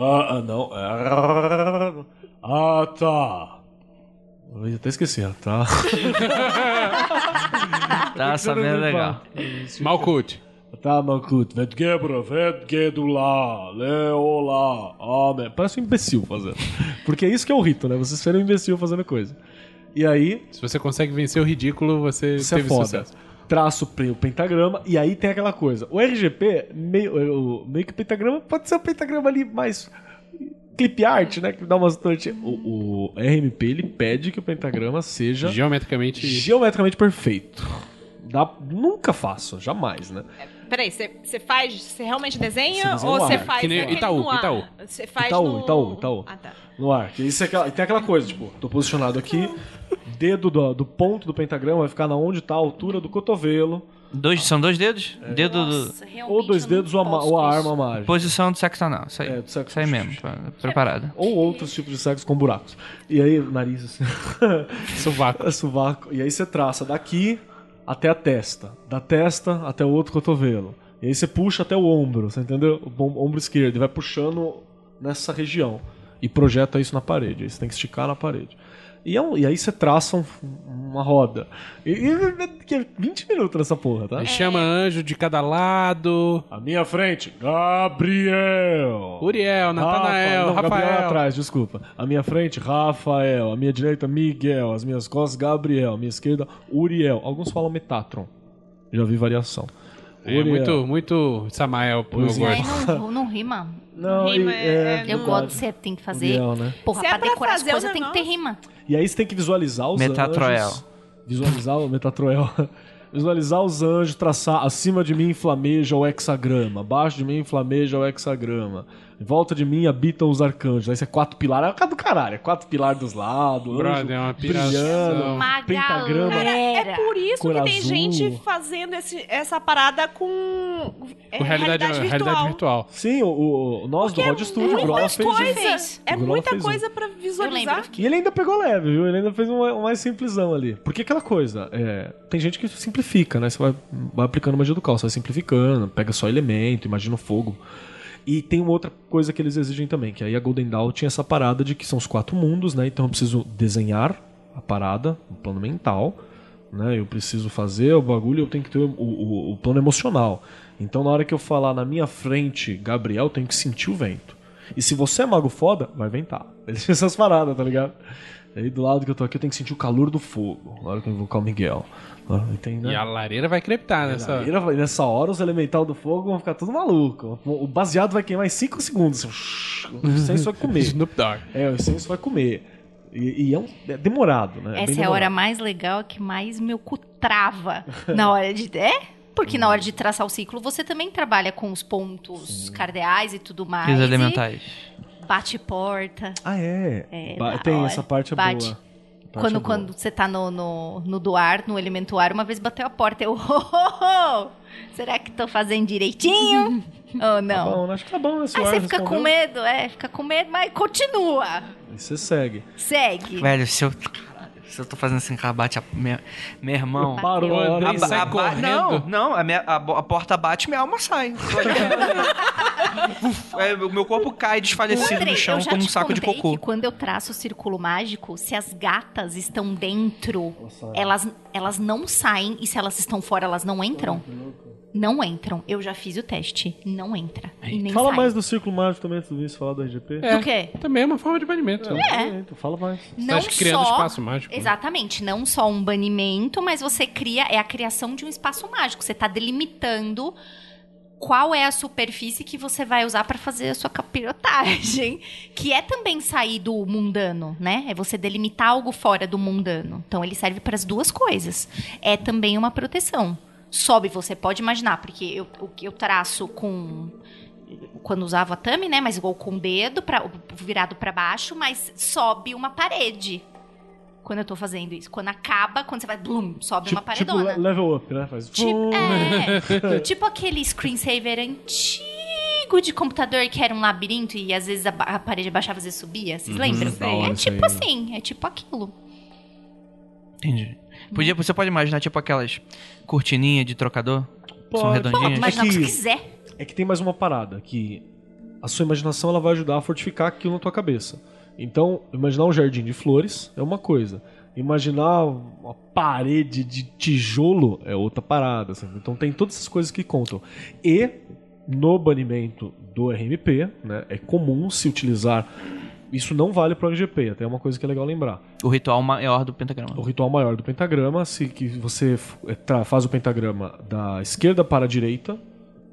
Ah, ah, não. Ah, tá. Eu até esqueci, ah, tá. Tá sabendo legal. Malkut. Tá, Malkut, Vedgebra, Vedgedula, Le, Olá, Amém. Parece um imbecil fazendo. Porque é isso que é o rito, né? Você ser um imbecil fazendo coisa. E aí, Se você consegue vencer o ridículo, você Isso é teve foda. sucesso. Traço o pentagrama e aí tem aquela coisa. O RGP, meio, o- meio que o pentagrama pode ser um pentagrama ali mais clip art, né? Que dá umas tortinhas. O, o RMP ele pede que o pentagrama seja Geometricamente. geometricamente perfeito. Dá, nunca faço, jamais, né? Peraí, você você faz, você realmente desenha Você ou você faz Que nem Itaú, no ar? Itaú. Você faz Itaú, no... Itaú, Itaú. Ah, tá. No ar. Que isso é aquela, e tem aquela coisa, tipo, tô posicionado aqui, dedo do, do ponto do pentagrama vai ficar na onde tá a altura do cotovelo, Dois, são dois dedos? É. Dedo do. Nossa, realmente ou dois dedos ou a, ou a arma mágica. Posição do sexo anal. Isso aí. É, do sexo- Isso aí mesmo. pra- Preparado. Ou outros tipos de sexo com buracos. E aí, nariz assim. Sovaco. É sovaco. E aí você traça daqui até a testa. Da testa até o outro cotovelo. E aí você puxa até o ombro, você entendeu? O bom- ombro esquerdo. E vai puxando nessa região. E projeta isso na parede. Aí você tem que esticar na parede. E, é um- e aí você traça um- uma roda. E, e que é 20 minutos nessa porra, tá? Aí chama anjo de cada lado. À minha frente, Gabriel. Uriel, Natanael, não, Gabriel é Rafael. atrás, desculpa. À minha frente, Rafael. À minha direita, Miguel. Às minhas costas, Gabriel. À minha esquerda, Uriel. Alguns falam Metatron. Já vi variação. É Uriel. muito, muito Samael pro meu Pois é. gosto. Não, não rima. Não, Rima e- é- é, é- Eu gosto, você tem que fazer. Uriel, né? Porra, Se é pra pra decorar as fazer o coisas tem que ter rima. E aí você tem que visualizar os Metatroel. anjos. Visualizar o Metatroel. visualizar os anjos, traçar acima de mim flameja o hexagrama, abaixo de mim flameja o hexagrama. Em volta de mim habitam os arcanjos. Aí você é quatro pilares. É o cara do caralho. É quatro pilares dos lados. Brother, anjo é uma brilhando. Uma Pentagrama. galera. É por isso que tem azul. gente fazendo esse- essa parada com, é, Com realidade, realidade virtual. Sim, o, o- o- nós do Rod Studio, o Grola fez isso. É muita um. coisa pra visualizar. E ele ainda pegou leve, viu? Ele ainda fez um, um mais simplesão ali. Porque aquela coisa, é, tem gente que simplifica, né? Você vai, vai aplicando magia do caos, você vai simplificando, pega só elemento, imagina o fogo. E tem uma outra coisa que eles exigem também, que aí a Golden Dawn tinha essa parada de que são os quatro mundos, né? Então eu preciso desenhar a parada, o plano mental, né? Eu preciso fazer o bagulho, eu tenho que ter o, o- o plano emocional. Então na hora que eu falar na minha frente, Gabriel, eu tenho que sentir o vento. E se você é mago foda, vai ventar. Eles tinham essas paradas, tá ligado? Aí do lado que eu tô aqui, eu tenho que sentir o calor do fogo. Na hora que eu invocar o Miguel. Tem, né? E a lareira vai crepitar nessa. Nessa... Nessa hora, os elemental do fogo vão ficar tudo maluco. O baseado vai queimar em 5 segundos. O incenso vai comer. Snoop Dogg. É, o incenso vai comer. E, e é, um- é demorado, né? bem Essa é a demorado. hora mais legal que mais meu cu trava na hora de. É? Porque na hora de traçar o ciclo, você também trabalha com os pontos cardeais e tudo mais. E os e elementais. Bate porta. Ah, é. É, Ba- tem, hora. essa parte é Bate. boa. Quando, quando você tá no, no, no do ar, no elemento ar, uma vez bateu a porta. Eu, oh, oh, oh, será que tô fazendo direitinho? Ou Tá não? bom, acho que tá bom esse Aí ar você fica com medo, é, fica com medo, mas continua. E você segue. Segue. Velho, se eu. Se eu tô fazendo assim com a bate, a, meu, meu irmão. Parou a A, a ba- correndo. não, não, a, minha- a a porta bate minha alma sai. É, o meu corpo cai desfalecido Andrei, no chão como um saco de cocô. que quando eu traço o círculo mágico, se as gatas estão dentro, elas, elas não saem. E se elas estão fora, elas não entram? Não entram. Eu já fiz o teste. Não entra. E nem Fala sai. mais do círculo mágico também antes do Luiz falar do RGP. É, Do quê? Também é uma forma de banimento. É. Então, fala mais. Não acha que criando só... espaço mágico? Exatamente. Não só um banimento, mas você cria... É a criação de um espaço mágico. Você tá delimitando qual é a superfície que você vai usar para fazer a sua capirotagem, que é também sair do mundano, né? É você delimitar algo fora do mundano. Então ele serve para as duas coisas. É também uma proteção. Sobe, você pode imaginar, porque eu, o que eu traço com quando usava a tame, né? Mas igual com o dedo pra, virado para baixo, mas sobe uma parede. Quando eu tô fazendo isso. Quando acaba, quando você vai, blum, sobe uma Tipo, tipo paredona. le- level up, né? Faz... Tipo, é, tipo aquele screensaver antigo de computador que era um labirinto e às vezes a, a parede abaixava, às vezes subia. Vocês lembram? da hora É tipo assim, é tipo aquilo. Entendi. Podia, você pode imaginar, tipo, aquelas cortininhas de trocador? Que São Pode. redondinhas? Mas É não que que- você quiser. É que tem mais uma parada, que a sua imaginação ela vai ajudar a fortificar aquilo na tua cabeça. Então, imaginar um jardim de flores é uma coisa. Imaginar uma parede de tijolo é outra parada. Então tem todas essas coisas que contam. E no banimento do RMP, né, é comum se utilizar. Isso não vale para o RGP, até é uma coisa que é legal lembrar. O ritual maior do pentagrama. O ritual maior do pentagrama, se que você faz o pentagrama da esquerda para a direita,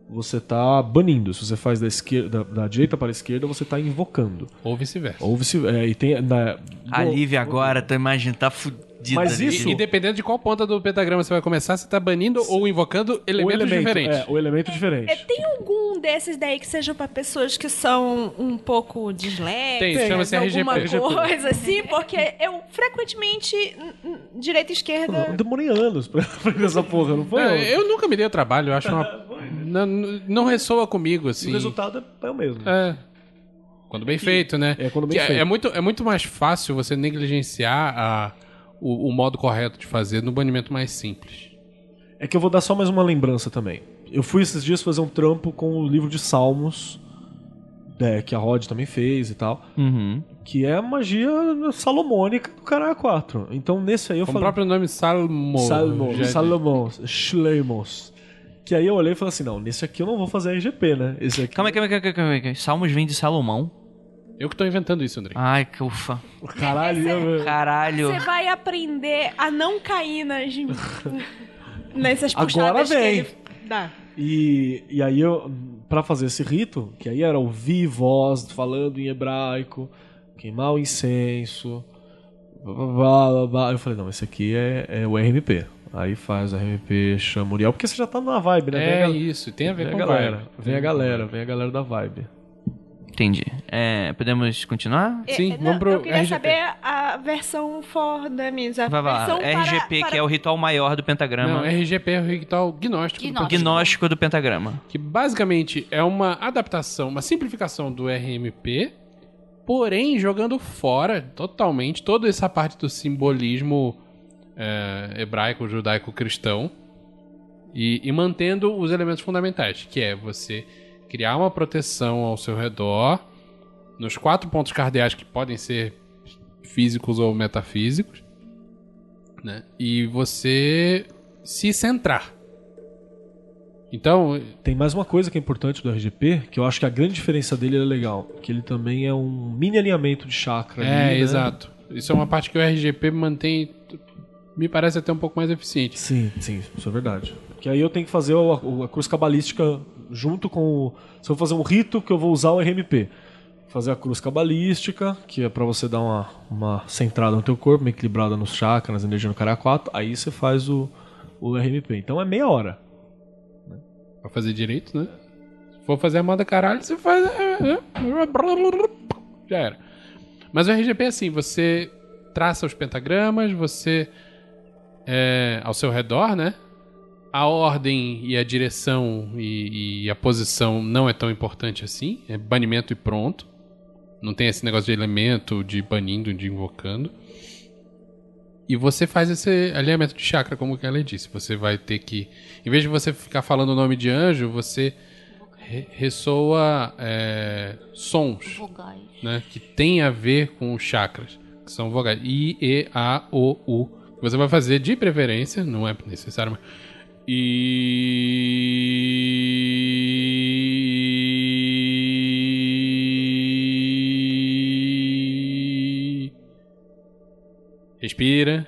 você tá banindo. Se você faz da esquerda, da, direita para a esquerda, você tá invocando. Ou vice-versa. Ou vice, é, e tem na, A no- Lívia agora, tua imagem tá fudida. Mas ali. isso- E dependendo de qual ponta do pentagrama você vai começar, você tá banindo ou invocando elementos elemento, diferentes. É, o elemento diferente. É, tem algum desses daí que seja pra pessoas que são um pouco disléxicas? Tem, chama-se alguma RGP. coisa assim? Porque eu frequentemente, direita e Eu esquerda... demorei anos pra aprender essa porra, não foi? Eu nunca me dei o trabalho, eu acho uma. Não, não ressoa comigo, E assim. o resultado é o mesmo. É. Quando bem feito, né? É, quando bem Que é- feito. É muito, é muito mais fácil você negligenciar a, o, o modo correto de fazer no banimento mais simples. É que eu vou dar só mais uma lembrança também. Eu fui esses dias fazer um trampo com o livro de Salmos, é, que a Rod também fez e tal, Uhum. que é a magia salomônica do Caralho 4. Então nesse aí eu Com o falei. próprio nome Salmo. Salmos, já- Salomão, Schleimos. Que aí eu olhei e falei assim: não, nesse aqui eu não vou fazer RGP, né? Esse aqui. Calma aí, calma aí, calma aí, calma aí. Salmos vem de Salomão. Eu que tô inventando isso, André. Ai, que ufa. Caralho, eu- Caralho. Você vai aprender a não cair nas... nessas Agora puxadas que vem. ele dá. E, e aí eu, pra fazer esse rito, que aí era ouvir voz falando em hebraico, queimar o incenso, blá, blá, blá, blá, blá. eu falei, não, esse aqui é, é o RMP. Aí faz o RMP, chama o Uriel, porque você já tá na vibe, né? Vem É isso, tem a ver vem com a galera, vibe. vem a galera, vem a galera da vibe. Entendi. É, podemos continuar? Sim, É, vamos pro Eu queria RGP. saber a versão for dummies. A Vai lá. versão para- RGP, para- que é o ritual maior do pentagrama. Não, RGP é o ritual gnóstico. do Gnóstico. pentagrama. Gnóstico do pentagrama. Que basicamente é uma adaptação, uma simplificação do RMP, porém jogando fora totalmente toda essa parte do simbolismo é, hebraico, judaico, cristão e, e mantendo os elementos fundamentais, que é você criar uma proteção ao seu redor nos quatro pontos cardeais que podem ser físicos ou metafísicos, né? E você se centrar. Então, Tem mais uma coisa que é importante do RGP, que eu acho que a grande diferença dele é legal, que ele também é um mini alinhamento de chakra. É, ali, né? exato. Isso é uma parte que o RGP mantém, me parece até um pouco mais eficiente. Sim, sim, isso é verdade. Que aí eu tenho que fazer o- a, cruz cabalística junto com o. Se eu vou fazer um rito que eu vou usar o RMP. Fazer a cruz cabalística, que é pra você dar uma, uma centrada no teu corpo, uma equilibrada nos chakras, nas energias no cara 4. Aí você faz o, o RMP. Então é meia hora. Pra fazer direito, né? Se for fazer a moda caralho, você faz. é, é, Já era. Mas o RGP é assim: você traça os pentagramas, você. É, ao seu redor, né? A ordem e a direção e, e a posição não é tão importante assim. É banimento e pronto. Não tem esse negócio de elemento, de banindo, de invocando. E você faz esse alinhamento de chakra, como que ela disse. Você vai ter que. Em vez de você ficar falando o nome de anjo, você re- ressoa é, sons Vogais. né, que tem a ver com os chakras, que são vogais. I, E, A, O, U. Você vai fazer de preferência, não é necessário, mas. E. Respira.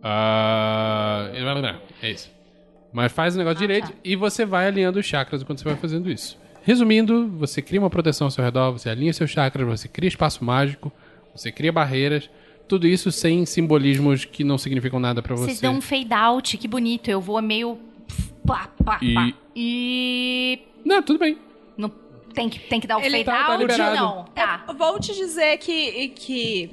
Ah, É isso. Mas faz o negócio direito e você vai alinhando os chakras enquanto você vai fazendo isso. Resumindo, você cria uma proteção ao seu redor, você alinha seus chakras, você cria espaço mágico, você cria barreiras. Tudo isso sem simbolismos que não significam nada pra você. Vocês dão um fade out, que bonito. Eu vou meio. Pá, pá, E- pá. E. Não, tudo bem. Não, tem, que, tem que dar o Ele fade tá- tá out? liberado. não. Tá. Eu vou te dizer que, que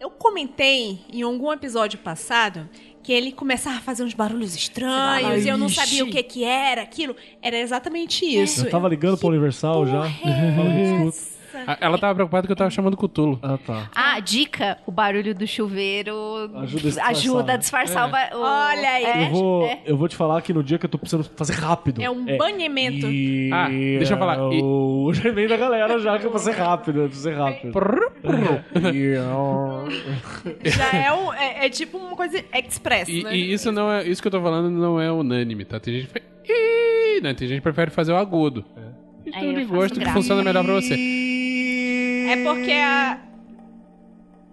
eu comentei em algum episódio passado que ele começava a fazer uns barulhos estranhos e eu não Ixi. sabia o que que era aquilo. Era exatamente isso. Eu tava ligando pra Universal já. A- Ela tava preocupada que eu tava chamando Cutulo. Ah, tá. Ah, dica: o barulho do chuveiro Ajuda a disfarçar. ajuda a disfarçar o ba- o. Olha aí. É, Eu vou, é. eu vou te falar que no dia que eu tô precisando fazer rápido. É um banimento. E... Ah, deixa eu falar, é e- O Gmail da galera já que eu vou ser rápido, eu ser rápido. Já é, um, é, é tipo uma coisa express, E, né? e isso não é. Isso que eu tô falando não é unânime, tá? Tem gente que faz. "Ih", Não, tem gente que prefere fazer o agudo. Questão eu de gosto que funciona melhor pra você. É porque a.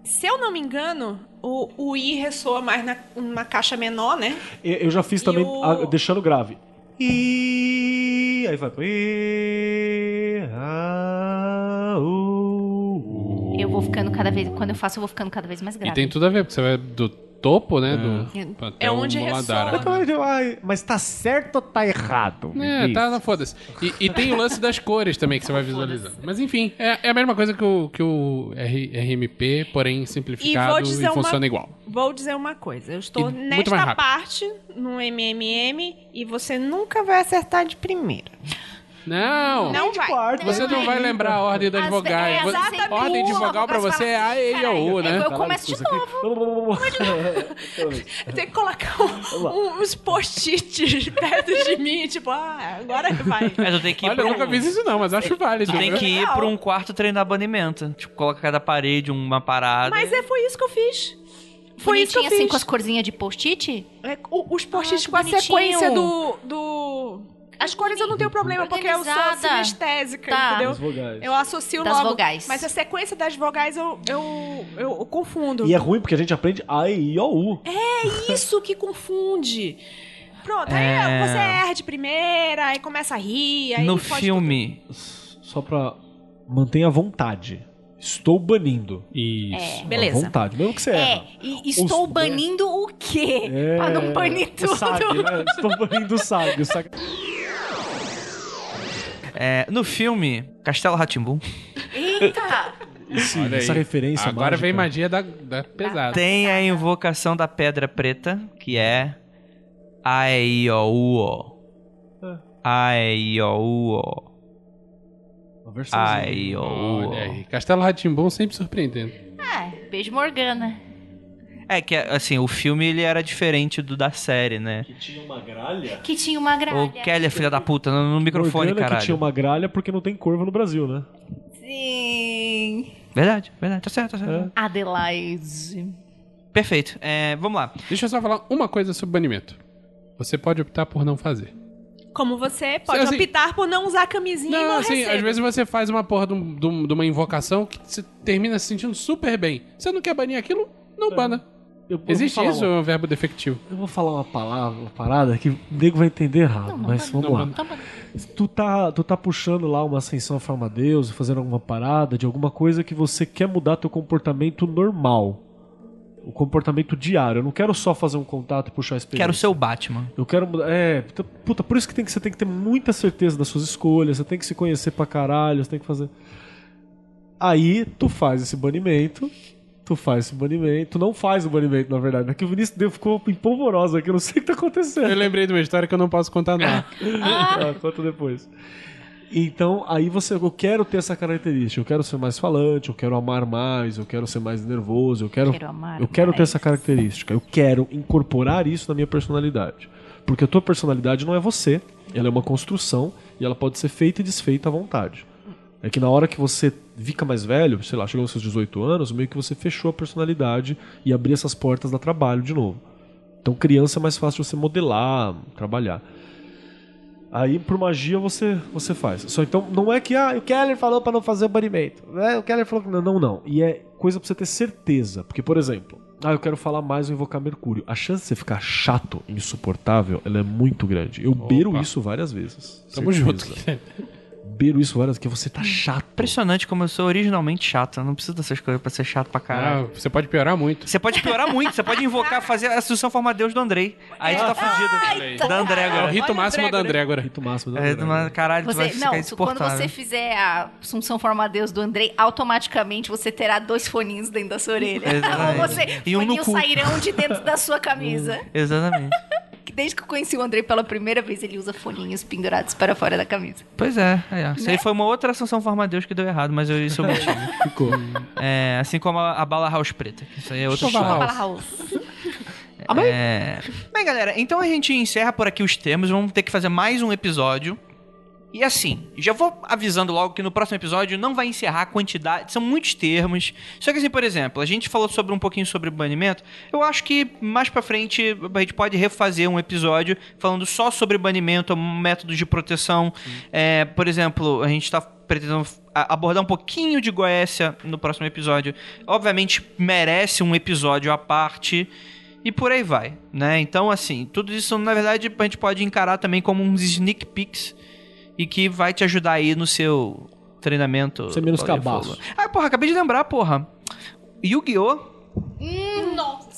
Se eu não me engano, o, o I ressoa mais na, na caixa menor, né? Eu eu já fiz E também o- ah, deixando grave. E aí vai pro e ah, uh, Eu vou ficando cada vez. Quando eu faço, eu vou ficando cada vez mais E grave. tem tudo a ver, porque você vai do topo, né? Do, até É o onde Muladhara. ressoa. Ai, Mas tá certo ou tá errado? É, diz. tá, não, foda-se. E, e tem o lance das cores também que você vai visualizando. Mas enfim, é, é a mesma coisa que o, que o R- RMP, porém simplificado e, dizer uma- funciona igual. Vou dizer uma coisa. Eu estou E nesta parte no MMM e você nunca vai acertar de primeira. Não! Não vai. Você não vai lembrar a ordem das As- vogais. é, exatamente. ordem de vogal pra você é A, E, I, O, U, né? Eu Caralho, começo de novo. Tem que colocar um- uns post-its perto de mim, tipo, ah, agora vai. Mas tu tem que ir Olha, eu um- nunca fiz isso não, mas acho válido. Tu tem que ir pra um quarto treinar banimento. Tipo, coloca cada parede uma parada. Mas é, foi isso que eu fiz. Foi isso que eu assim fiz. com as corzinhas de post-it? É, o- os post-its Ah, com a sequência do, do... As cores eu não tenho problema, porque eu sou sinestésica, Tá. entendeu? As vogais. Eu associo Das logo. vogais. Mas a sequência das vogais eu, eu, eu, eu confundo. E é ruim porque a gente aprende A, E, I, O, U. É isso que confunde. Pronto, É. aí você erra de primeira, aí começa a rir, aí no filme. Só pra manter a vontade. Estou banindo. Isso. tudo. Beleza. À vontade, mesmo que você É, erra. e estou Os- banindo o quê? É, Pra não banir o tudo. Né? Estou banindo o SAG. O SAG... É, no filme, Castelo Ratimbum, Eita! Esse- essa referência Agora mágica. vem magia da, da pesada. tem a invocação da Pedra Preta, que é Aiouo. Aiouo. Aiouo. Castelo Ratimbom sempre surpreendendo. É, beijo Morgana. É que, assim, o filme ele era diferente do da série, né? Que tinha uma gralha. Que tinha uma gralha. Ô, Kelly, filha da puta, no, no microfone, Morgana caralho. que tinha uma gralha porque não tem corvo no Brasil, né? Sim. Verdade, verdade, tá certo, tá certo. É. Adelaide. Perfeito. É, vamos lá. Deixa eu só falar uma coisa sobre banimento. Você pode optar por não fazer. Como você pode Assim- optar por não usar camisinha e Não, morrer assim, cedo. às vezes você faz uma porra de, um- de um- de uma invocação que você termina se sentindo super bem. Você não quer banir aquilo? Não bana. Eu, eu Existe falar isso, uma- é um verbo defectivo. eu vou falar uma palavra, uma parada que o nego vai entender errado, mas vamos não, lá. Tu tá, tu tá puxando lá uma ascensão à forma Deus, fazendo alguma parada de alguma coisa que você quer mudar teu comportamento normal. O comportamento diário. Eu não quero só fazer um contato e puxar a experiência. Quero ser o Batman. Eu quero mudar. É, puta, puta, por isso que, tem que você tem que ter muita certeza das suas escolhas, você tem que se conhecer pra caralho, você tem que fazer. Aí tu faz esse banimento, tu faz esse banimento, tu não faz o banimento, na verdade, né? Que o Vinícius deu- ficou empolvoroso aqui, eu não sei o que tá acontecendo. Eu lembrei de uma história que eu não posso contar, não. Ah, conta depois. Então, aí você, eu quero ter essa característica, eu quero ser mais falante, eu quero amar mais, eu quero ser mais nervoso, eu quero, Quero amar eu quero ter mais. essa característica, eu quero incorporar isso na minha personalidade. Porque a tua personalidade não é você, ela é uma construção e ela pode ser feita e desfeita à vontade. É que na hora que você fica mais velho, sei lá, chegou aos seus 18 anos, meio que você fechou a personalidade e abriu essas portas da trabalho de novo. Então, criança é mais fácil de você modelar, trabalhar. Aí, por magia, você, você faz. Só então, não é que ah, o Keller falou pra não fazer o banimento. né? O Keller falou que não, não, não. E é coisa pra você ter certeza. Porque, por exemplo, Ah, eu quero falar mais ou invocar Mercúrio. A chance de você ficar chato, insuportável, ela é muito grande. Eu beiro isso várias vezes. Tamo Certeza. junto. Beiro isso várias porque você tá chato. Impressionante como eu sou originalmente chato. Eu não preciso dessas coisas pra ser chato pra caralho. Ah, você pode piorar muito. Você pode piorar muito, você pode invocar, fazer a Assunção Forma Deus do Andrei. Aí tu tá fudido. Da É o Andrégora. rito Olha o máximo da Andrégora. Rito máximo da É, André. mas, caralho, tu vai Você, ficar não, quando insuportável. você fizer a Assunção Forma Deus do Andrei, automaticamente você terá dois foninhos dentro da sua orelha. Exatamente. Ou você, E um no foninhos cu. sairão de dentro da sua camisa. Exatamente. Que Desde que eu conheci o Andrei pela primeira vez, ele usa foninhos pendurados para fora da camisa. Pois é, é. Isso aí Né? foi uma outra Assunção Forma Deus que deu errado, mas eu, isso eu motivo. Ficou. É, assim como a, a bala house preta. Isso aí é outra história. Fala, Raul. É... Bem, galera, então a gente encerra por aqui os termos. Vamos ter que fazer mais um episódio. E assim, já vou avisando logo que no próximo episódio não vai encerrar a quantidade. São muitos termos. Só que assim, por exemplo, a gente falou sobre um pouquinho sobre banimento. Eu acho que mais pra frente a gente pode refazer um episódio falando só sobre banimento, métodos de proteção. É, por exemplo, a gente tá pretendendo abordar um pouquinho de Goécia no próximo episódio. Obviamente merece um episódio à parte. E por aí vai, né? Então, assim, tudo isso, na verdade, a gente pode encarar também como uns sneak peeks e que vai te ajudar aí no seu treinamento. Ser menos cabaço. Ah, porra, acabei de lembrar, porra. Yu-Gi-Oh!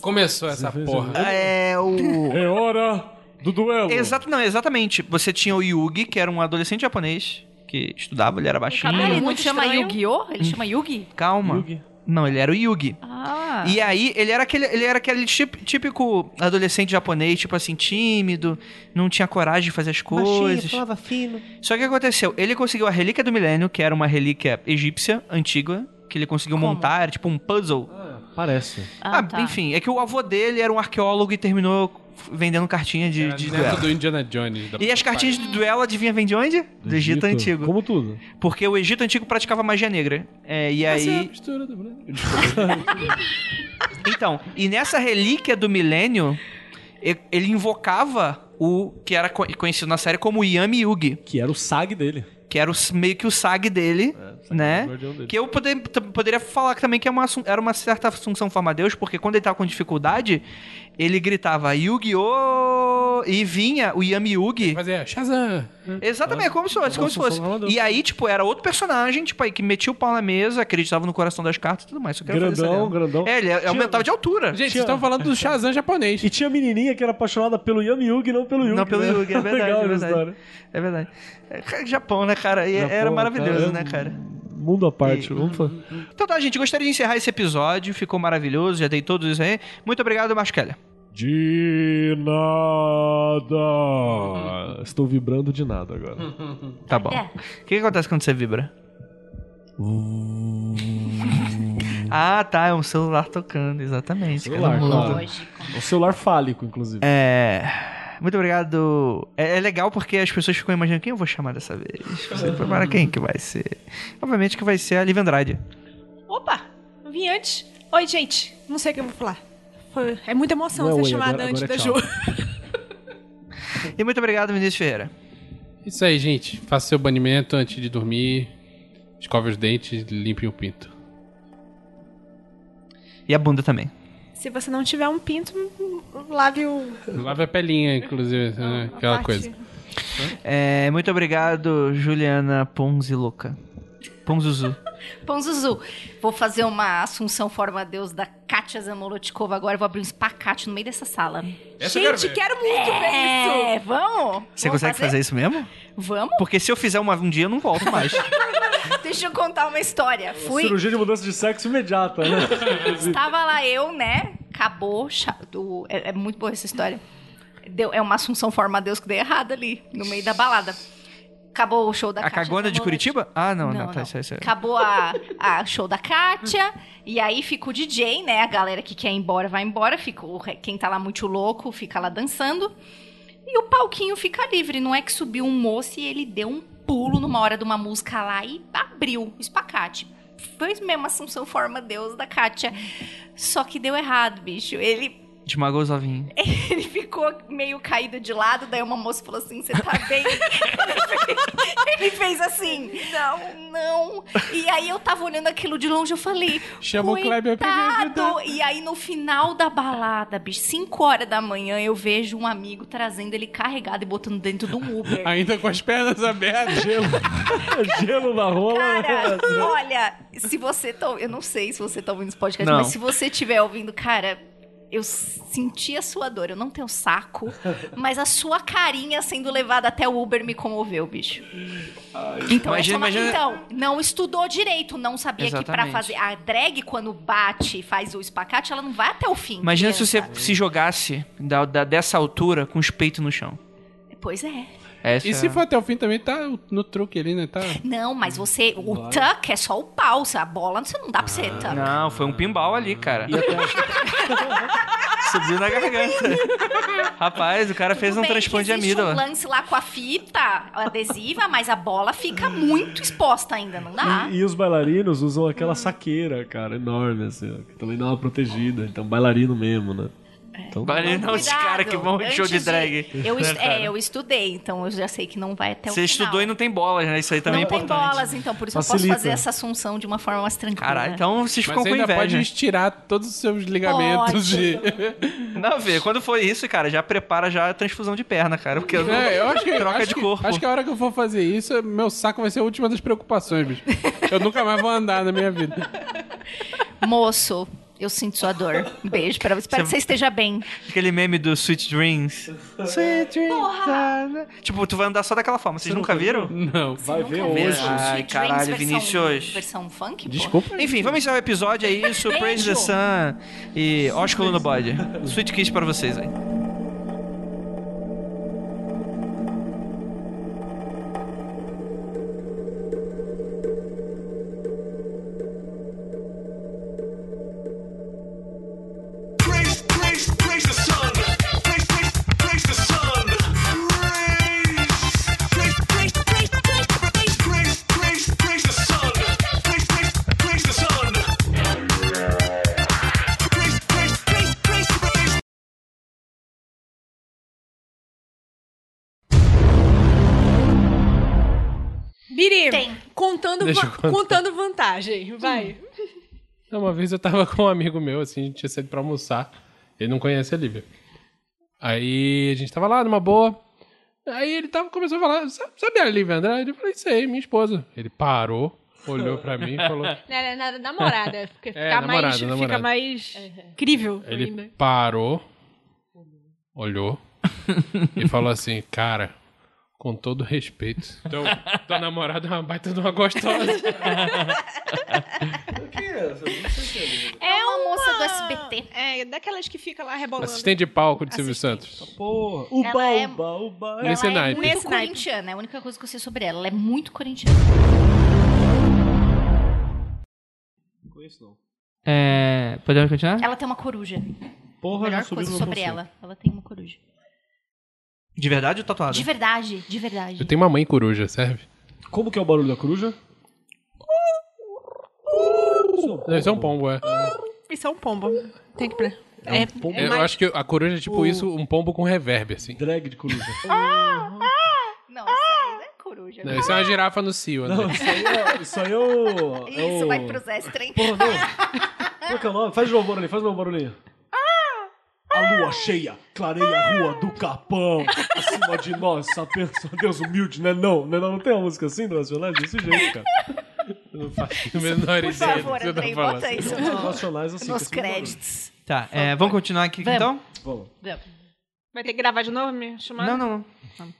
Começou essa porra. É o. É hora do duelo. Exato, não, exatamente. Você tinha o Yugi, que era um adolescente japonês que estudava, ele era baixinho. Ah, ele não chama. Yu-Gi-Oh? Ele chama Yugi? Calma. Yugi. Não, ele era o Yugi. Ah. E aí, ele era aquele, ele era aquele típico adolescente japonês, tipo assim, tímido, não tinha coragem de fazer as coisas. falava fino. Só que o que aconteceu? Ele conseguiu a relíquia do milênio, que era uma relíquia egípcia, antiga, que ele conseguiu Como? montar, era tipo um puzzle. Parece. Ah, tá. enfim, é que o avô dele era um arqueólogo e terminou vendendo cartinha de, Era de neto duelo. do Indiana Jones. da- E as cartinhas de duelo, adivinha, vem de onde? Do, Egito, Antigo. Como tudo. Porque o Egito Antigo praticava magia negra. É, e Essa é a aí... mistura do- Então, e nessa relíquia do milênio, ele invocava o que era co- conhecido na série como Yami Yugi, Que era o SAG dele. que era o meio que o SAG dele, né? Que eu poder- poderia falar também que é uma era uma certa função forma-deus, porque quando ele tava com dificuldade, ele gritava Yu-Gi-Oh! E vinha o Yami Yugi. Fazer Shazam. Exatamente, como se fosse. Como se fosse. E aí, tipo, era outro personagem, tipo, aí que metia o pau na mesa, acreditava no coração das cartas e tudo mais. Grandão, grandão. É, ele Tinha- aumentava de altura. Gente, vocês Tinha- estão falando do Shazam japonês. E tinha menininha que era apaixonada pelo Yami Yugi, não pelo Yugi. Não pelo né? Yugi, é verdade, Legal é verdade. É verdade. É, Japão, né, cara? E Japão, era maravilhoso, cara, né, é cara? Mundo à parte. E- Vamos fa- Então tá, gente, gostaria de encerrar esse episódio. Ficou maravilhoso, já dei todos isso aí. Muito obrigado, Marcelo. De nada. Estou vibrando de nada agora. Tá bom. É. O que, que acontece quando você vibra? ah, tá, é um celular tocando, exatamente. Celular, claro. Um celular fálico, inclusive. É. Muito obrigado. É, é legal porque as pessoas ficam imaginando quem eu vou chamar dessa vez. Você prepara quem que vai ser? Obviamente que vai ser a Liv Andrade. Opa, vim antes. Oi, gente. Não sei o que eu vou falar. Foi- é muita emoção Não ser oi, chamada agora- antes agora é da. Ju. E muito obrigado, Vinícius Ferreira. Isso aí, gente. Faça seu banimento antes de dormir. Escove os dentes, limpe o pinto. E a bunda também. Se você não tiver um pinto, lave o. Lave a pelinha, inclusive. né? Aquela parte- coisa. É, muito obrigado, Juliana Ponziluca. Ponzuzu. Ponzuzu, vou fazer uma assunção forma deus da Katia Zamolotkova agora. Vou abrir um espacate no meio dessa sala. Essa quero Gente, ver. quero muito ver isso. É, vamos? Você Vamos consegue fazer? isso mesmo? Vamos? Porque se eu fizer uma, um dia, eu não volto mais. Deixa eu contar uma história. Fui, Cirurgia de mudança de sexo imediata, né? Estava lá eu, né? Acabou. do- É, é muito boa essa história. Deu, é uma assunção forma Deus que deu errado ali, no meio da balada. Acabou o show da a Kátia cagona de. Curitiba? Ah, não, não. Não, tá, não. Isso, isso, Acabou a, a show da Kátia, e aí fica o DJ, né? A galera que quer ir embora vai embora, fica quem tá lá muito louco fica lá dançando. E o palquinho fica livre. Não é que subiu um moço e ele deu um pulo numa hora de uma música lá e abriu o espacate. Foi mesmo Assunção Forma Deus da Kátia. Só que deu errado, bicho. Ele Os ovinhos. Ele ficou meio caído de lado, daí uma moça falou assim: Você tá bem? Ele fez assim: Não, não. E aí eu tava olhando aquilo de longe, eu falei: Chama o Kleber pra. E aí no final da balada, bicho, 5 horas da manhã, eu vejo um amigo trazendo ele carregado e botando dentro de um Uber. Ainda com as pernas abertas. Gelo, gelo na rola. Cara, olha, se você tá. Eu não sei se você tá ouvindo esse podcast, Não. mas se você estiver ouvindo, cara, eu senti a sua dor. Eu não tenho saco, mas a sua carinha sendo levada até o Uber me comoveu, bicho. Então, Imagina- é uma- imagina- então, não estudou direito, não sabia que pra Exatamente. fazer. A drag, quando bate e faz o espacate, ela não vai até o fim. Imagina se você criança. se jogasse da, da- dessa altura com os peitos no chão. Pois é. Essa E se for até o fim também, tá no truque ali, né? Tá... Não, mas você. O tuck é só o pau. A bola você não dá pra você tuck. Não, foi um pinball ali, cara. Subiu na garganta. Rapaz, o cara fez Tudo um bem que transplante de amígdola. um lance lá com a fita adesiva, mas a bola fica muito exposta ainda, não dá? E, e os bailarinos usam aquela saqueira, cara, enorme, assim, ó, que também dá uma protegida. Então, bailarino mesmo, né? Então, Bailarino não, os Cuidado, caras que vão em show de drag. Eu, est- Né, cara? é, eu estudei, então eu já sei que não vai até o Você final. estudou e não tem bolas, né? Isso aí também não é tem importante. bolas, então por isso eu Facilita. posso fazer essa assunção de uma forma mais tranquila. Caralho, então vocês Mas ficam com ainda inveja. pode estirar todos os seus ligamentos Pode. de... Não, vê, quando for isso, cara, já prepara já a transfusão de perna, cara. Porque eu, É, eu acho que, troca acho de que- corpo. Acho que a hora que eu for fazer isso, meu saco vai ser a última das preocupações, bicho. Eu nunca mais vou andar na minha vida. Moço, eu sinto sua dor. Um beijo pra você. Espero que você esteja bem. Aquele meme do Sweet Dreams. Sweet Dreams. ah, Tipo, tu vai andar só daquela forma. Vocês nunca viram? Não. vai ver hoje. Sweet Ai, Dreams caralho, versão- Vinícius. Versão funk? pô. Desculpa. Enfim, vamos encerrar o episódio, é isso. Praise the. Sun e Ósculo no bode. Sweet Kiss pra vocês aí. Contando, contando vantagem. Vai. Uma vez eu tava com um amigo meu, assim, a gente tinha saído pra almoçar. Ele não conhece a Lívia. Aí a gente tava lá numa boa. Aí ele tava, começou a falar, sabe, sabe a Lívia Andrade? Eu falei, sei, minha esposa. Ele parou, olhou pra mim e falou. Na, na- namorada. Fica, É, fica namorada, mais, namorada. Fica mais incrível Ele ainda. parou, olhou e falou assim, cara, com todo respeito, teu, tua namorada é uma baita de uma gostosa. É uma moça do SBT. É, daquelas que fica lá rebolando. Assistente de palco de Silvio. Santos. Porra. Uba, Ela é- uba, uba. Nesse ela é naipe. muito Nesse naipe. corintiana, é a única coisa que eu sei sobre ela. Ela é muito corintiana. Não conheço, não. É, podemos continuar? Ela tem uma coruja. Porra, já Melhor subiu coisa no sobre conceito. ela. Ela tem uma coruja. De verdade ou tatuado? De verdade, de verdade. Eu tenho uma mãe coruja, serve? Como que é o barulho da coruja? Isso é um pombo, é. Isso é um pombo. Tem que... pre- É, pombo. é Eu mais- acho que a coruja é tipo isso, um pombo com reverb, assim. Drag de coruja. Não, isso aí não é coruja. Não, isso é uma girafa no cio, Não, André. isso aí é, isso aí é o... é Isso, o... vai pros extra, Porra, não. Qual que é o nome? Faz de novo o barulhinho, faz de novo o barulhinho. A lua cheia, clareia a rua do Capão. Acima de nós, pensa Deus humilde, né? Não, né? Não, não tem uma música assim do Nacionais desse jeito, cara. Não faço a menor Por ideia do favor, que você tá Andrei, falando. bota isso Os Nacionais assim. nos esse barulho. créditos. Tá, é, vamos continuar aqui Vamos. então? Vamos. Vai ter que gravar de novo minha chamada? Não, não, não.